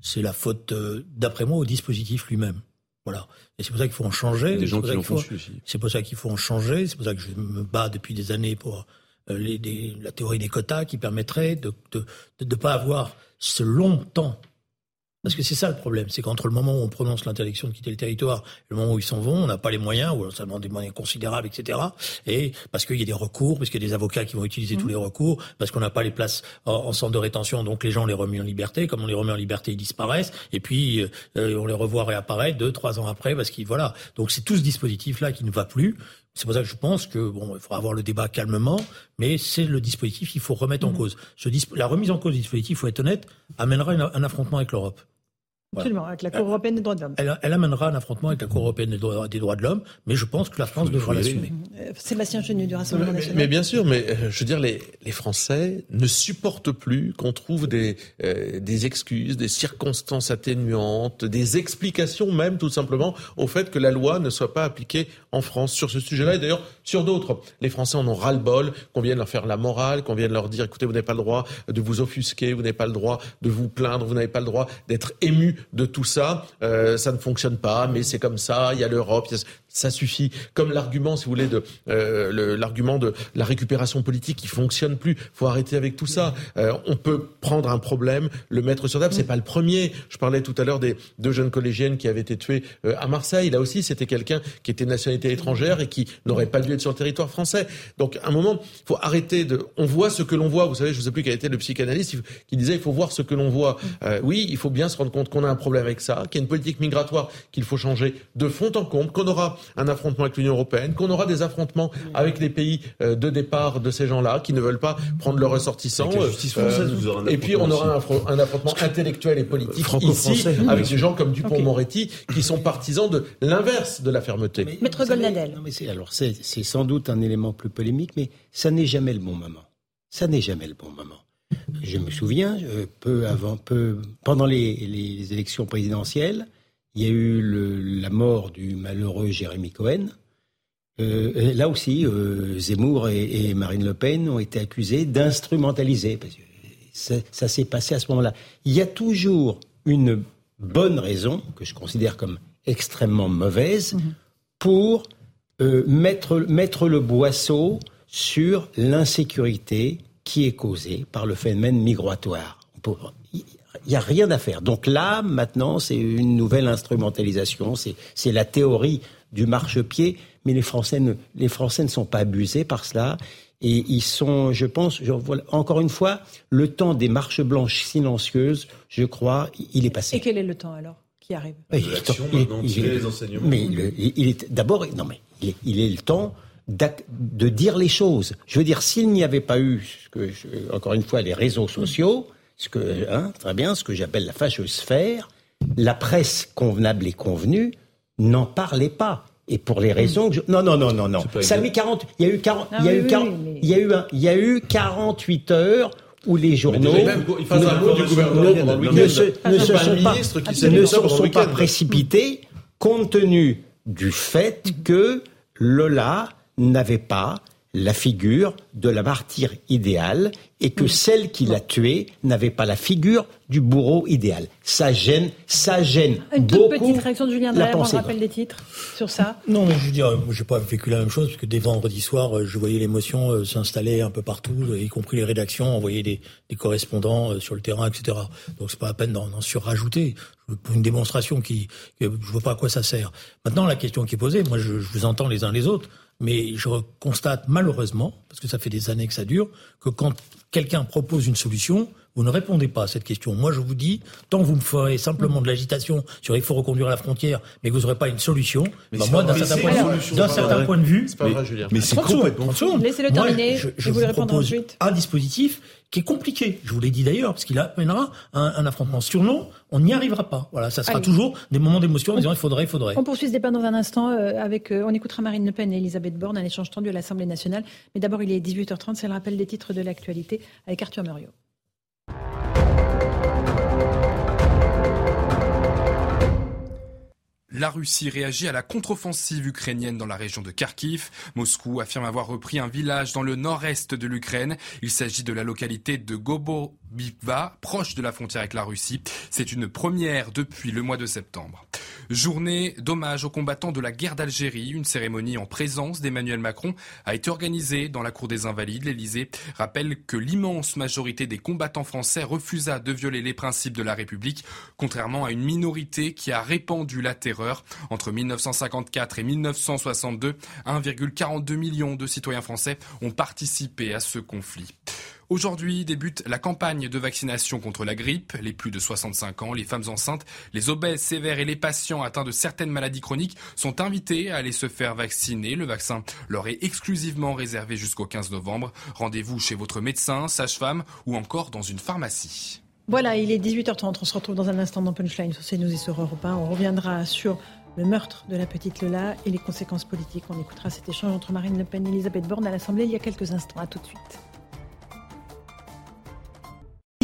C'est la faute, euh, d'après moi, au dispositif lui-même. Voilà. Et c'est pour ça qu'il faut en changer. Des gens qui C'est pour ça qu'il faut en changer. C'est pour ça que je me bats depuis des années pour euh, les, la théorie des quotas qui permettrait de ne de, de, de pas avoir ce long temps parce que c'est ça le problème, c'est qu'entre le moment où on prononce l'interdiction de quitter le territoire et le moment où ils s'en vont, on n'a pas les moyens, ou ça demande des moyens considérables, etc. Et parce qu'il y a des recours, parce qu'il y a des avocats qui vont utiliser tous mmh. les recours, parce qu'on n'a pas les places en, centre de rétention, donc les gens les remet en liberté. Comme on les remet en liberté, ils disparaissent, et puis euh, on les revoit réapparaître deux, trois ans après, parce qu'ils voilà. Donc c'est tout ce dispositif-là qui ne va plus. C'est pour ça que je pense que bon, il faudra avoir le débat calmement, mais c'est le dispositif qu'il faut remettre en mmh. cause. Ce la remise en cause du dispositif, il faut être honnête, amènera un affrontement avec l'Europe. Absolument, avec la Cour européenne des droits de l'homme. Elle, amènera un affrontement avec la Cour européenne des droits, de l'homme, mais je pense que la France devra l'assumer. Euh, Sébastien Chenu du Rassemblement mais, national. Mais, bien sûr, mais euh, je veux dire, les, les Français ne supportent plus qu'on trouve des, euh, des excuses, des circonstances atténuantes, des explications même tout simplement au fait que la loi ne soit pas appliquée en France sur ce sujet-là et d'ailleurs sur d'autres. Les Français en ont ras-le-bol, qu'on vienne leur faire la morale, qu'on vienne leur dire, écoutez, vous n'avez pas le droit de vous offusquer, vous n'avez pas le droit de vous plaindre, vous n'avez pas le droit d'être ému de tout ça. Euh, ça ne fonctionne pas, mais c'est comme ça. Il y a l'Europe, ça suffit. Comme l'argument, si vous voulez, de euh, l'argument de la récupération politique qui fonctionne plus. Faut arrêter avec tout ça. Euh, on peut prendre un problème, le mettre sur table. C'est pas le premier. Je parlais tout à l'heure des deux jeunes collégiennes qui avaient été tuées à Marseille. Là aussi, c'était quelqu'un qui était nationalité étrangère et qui n'aurait pas dû être sur le territoire français. Donc, à un moment, faut arrêter de. On voit ce que l'on voit. Vous savez, je ne sais plus quel était le psychanalyste qui disait il faut voir ce que l'on voit. Oui, il faut bien se rendre compte qu'on a un problème avec ça, qu'il y a une politique migratoire qu'il faut changer de fond en comble, qu'on aura un affrontement avec l'Union européenne, qu'on aura des affrontements avec les pays euh, de départ de ces gens-là qui ne veulent pas prendre leurs ressortissants. Euh, et puis on aura un, affrontement intellectuel et politique ici avec des gens comme Dupont-Moretti qui sont partisans de l'inverse de la fermeté. Maître Goldnadel. Alors c'est sans doute un élément plus polémique, mais ça n'est jamais le bon moment. Ça n'est jamais le bon moment. Je me souviens, euh, peu avant, peu pendant les, les élections présidentielles, il y a eu le, la mort du malheureux Jérémy Cohen. Euh, là aussi, euh, Zemmour et, et, Marine Le Pen ont été accusés d'instrumentaliser. Ça, ça s'est passé à ce moment-là. Il y a toujours une bonne raison, que je considère comme extrêmement mauvaise mhm. pour euh, mettre, mettre le boisseau sur l'insécurité qui est causée par le phénomène migratoire. Il n'y a rien à faire. Donc là, maintenant, c'est une nouvelle instrumentalisation, c'est la théorie du marchepied, mais les Français, ne, les Français ne sont pas abusés par cela. Et ils sont, je pense, encore une fois, le temps des marches blanches silencieuses, je crois, il est passé. Et quel est le temps alors qui arrive? Mais il, est d'abord, non mais il est, le temps de dire les choses. Je veux dire, s'il n'y avait pas eu, que encore une fois, les réseaux sociaux, ce que, hein, très bien, ce que j'appelle la fâcheuse sphère, la presse convenable et convenue n'en parlait pas. Et pour les raisons que je... Non, non, non, non, non. Ça a mis 40... Il y a eu 40... il y a eu 40... Il y a eu il y a eu 48 heures où les journaux ne, se, sont pas, précipités compte tenu du fait que Lola n'avait pas la figure de la martyre idéale et que celle qui l'a tuée n'avait pas la figure du bourreau idéal. Ça gêne, ça gêne Une toute petite réaction de Julien Dallaire, on rappelle des titres sur ça? Non, mais je veux dire, j'ai pas vécu la même chose, parce que dès vendredi soir, euh, je voyais l'émotion euh, s'installer un peu partout, euh, y compris les rédactions, envoyer des, des correspondants sur le terrain, etc. Donc c'est pas la peine d'en surrajouter pour une démonstration qui, je vois pas à quoi ça sert. Maintenant, la question qui est posée, moi je, je vous entends les uns les autres, mais je constate malheureusement, parce que ça fait des années que ça dure, que quand quelqu'un propose une solution, vous ne répondez pas à cette question. Moi, je vous dis, tant que vous me ferez simplement de l'agitation sur il faut reconduire la frontière, mais que vous n'aurez pas une solution, bah moi, d'un certain, certain, point de vue, c'est pas vrai, Julien. Mais c'est complètement Laissez-le terminer. je, je, vous, vous propose un dispositif qui est compliqué. Je vous l'ai dit d'ailleurs, parce qu'il amènera un, un affrontement. Sur non, on n'y arrivera pas. Voilà, ça sera toujours des moments d'émotion en disant il faudrait, il faudrait. On poursuit ce débat dans un instant euh, avec, euh, on écoutera Marine Le Pen et Elisabeth Borne, un échange tendu à l'Assemblée nationale. Mais d'abord, il est 18h30, c'est le rappel des titres de l'actualité avec Arthur Muriot. La Russie réagit à la contre-offensive ukrainienne dans la région de Kharkiv. Moscou affirme avoir repris un village dans le nord-est de l'Ukraine. Il s'agit de la localité de Gobobiva, proche de la frontière avec la Russie. C'est une première depuis le mois de septembre. Journée d'hommage aux combattants de la guerre d'Algérie. Une cérémonie en présence d'Emmanuel Macron a été organisée dans la cour des Invalides. L'Elysée rappelle que l'immense majorité des combattants français refusa de violer les principes de la République, contrairement à une minorité qui a répandu la terreur. Entre 1954 et 1962, 1,42 million de citoyens français ont participé à ce conflit. Aujourd'hui débute la campagne de vaccination contre la grippe. Les plus de 65 ans, les femmes enceintes, les obèses sévères et les patients atteints de certaines maladies chroniques sont invités à aller se faire vacciner. Le vaccin leur est exclusivement réservé jusqu'au 15 novembre. Rendez-vous chez votre médecin, sage-femme ou encore dans une pharmacie. Voilà, il est 18h30. On se retrouve dans un instant dans Punchline sur CNews et sur Europe 1. On reviendra sur le meurtre de la petite Lola et les conséquences politiques. On écoutera cet échange entre Marine Le Pen et Elisabeth Borne à l'Assemblée il y a quelques instants. À tout de suite.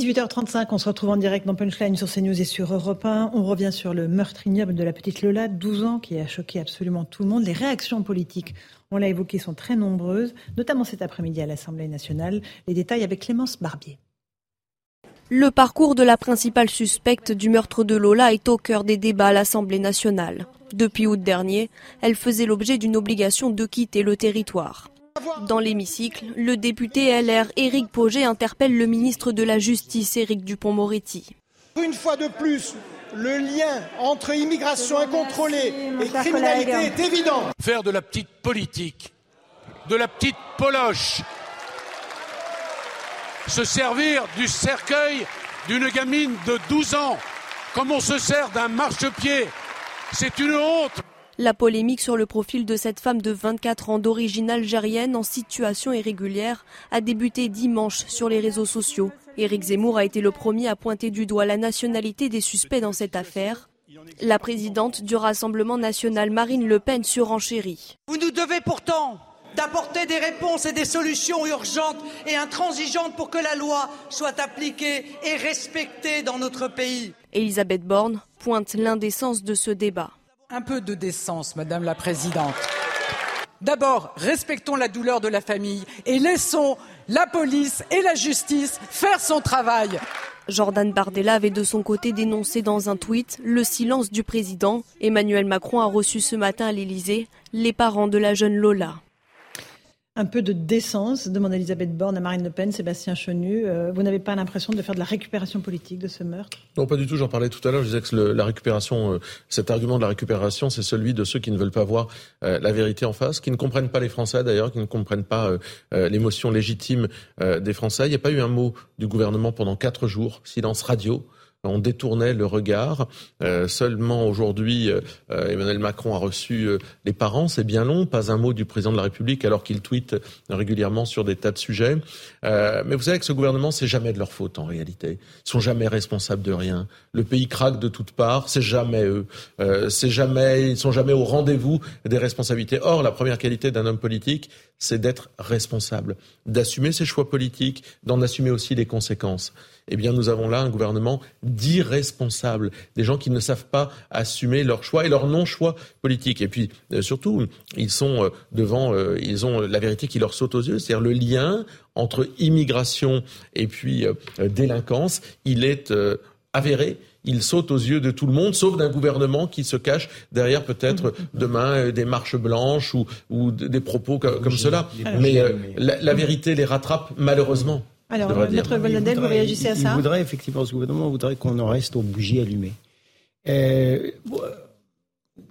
18h35, on se retrouve en direct dans Punchline sur CNews et sur Europe 1. On revient sur le meurtre ignoble de la petite Lola, 12 ans, qui a choqué absolument tout le monde. Les réactions politiques, on l'a évoqué, sont très nombreuses, notamment cet après-midi à l'Assemblée nationale. Les détails avec Clémence Barbier. Le parcours de la principale suspecte du meurtre de Lola est au cœur des débats à l'Assemblée nationale. Depuis août dernier, elle faisait l'objet d'une obligation de quitter le territoire. Dans l'hémicycle, le député LR Éric Poget interpelle le ministre de la Justice Éric Dupont-Moretti. Une fois de plus, le lien entre immigration incontrôlée et criminalité est évident. Faire de la petite politique, de la petite poloche, se servir du cercueil d'une gamine de 12 ans, comme on se sert d'un marchepied, c'est une honte. La polémique sur le profil de cette femme de 24 ans d'origine algérienne en situation irrégulière a débuté dimanche sur les réseaux sociaux. Éric Zemmour a été le premier à pointer du doigt la nationalité des suspects dans cette affaire. La présidente du Rassemblement national, Marine Le Pen, surenchérit. Vous nous devez pourtant d'apporter des réponses et des solutions urgentes et intransigeantes pour que la loi soit appliquée et respectée dans notre pays. Elisabeth Borne pointe l'indécence de ce débat un peu de décence, Madame la Présidente. D'abord, respectons la douleur de la famille et laissons la police et la justice faire son travail. Jordan Bardella avait de son côté dénoncé dans un tweet le silence du président. Emmanuel Macron a reçu ce matin à l'Élysée les parents de la jeune Lola un peu de décence, demande Elisabeth Borne à Marine Le Pen, Sébastien Chenu. Euh, vous n'avez pas l'impression de faire de la récupération politique de ce meurtre? Non, pas du tout. J'en parlais tout à l'heure. Je disais que la récupération, euh, cet argument de la récupération, c'est celui de ceux qui ne veulent pas voir euh, la vérité en face, qui ne comprennent pas les Français d'ailleurs, qui ne comprennent pas l'émotion légitime des Français. Il n'y a pas eu un mot du gouvernement pendant quatre jours. Silence radio on détournait le regard. Euh, seulement aujourd'hui, euh, euh, Emmanuel Macron a reçu les parents. C'est bien long, pas un mot du président de la République alors qu'il tweete régulièrement sur des tas de sujets. mais vous savez que ce gouvernement, c'est jamais de leur faute en réalité. Ils sont jamais responsables de rien. Le pays craque de toutes parts. C'est jamais eux. c'est jamais, ils sont jamais au rendez-vous des responsabilités. Or, la première qualité d'un homme politique, c'est d'être responsable, d'assumer ses choix politiques, d'en assumer aussi les conséquences eh bien nous avons là un gouvernement d'irresponsables, des gens qui ne savent pas assumer leurs choix et leurs non-choix politiques. Et puis euh, surtout, ils sont euh, devant, euh, ils ont la vérité qui leur saute aux yeux, c'est-à-dire le lien entre immigration et puis délinquance, il est avéré il saute aux yeux de tout le monde, sauf d'un gouvernement qui se cache derrière peut-être demain des marches blanches ou, des propos comme, cela. Mais la, vérité les rattrape malheureusement. Alors, Maître Voldadel, vous réagissez à ça Il voudrait, effectivement, ce gouvernement voudrait qu'on en reste aux bougies allumées. Euh,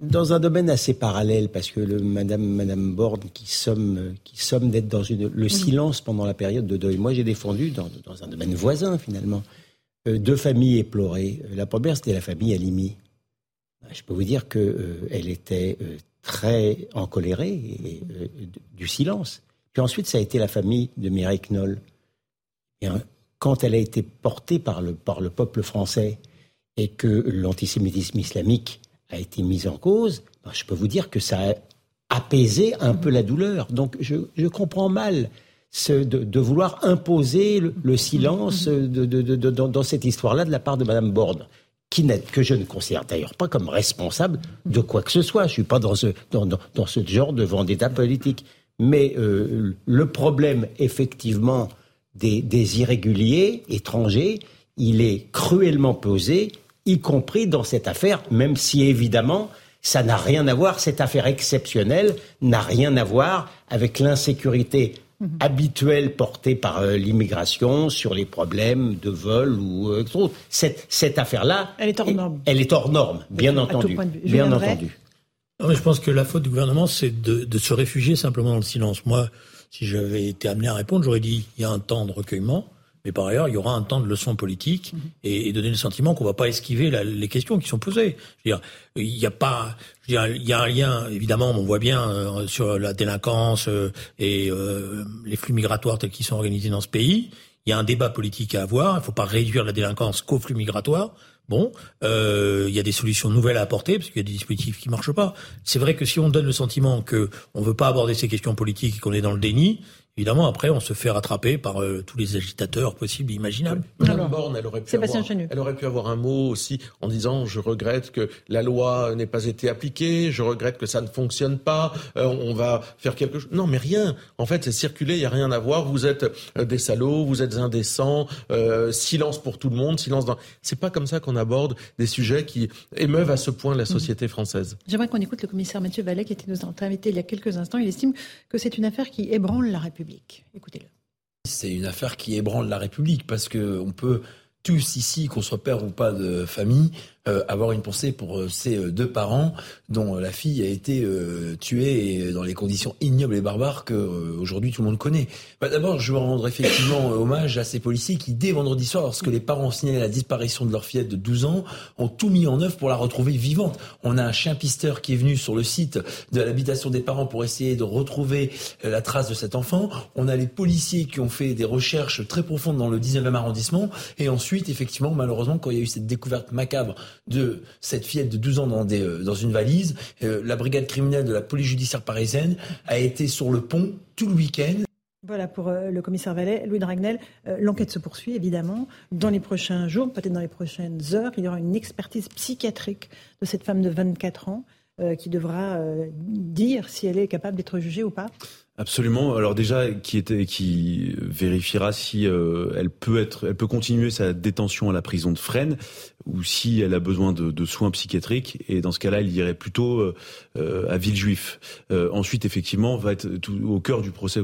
dans un domaine assez parallèle, parce que le Madame, Madame Borde qui somme, qui somme d'être dans une, le silence pendant la période de deuil. Moi, j'ai défendu dans, dans, un domaine voisin, finalement, euh, deux familles éplorées. La première, c'était la famille Alimi. Je peux vous dire qu'elle euh, elle était très encolérée et, du silence. Puis ensuite, ça a été la famille de Mireille Knoll quand elle a été portée par le, par le peuple français et que l'antisémitisme islamique a été mis en cause, ben, je peux vous dire que ça a apaisé un peu la douleur. Donc je, je comprends mal de, vouloir imposer le, silence dans cette histoire-là de la part de Madame Borde, qui que je ne considère d'ailleurs pas comme responsable de quoi que ce soit. Je suis pas dans ce, dans, dans, ce genre de vendetta politique. Mais euh, le problème, effectivement, des, irréguliers étrangers, il est cruellement posé, y compris dans cette affaire, même si évidemment ça n'a rien à voir, cette affaire exceptionnelle n'a rien à voir avec l'insécurité mhm. habituelle portée par euh, l'immigration sur les problèmes de vol ou euh, autre. Cette, cette affaire-là, elle est hors norme. Elle est hors norme, bien entendu. Bien entendu. je pense que la faute du gouvernement, c'est de, de, se réfugier simplement dans le silence. Moi, si j'avais été amené à répondre, j'aurais dit il y a un temps de recueillement, mais par ailleurs, il y aura un temps de leçon politique mhm. et, donner le sentiment qu'on ne va pas esquiver les questions qui sont posées. Je veux dire, il n'y a pas, je veux dire, il y a un lien, évidemment, on voit bien euh, sur la délinquance euh, et euh, les flux migratoires tels qu'ils sont organisés dans ce pays. Il y a un débat politique à avoir. Il ne faut pas réduire la délinquance qu'aux flux migratoires. Bon, euh, il y a des solutions nouvelles à apporter parce qu'il y a des dispositifs qui marchent pas. C'est vrai que si on donne le sentiment que on veut pas aborder ces questions politiques et qu'on est dans le déni, Évidemment, après, on se fait rattraper par euh, tous les agitateurs possibles et imaginables. Madame Borne, elle aurait, pu avoir, elle aurait pu avoir un mot aussi en disant je regrette que la loi n'ait pas été appliquée, je regrette que ça ne fonctionne pas, euh, on va faire quelque chose. Non, mais rien. En fait, c'est circuler, il n'y a rien à voir. Vous êtes euh, des salauds, vous êtes indécents, silence pour tout le monde, silence dans. C'est pas comme ça qu'on aborde des sujets qui émeuvent à ce point la société française. J'aimerais qu'on écoute le commissaire Mathieu Vallet qui était nous invité il y a quelques instants. Il estime que c'est une affaire qui ébranle la République. C'est une affaire qui ébranle la République parce qu'on peut tous ici, qu'on soit père ou pas de famille, avoir une pensée pour euh, ces euh, deux parents dont la fille a été tuée dans les conditions ignobles et barbares que aujourd'hui tout le monde connaît. Bah, D'abord, je veux rendre effectivement hommage à ces policiers qui, dès vendredi soir, lorsque les parents signalé la disparition de leur fillette de 12 ans, ont tout mis en œuvre pour la retrouver vivante. On a un chien pisteur qui est venu sur le site de l'habitation des parents pour essayer de retrouver la trace de cet enfant. On a les policiers qui ont fait des recherches très profondes dans le 19e arrondissement. Et ensuite, effectivement, malheureusement, quand il y a eu cette découverte macabre de cette fillette de 12 ans dans, des, euh, dans une valise. Euh, la brigade criminelle de la police judiciaire parisienne a été sur le pont tout le week-end. Voilà pour euh, le commissaire Vallet. Louis Dragnel, l'enquête se poursuit évidemment. Dans les prochains jours, peut-être dans les prochaines heures, il y aura une expertise psychiatrique de cette femme de 24 ans. qui devra dire si elle est capable d'être jugée ou pas Absolument. Alors déjà, qui était, qui vérifiera si euh, elle peut être, elle peut continuer sa détention à la prison de Fresnes ou si elle a besoin de, de soins psychiatriques. Et dans ce cas-là, il irait plutôt euh, euh, à Villejuif. ensuite, effectivement, va être tout, au cœur du procès.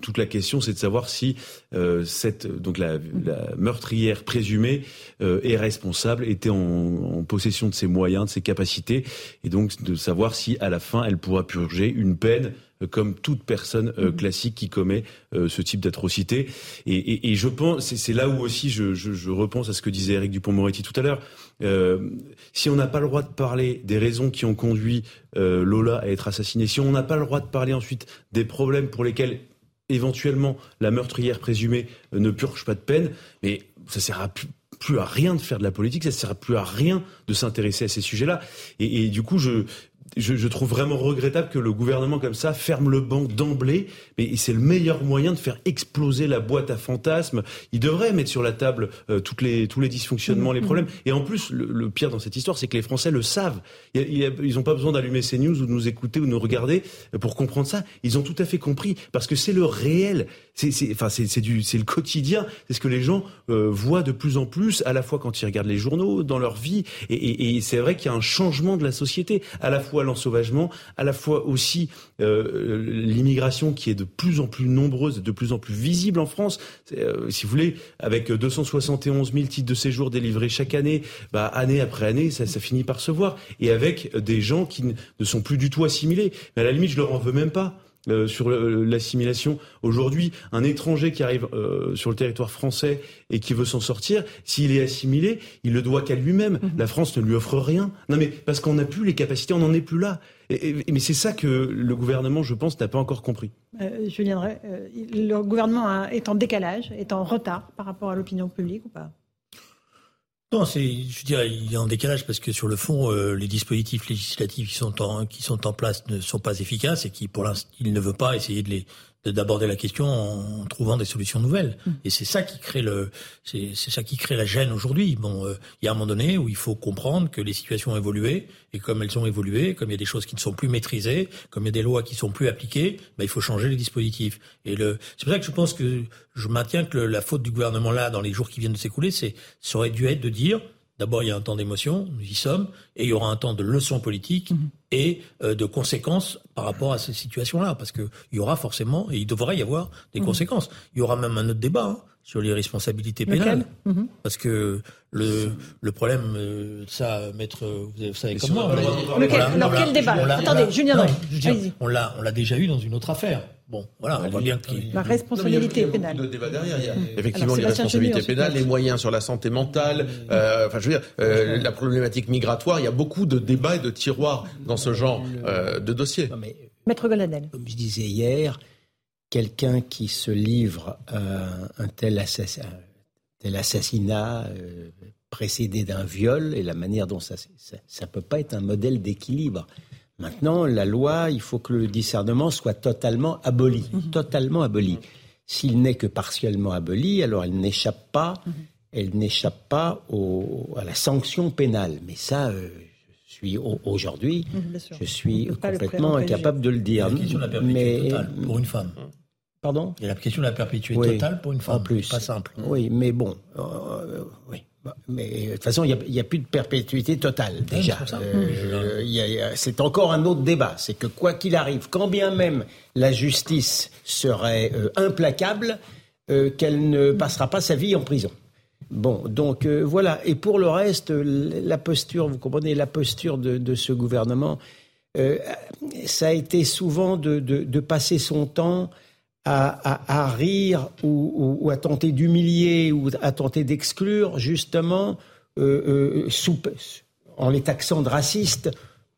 toute la question, c'est de savoir si cette, donc la, la, meurtrière présumée est responsable, était en, en possession de ses moyens, de ses capacités, et donc de savoir si à la fin, elle pourra purger une peine euh, comme toute personne euh, mhm. classique qui commet euh, ce type d'atrocité. Et, et, je pense, c'est là où aussi je, je, je, repense à ce que disait Eric Dupont-Moretti tout à l'heure. si on n'a pas le droit de parler des raisons qui ont conduit Lola à être assassinée, si on n'a pas le droit de parler ensuite des problèmes pour lesquels éventuellement la meurtrière présumée ne purge pas de peine, mais ça sert à plus, plus à rien de faire de la politique, ça sert plus à rien de s'intéresser à ces sujets-là. Et, et, du coup, je, je, je, trouve vraiment regrettable que le gouvernement comme ça ferme le banc d'emblée, mais c'est le meilleur moyen de faire exploser la boîte à fantasmes. Il devrait mettre sur la table euh, toutes les, tous les dysfonctionnements, les mmh, problèmes. Et en plus, le, pire dans cette histoire, c'est que les Français le savent. Ils n'ont pas besoin d'allumer ces news ou de nous écouter ou de nous regarder pour comprendre ça. Ils ont tout à fait compris parce que c'est le réel. C'est, enfin, c'est, du, c'est le quotidien. C'est ce que les gens euh, voient de plus en plus, à la fois quand ils regardent les journaux, dans leur vie. Et, et, et c'est vrai qu'il y a un changement de la société, à la fois l'ensauvagement, à la fois aussi euh, l'immigration qui est de plus en plus nombreuse, de plus en plus visible en France. Euh, si vous voulez, avec 271 000 titres de séjour délivrés chaque année, bah, année après année, ça, ça finit par se voir. Et avec des gens qui ne sont plus du tout assimilés. Mais à la limite, je leur en veux même pas. Euh, sur l'assimilation. Aujourd'hui, un étranger qui arrive euh, sur le territoire français et qui veut s'en sortir, s'il est assimilé, il le doit qu'à lui-même. Mhm. La France ne lui offre rien. Non, mais parce qu'on n'a plus les capacités, on n'en est plus là. Et, mais c'est ça que le gouvernement, je pense, n'a pas encore compris. Euh, Julien euh, le gouvernement est en décalage, est en retard par rapport à l'opinion publique ou pas? Non, c'est, je dirais, il y a un décalage parce que sur le fond, euh, les dispositifs législatifs qui sont en qui sont en place ne sont pas efficaces et qui, pour l'instant, il ne veut pas essayer de les d'aborder la question en trouvant des solutions nouvelles. Mmh. Et c'est ça qui crée le, c'est ça qui crée la gêne aujourd'hui. Bon, euh, il y a un moment donné où il faut comprendre que les situations ont évolué et comme elles ont évolué, comme il y a des choses qui ne sont plus maîtrisées, comme il y a des lois qui sont plus appliquées, ben, il faut changer les dispositifs. Et le, c'est pour ça que je pense que je maintiens que la faute du gouvernement là, dans les jours qui viennent de s'écouler, c'est, ça aurait dû être de dire D'abord, il y a un temps d'émotion, nous y sommes, et il y aura un temps de leçon politique mhm. et euh, de conséquences par rapport à ces situations-là, parce qu'il y aura forcément, et il devrait y avoir des mhm. conséquences. Il y aura même un autre débat hein, sur les responsabilités pénales, mhm. parce que le, le problème, euh, ça, maître, vous savez comme moi. alors quel débat Attendez, Julien On l'a, on l'a déjà eu dans une autre affaire. Bon, voilà, on voit bien que... La responsabilité pénale. Débat derrière. Il y a, effectivement, les responsabilités pénales, les moyens sur la santé mentale, euh, enfin, je veux dire, euh, la problématique migratoire. Il y a beaucoup de débats et de tiroirs dans ce genre euh, de dossier. Maître Goladel. Comme je disais hier, quelqu'un qui se livre à un tel, assassinat, tel assassinat précédé d'un viol et la manière dont ça, ça, ne peut pas être un modèle d'équilibre. Maintenant, la loi, il faut que le discernement soit totalement aboli, mhm. totalement aboli. S'il n'est que partiellement aboli, alors elle n'échappe pas, mhm. elle n'échappe pas à la sanction pénale. Mais ça, euh, je suis aujourd'hui, mhm, je suis complètement incapable de le dire. La question de la perpétuité totale pour une femme. Pardon Il y a la question de la perpétuité totale pour une femme. En plus, pas simple. Oui, mais bon, euh, oui. Bah, mais de toute façon, il n'y a, plus de perpétuité totale déjà. Euh, c'est encore un autre débat. C'est que quoi qu'il arrive, quand bien même la justice serait euh, implacable, euh, qu'elle ne passera pas sa vie en prison. Bon, donc voilà. Et pour le reste, la posture, vous comprenez, la posture de, ce gouvernement, ça a été souvent de, de passer son temps à, rire ou, à tenter d'humilier ou à tenter d'exclure justement euh, euh, en les taxant de racistes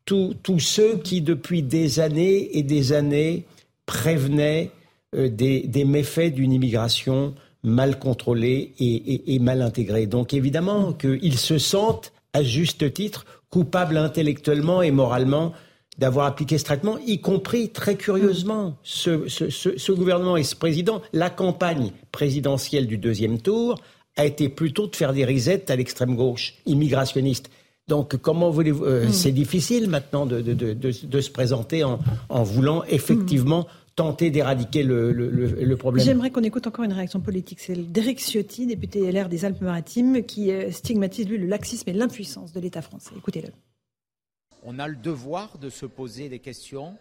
tous ceux qui depuis des années et des années prévenaient euh, des, méfaits d'une immigration mal contrôlée et, et mal intégrée. Donc évidemment qu'ils se sentent à juste titre coupables intellectuellement et moralement d'avoir appliqué ce traitement, y compris très curieusement ce, ce, ce, gouvernement et ce président. La campagne présidentielle du deuxième tour a été plutôt de faire des risettes à l'extrême gauche, immigrationniste. Donc, comment voulez-vous hmm. C'est difficile maintenant de, de, se présenter en, en voulant effectivement tenter d'éradiquer le, le, problème. J'aimerais qu'on écoute encore une réaction politique. C'est d'Éric Ciotti, député LR des Alpes-Maritimes, qui euh, stigmatise, lui, le laxisme et l'impuissance de l'État français. Écoutez-le. On a le devoir de se poser des questions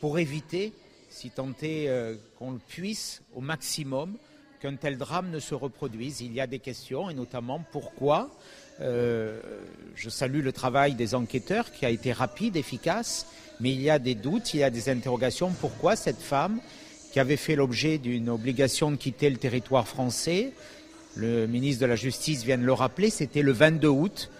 pour éviter, si tant est euh, qu'on le puisse, au maximum, qu'un tel drame ne se reproduise. Il y a des questions, et notamment pourquoi. Euh, je salue le travail des enquêteurs qui a été rapide, efficace mais il y a des doutes, il y a des interrogations. Pourquoi cette femme, qui avait fait l'objet d'une obligation de quitter le territoire français, le ministre de la Justice vient de le rappeler, c'était le 22 août,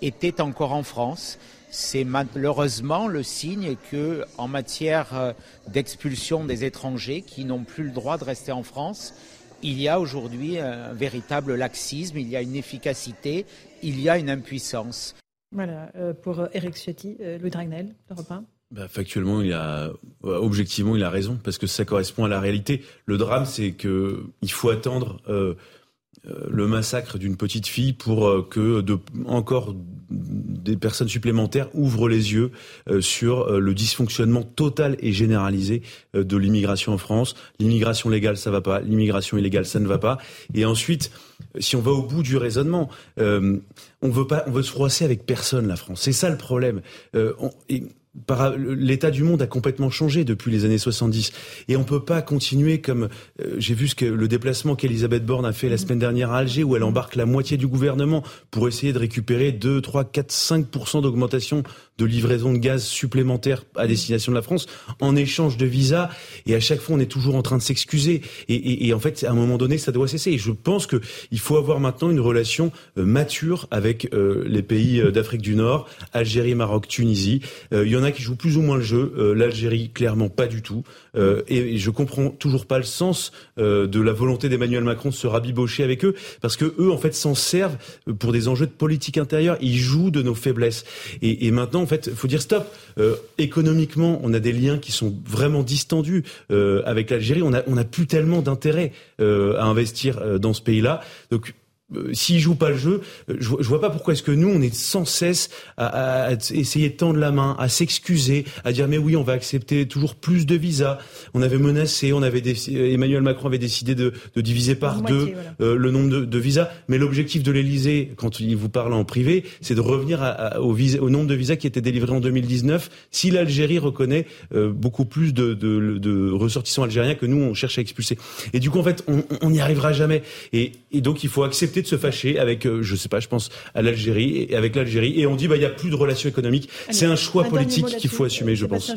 était encore en France. C'est malheureusement le signe que, en matière euh, d'expulsion des étrangers qui n'ont plus le droit de rester en France, il y a aujourd'hui un véritable laxisme, il y a une efficacité, il y a une impuissance. Voilà, euh, pour Eric Ciotti, euh, Louis Dragnel, Europe 1. Bah, factuellement, il a, objectivement, il a raison parce que ça correspond à la réalité. Le drame, c'est que il faut attendre euh, le massacre d'une petite fille pour euh, que de, encore des personnes supplémentaires ouvrent les yeux sur le dysfonctionnement total et généralisé de l'immigration en France. L'immigration légale, ça va pas. L'immigration illégale, ça ne va pas. Et ensuite, si on va au bout du raisonnement, on veut pas, on veut se froisser avec personne, la France. C'est ça le problème. L'état du monde a complètement changé depuis les années 70 et on peut pas continuer comme euh, j'ai vu ce que le déplacement qu'Elisabeth Borne a fait la semaine dernière à Alger où elle embarque la moitié du gouvernement pour essayer de récupérer 2 3 4 5% d'augmentation de livraison de gaz supplémentaire à destination de la France en échange de visas. Et à chaque fois, on est toujours en train de s'excuser. Et, en fait, à un moment donné, ça doit cesser. Et je pense qu'il faut avoir maintenant une relation euh, mature avec euh, les pays euh, d'Afrique du Nord, Algérie, Maroc, Tunisie. Il y en a qui jouent plus ou moins le jeu. L'Algérie, clairement, pas du tout. et je comprends toujours pas le sens de la volonté d'Emmanuel Macron de se rabibocher avec eux, parce que eux, en fait, s'en servent pour des enjeux de politique intérieure. Ils jouent de nos faiblesses. Et, et maintenant, fait, il faut dire stop. Euh, économiquement, on a des liens qui sont vraiment distendus euh, avec l'Algérie. On a, plus tellement d'intérêt euh, à investir dans ce pays-là. Euh, s'ils jouent pas le jeu, euh, je, je vois pas pourquoi est-ce que nous on est sans cesse à, à, essayer de tendre la main, à s'excuser, à dire mais oui on va accepter toujours plus de visas. On avait menacé, on avait Emmanuel Macron avait décidé de, de diviser par deux euh, le nombre de, de visas, mais l'objectif de l'Élysée quand il vous parle en privé, c'est de revenir à, au, au, nombre de visas qui étaient délivrés en 2019. Si l'Algérie reconnaît beaucoup plus de, de, de, ressortissants algériens que nous on cherche à expulser. Et du coup en fait on n'y arrivera jamais. Et, et donc il faut accepter de se fâcher avec, euh, je sais pas, je pense à l'Algérie et avec l'Algérie, et on dit bah il y a plus de relations économiques. C'est un choix politique qu'il faut assumer, je pense.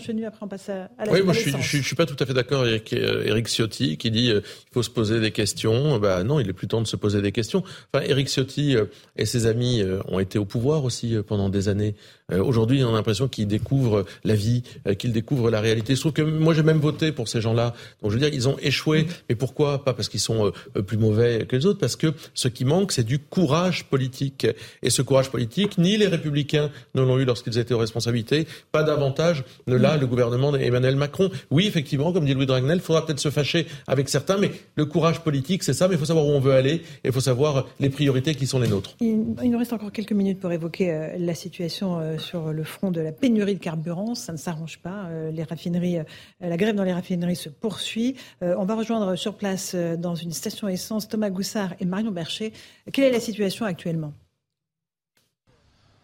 oui, moi je suis, suis pas tout à fait d'accord avec Eric euh, Ciotti qui dit euh, il faut se poser des questions. Bah non, il est plus temps de se poser des questions. Enfin, Eric Ciotti et ses amis ont été au pouvoir aussi pendant des années. Aujourd'hui, on a l'impression qu'ils découvrent la vie, qu'ils découvrent la réalité. Je trouve que moi j'ai même voté pour ces gens-là. Donc je veux dire, ils ont échoué. Mais pourquoi? Pas parce qu'ils sont plus mauvais que les autres, parce que ce qui manque, c'est du courage politique. Et ce courage politique, ni les républicains ne l'ont eu lorsqu'ils étaient aux responsabilités, pas davantage ne l'a le gouvernement d'Emmanuel Macron. Oui, effectivement, comme dit Louis Dragnel, il faudra peut-être se fâcher avec certains, mais le courage politique, c'est ça, mais il faut savoir où on veut aller, et il faut savoir les priorités qui sont les nôtres. Il, nous reste encore quelques minutes pour évoquer euh, la situation euh, sur le front de la pénurie de carburant. Ça ne s'arrange pas. Euh, les raffineries, la grève dans les raffineries se poursuit. on va rejoindre sur place dans une station essence Thomas Goussard et Marion Bercher. Quelle est la situation actuellement?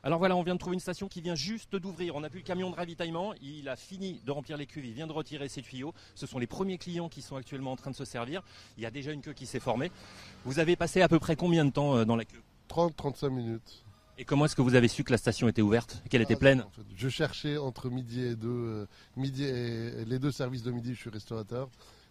Alors voilà, on vient de trouver une station qui vient juste d'ouvrir. On n'a plus le camion de ravitaillement. Il a fini de remplir les cuves. Il vient de retirer ses tuyaux. Ce sont les premiers clients qui sont actuellement en train de se servir. Il y a déjà une queue qui s'est formée. Vous avez passé à peu près combien de temps euh, dans la queue? 30-35 minutes. Et comment est-ce que vous avez su que la station était ouverte, qu'elle était ah, pleine Je cherchais entre midi et deux, euh, midi et les deux services de midi. Je suis restaurateur.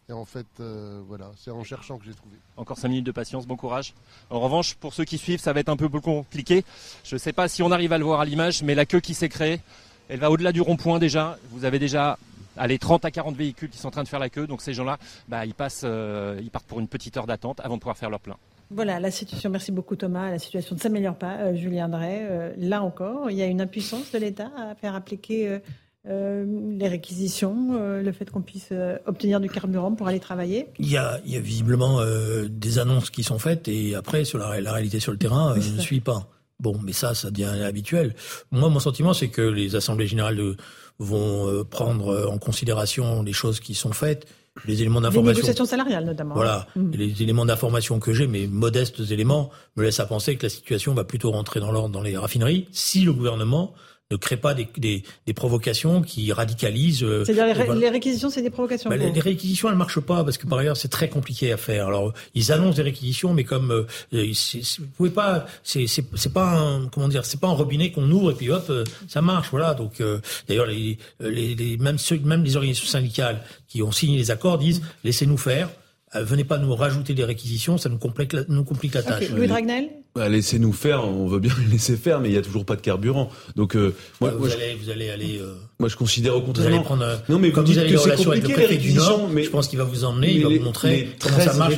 Et en fait, euh, voilà, c'est en cherchant que j'ai trouvé. Encore 5 minutes de patience, bon courage. En revanche, pour ceux qui suivent, ça va être un peu plus compliqué. Je ne sais pas si on arrive à le voir à l'image, mais la queue qui s'est créée, elle va au-delà du rond-point déjà. Vous avez déjà allez, 30 à 40 véhicules qui sont en train de faire la queue. Donc ces gens-là, bah, ils, passent, euh, ils partent pour une petite heure d'attente avant de pouvoir faire leur plein. Voilà, la situation, merci beaucoup Thomas, la situation ne s'améliore pas, euh, Julien Drey. là encore, il y a une impuissance de l'État à faire appliquer euh, les réquisitions, euh, le fait qu'on puisse euh, obtenir du carburant pour aller travailler Il y a, visiblement des annonces qui sont faites et après, sur la, réalité sur le terrain, ne suit pas. Bon, mais ça, ça devient habituel. Moi, mon sentiment, c'est que les assemblées générales vont prendre en considération les choses qui sont faites les éléments d'information. Les négociations salariales, notamment. Voilà. Mm. Les éléments d'information que j'ai, mes modestes éléments, me laissent à penser que la situation va plutôt rentrer dans l'ordre dans les raffineries si le gouvernement ne crée pas des, des, des provocations qui radicalisent. Euh, C'est-à-dire les, réquisitions, c'est des provocations. Bah, les, les, réquisitions, elles marchent pas parce que par ailleurs, c'est très compliqué à faire. Alors, ils annoncent des réquisitions, mais comme euh, vous pouvez pas, c'est c'est pas un comment dire, c'est pas un robinet qu'on ouvre et puis hop, euh, ça marche. Voilà. Donc, euh, d'ailleurs, les, les, les, même ceux, même les organisations syndicales qui ont signé les accords disent laissez-nous faire. Venez pas nous rajouter des réquisitions, ça nous complique la, nous complique la tâche. Louis Dragnel bah, laissez-nous faire, on veut bien les laisser faire, mais il y a toujours pas de carburant. Donc euh, moi, vous, allez, vous allez aller. Euh, moi, je considère au contraire. Vous allez prendre. non, mais comme vous, allez avez avec le préfet du Nord, mais je pense qu'il va vous emmener, il va vous montrer comment ça marche.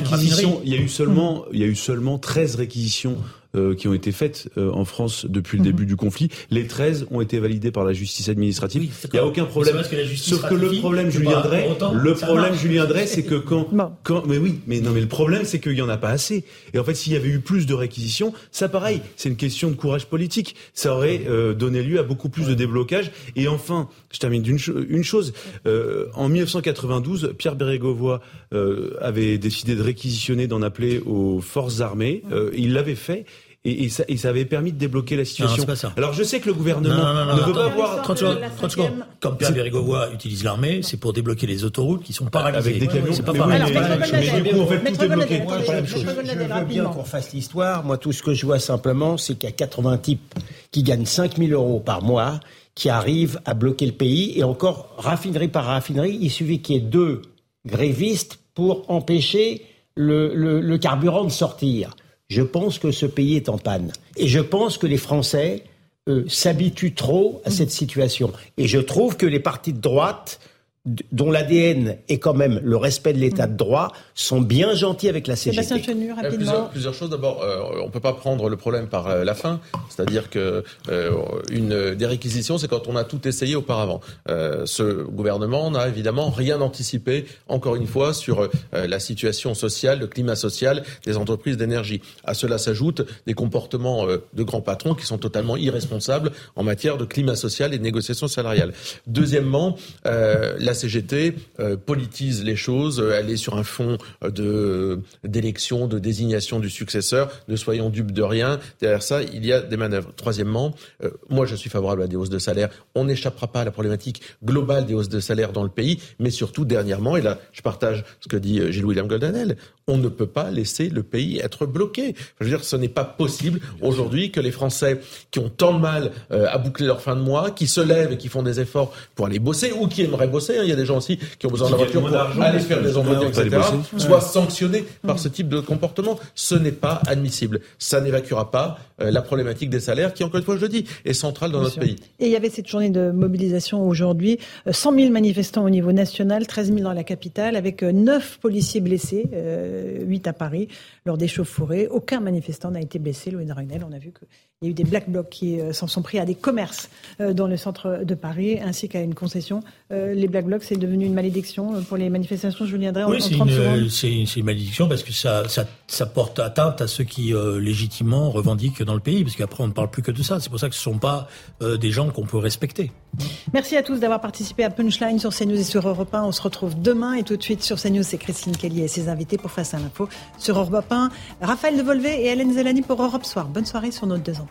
Il y a eu seulement, il y a eu seulement 13 réquisitions euh, qui ont été faites euh, en France depuis le mhm. début du conflit. Les 13 ont été validées par la justice administrative. Il n'y a aucun problème. Que Sauf que le problème, Julien Drey, le problème, Julien Drey, c'est que quand, quand, mais oui, mais non, mais le problème, c'est qu'il y en a pas assez. Et en fait, s'il y avait eu plus de réquisitions, ça pareil, c'est une question de courage politique. Ça aurait euh, donné lieu à beaucoup plus de déblocage. Et enfin, je termine d'une une chose. Euh, en 1992, Pierre Bérégovoy euh, avait décidé de réquisitionner, d'en appeler aux forces armées. il l'avait fait et, et, ça, et, ça, avait permis de débloquer la situation. Non, ça. Alors je sais que le gouvernement ne veut pas avoir 30 secondes. 30 secondes. Comme Pierre Bérégovoy utilise l'armée, c'est pour débloquer les autoroutes qui sont paralysées. Avec des camions. C'est pas pareil. Mais, du coup, en fait, tout est bloqué. Je veux bien qu'on fasse l'histoire. Moi, tout ce que je vois simplement, c'est qu'il y a 80 types qui gagnent 5000 euros par mois qui arrivent à bloquer le pays. Et encore, raffinerie par raffinerie, il suffit qu'il y ait deux grévistes pour empêcher le, le, le carburant de sortir. Je pense que ce pays est en panne. Et je pense que les Français s'habituent trop à cette situation. Et je trouve que les partis de droite dont l'ADN est quand même le respect de l'état de droit, sont bien gentils avec la CGT. Sébastien Chenu, rapidement. Plusieurs, plusieurs, choses. D'abord, euh, on ne peut pas prendre le problème par euh, la fin. C'est-à-dire que euh, une des réquisitions, c'est quand on a tout essayé auparavant. ce gouvernement n'a évidemment rien anticipé, encore une fois, sur la situation sociale, le climat social des entreprises d'énergie. À cela s'ajoutent des comportements de grands patrons qui sont totalement irresponsables en matière de climat social et de négociations salariales. Deuxièmement, la la CGT euh, politise les choses, elle est sur un fond euh, de d'élection, de désignation du successeur. Ne soyons dupes de rien. Derrière ça, il y a des manœuvres. Troisièmement, euh, moi je suis favorable à des hausses de salaire. On n'échappera pas à la problématique globale des hausses de salaire dans le pays, mais surtout dernièrement, et là je partage ce que dit Gilles William Goldanel, on ne peut pas laisser le pays être bloqué. Je veux dire, ce n'est pas possible aujourd'hui que les Français qui ont tant de mal à boucler leur fin de mois, qui se lèvent et qui font des efforts pour aller bosser ou qui aimeraient bosser, il y a des gens aussi qui ont besoin de la voiture pour aller faire des entretiens, etc., soient sanctionnés par ce type de comportement. Ce n'est pas admissible. Ça n'évacuera pas euh, la problématique des salaires qui, encore une fois, je le dis, est centrale dans notre pays. Et il y avait cette journée de mobilisation aujourd'hui. 100 euh, 000 manifestants au niveau national, 13 000 dans la capitale, avec 9 euh, policiers blessés, 8 à Paris, lors des chauffourées. Aucun manifestant n'a été blessé, Louis Dragnel. On a vu qu'il y a eu des black blocs qui s'en sont pris à des commerces dans le centre de Paris, ainsi qu'à une concession. Les black blocs, c'est devenu une malédiction pour les manifestations. Je viendrai oui, en, 30 secondes. C'est une malédiction parce que ça, ça, ça, porte atteinte à ceux qui légitimement revendiquent dans le pays, parce qu'après on ne parle plus que de ça. C'est pour ça que ce ne sont pas euh, des gens qu'on peut respecter. Merci à tous d'avoir participé à Punchline sur CNews et sur Europe 1. On se retrouve demain et tout de suite sur CNews, c'est Christine Kelly et ses invités pour Face à l'info sur Europe 1. Raphaël de Volvé et Hélène Zelani pour Europe Soir. Bonne soirée sur notre deux antennes.